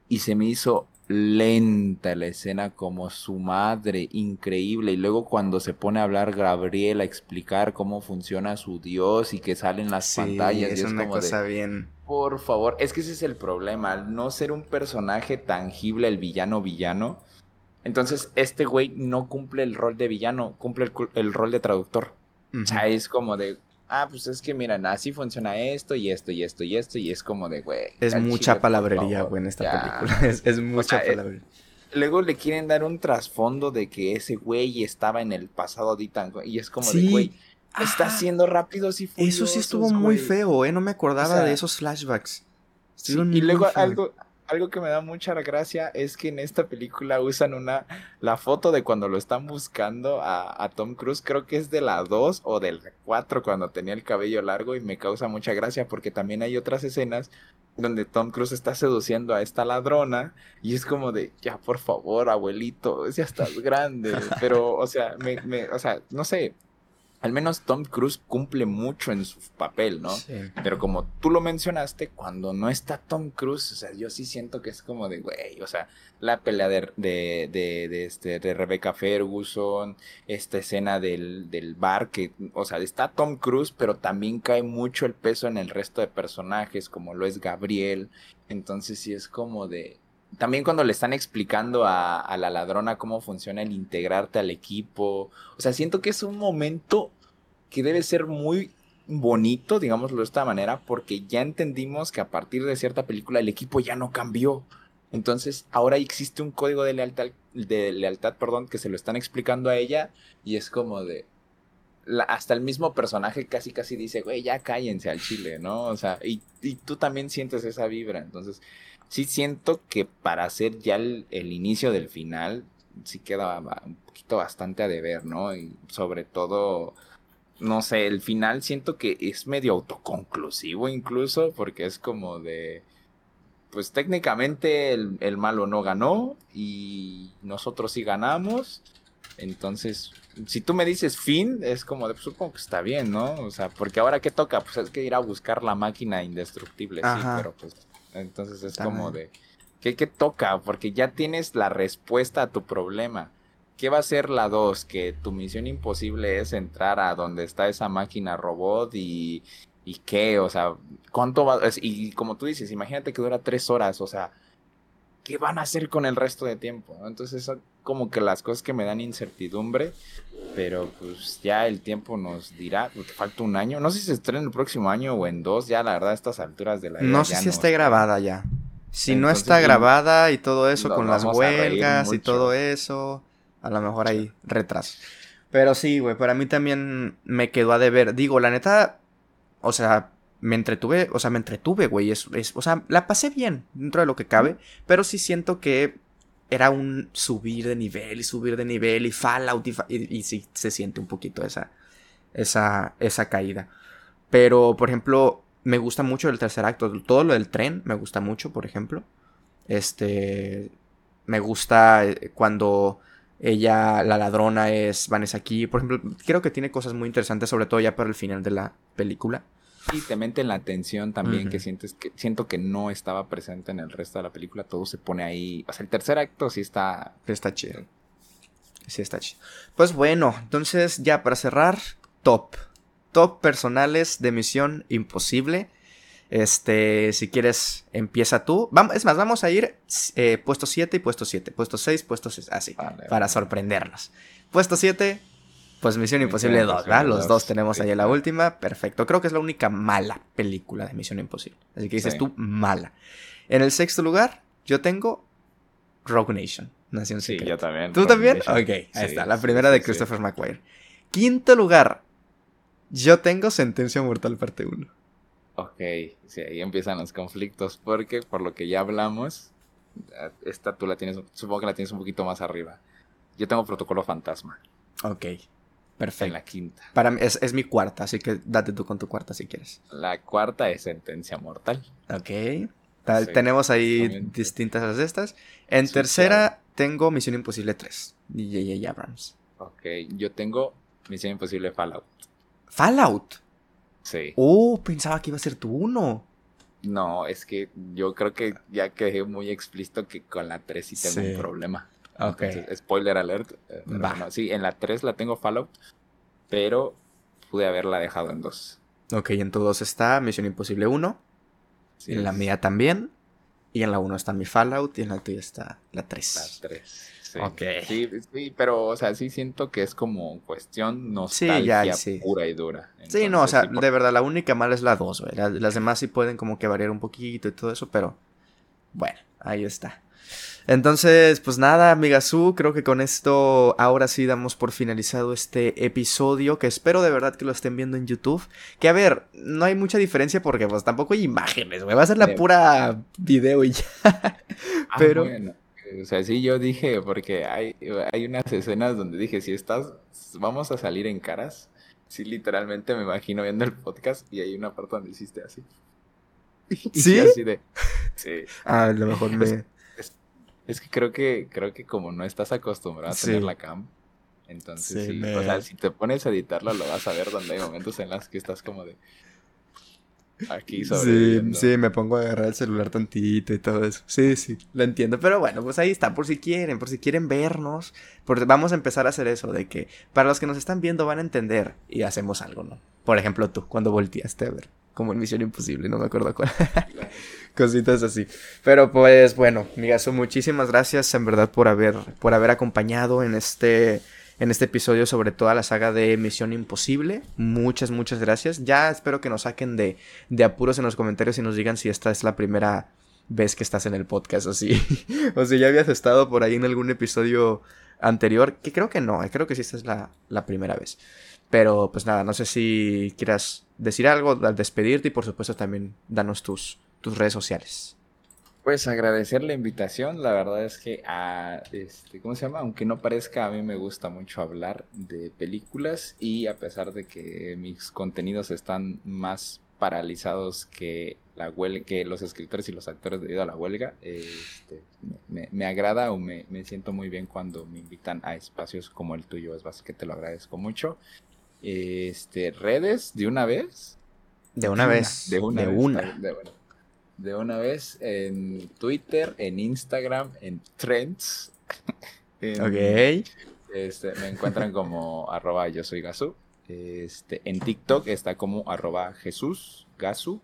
Y se me hizo lenta la escena como su madre, increíble. Y luego cuando se pone a hablar Gabriel a explicar cómo funciona su dios y que salen las pantallas. Es, una cosa bien. Por favor, es que ese es el problema, al no ser un personaje tangible, el villano villano. Entonces, este güey no cumple el rol de villano, cumple el, rol de traductor. O sea, es como de, ah, pues es que miren, así funciona esto y esto y esto y esto y es como de, güey. Es mucha palabrería, güey, en esta película. Es, mucha eh, palabrería. luego le quieren dar un trasfondo de que ese güey estaba en el pasado de y es como de, güey, está haciendo rápidos y Eso sí estuvo muy feo, eh, no me acordaba de esos flashbacks. y luego algo, algo que me da mucha gracia es que en esta película usan una la foto de cuando lo están buscando a, Tom Cruise, creo que es de la 2 o del 4 cuando tenía el cabello largo y me causa mucha gracia porque también hay otras escenas donde Tom Cruise está seduciendo a esta ladrona y es como de, ya por favor, abuelito, ya estás grande, pero o sea, me, me o sea, no sé, al menos Tom Cruise cumple mucho en su papel, ¿no? Sí. Pero como tú lo mencionaste, cuando no está Tom Cruise, o sea, yo sí siento que es como de, güey, o sea, la pelea de, de, de, este, de Rebecca Ferguson, esta escena del, del bar, que, o sea, está Tom Cruise, pero también cae mucho el peso en el resto de personajes, como lo es Gabriel. Entonces sí es como de, también cuando le están explicando a, la ladrona cómo funciona el integrarte al equipo. O sea, siento que es un momento que debe ser muy bonito, digámoslo de esta manera, porque ya entendimos que a partir de cierta película el equipo ya no cambió. Entonces, ahora existe un código de lealtad, de lealtad, perdón, que se lo están explicando a ella y es como de hasta el mismo personaje casi casi dice, güey, ya cállense al chile, ¿no? O sea, y, y tú también sientes esa vibra. Entonces, sí siento que para hacer ya el, inicio del final, sí queda un poquito bastante a deber, ¿no? Y sobre todo, no sé, el final siento que es medio autoconclusivo incluso, porque es como de, pues técnicamente el, el malo no ganó y nosotros sí ganamos. Entonces, si tú me dices fin, es como de, pues, supongo que está bien, ¿no? O sea, porque ahora qué toca, pues es que ir a buscar la máquina indestructible, sí, pero pues entonces es como de, ¿qué, toca? Porque ya tienes la respuesta a tu problema. ¿Qué va a ser la 2? Que tu misión imposible es entrar a donde está esa máquina robot y, y qué, o sea, ¿cuánto va? Y como tú dices, imagínate que dura tres horas, o sea, ¿qué van a hacer con el resto de tiempo? Entonces son como que las cosas que me dan incertidumbre, pero pues ya el tiempo nos dirá, porque falta un año, no sé si se estrena el próximo año o en dos, ya la verdad a estas alturas de la No sé si está grabada ya. Si no está grabada y todo eso con las huelgas y todo eso, a lo mejor hay retraso. Pero sí, güey, para mí también me quedó a deber. Digo, la neta, o sea, me entretuve, o sea, me entretuve, güey. Es, o sea, la pasé bien dentro de lo que cabe, pero sí siento que era un subir de nivel y subir de nivel y Fallout y, y, sí se siente un poquito esa, esa, esa caída. Pero, por ejemplo, me gusta mucho el tercer acto. Todo lo del tren me gusta mucho, por ejemplo. Este. Me gusta eh, cuando ella, la ladrona, es Vanessa aquí. Por ejemplo, creo que tiene cosas muy interesantes, sobre todo ya para el final de la película. Y te mete en la atención también que sientes que siento que no estaba presente en el resto de la película, todo se pone ahí, o sea, el tercer acto sí está está chido. Sí está chido. Pues bueno, entonces ya para cerrar, top. Top personales de Misión Imposible. Este, si quieres, empieza tú. Vamos, es más, vamos a ir eh, puesto 7 y puesto 7. Puesto 6, puesto 6. Así, para sorprendernos. Puesto 7, pues Misión Imposible 2, ¿verdad? Los dos tenemos ahí la última. Perfecto. Creo que es la única mala película de Misión Imposible. Así que dices tú, mala. En el sexto lugar, yo tengo Rogue Nation. Nación Secreta. Sí, yo también. ¿Tú también? Ok, ahí está. La primera de Christopher McQuarrie. Quinto lugar, yo tengo Sentencia Mortal Parte 1. Ok, sí, ahí empiezan los conflictos. Porque, por lo que ya hablamos, esta tú la tienes, supongo que la tienes un poquito más arriba. Yo tengo Protocolo Fantasma. Ok. Perfecto. En la quinta. Para mí es, mi cuarta, así que date tú con tu cuarta si quieres. La cuarta es Sentencia Mortal. Ok. Tenemos ahí distintas de estas. En tercera tengo Misión Imposible 3 y J.J. Abrams. Ok, yo tengo Misión Imposible Fallout. ¿Fallout? Sí. Oh, pensaba que iba a ser tu uno. No, es que yo creo que ya quedé muy explícito que con la 3 sí tengo un problema. Ok. spoiler alert. Eh, sí, en la 3 la tengo Fallout, pero pude haberla dejado en 2. Ok, en tu 2 está Misión Imposible 1. en la mía también. Y en la 1 está mi Fallout y en la tuya está la 3. La 3. Sí. Sí, pero, o sea, sí siento que es como cuestión nostalgia pura y dura. sí, no, o sea, de verdad, la única mala es la 2, güey. Las demás sí pueden como que variar un poquito y todo eso, pero bueno, ahí está. Entonces, pues nada, Amigasu, creo que con esto ahora sí damos por finalizado este episodio, que espero de verdad que lo estén viendo en YouTube. Que a ver, no hay mucha diferencia porque pues tampoco hay imágenes, güey, va a ser la pura video y ya. Ah, Pero... O sea, sí, yo dije, porque hay, hay unas escenas donde dije, si estás, vamos a salir en caras. Sí, literalmente me imagino viendo el podcast y hay una parte donde hiciste así. ¿Sí? así de, sí. Ah, a lo mejor me... Es, que creo que creo que como no estás acostumbrado a tener la cam, entonces sí, o sea, si te pones a editarlo lo vas a ver donde hay momentos en los que estás como de... Aquí Sí, sí, me pongo a agarrar el celular tantito y todo eso. Sí, sí, lo entiendo. Pero bueno, pues ahí está, por si quieren, por si quieren vernos. Porque vamos a empezar a hacer eso, de que para los que nos están viendo van a entender y hacemos algo, ¿no? Por ejemplo, tú, cuando volteaste a ver, como en Misión Imposible, no me acuerdo cuál. Cositas así. Pero pues bueno, Migazo, muchísimas gracias en verdad por haber, por haber acompañado en este en este episodio sobre toda la saga de Misión Imposible. Muchas, muchas gracias. Ya espero que nos saquen de, de apuros en los comentarios y nos digan si esta es la primera vez que estás en el podcast o si, o si ya habías estado por ahí en algún episodio anterior, que creo que no, eh, creo que sí esta es la, la primera vez. Pero pues nada, no sé si quieras decir algo al despedirte y por supuesto también danos tus, tus redes sociales. Pues agradecer la invitación, la verdad es que a este, ¿cómo se llama? Aunque no parezca, a mí me gusta mucho hablar de películas y a pesar de que mis contenidos están más paralizados que la huelga, que los escritores y los actores debido a la huelga, este, me, agrada o me, siento muy bien cuando me invitan a espacios como el tuyo, es básicamente que te lo agradezco mucho. Este, redes de una vez. De una, vez. De una. De una de una vez en Twitter, en Instagram, en Trends. ok. Este, me encuentran como arroba yo soy Gasu. Este, en TikTok está como arroba Jesús Gasu.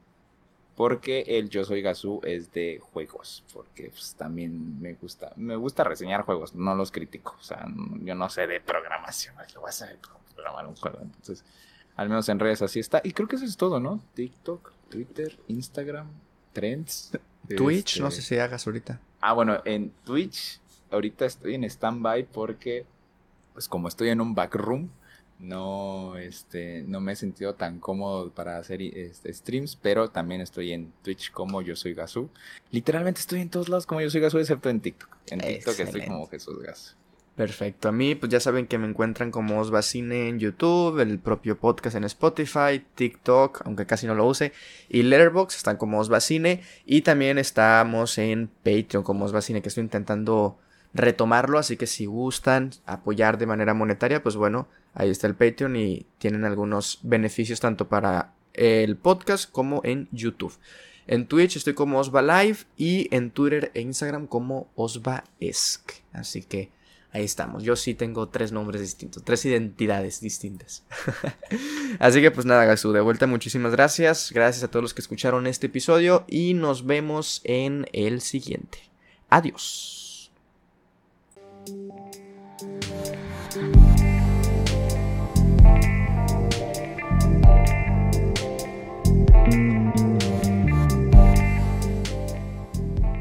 Porque el yo soy Gasu es de juegos. Porque pues, también me gusta. Me gusta reseñar juegos, no los critico. O sea, yo no sé de programación. Yo voy a programar un juego. Entonces, al menos en redes así está. Y creo que eso es todo, ¿no? TikTok, Twitter, Instagram, trends. Twitch, no este, sé si hagas ahorita. Ah, bueno, en Twitch ahorita estoy en standby porque, pues como estoy en un backroom, no, este, no me he sentido tan cómodo para hacer este, streams, pero también estoy en Twitch como yo soy Gazú. Literalmente estoy en todos lados como yo soy Gazú, excepto en TikTok. En TikTok estoy como Jesús Gazú. Perfecto. A mí, pues ya saben que me encuentran como Osbacine en YouTube, el propio podcast en Spotify, TikTok, aunque casi no lo use, y Letterboxd están como Osbacine. Y también estamos en Patreon como Osbacine, que estoy intentando retomarlo. Así que si gustan apoyar de manera monetaria, pues bueno, ahí está el Patreon y tienen algunos beneficios tanto para el podcast como en YouTube. En Twitch estoy como Osba Live y en Twitter e Instagram como Osbaesc. Así que ahí estamos. Yo sí tengo tres nombres distintos, tres identidades distintas. Así que pues nada, Gazú, de vuelta muchísimas gracias. Gracias a todos los que escucharon este episodio y nos vemos en el siguiente. Adiós.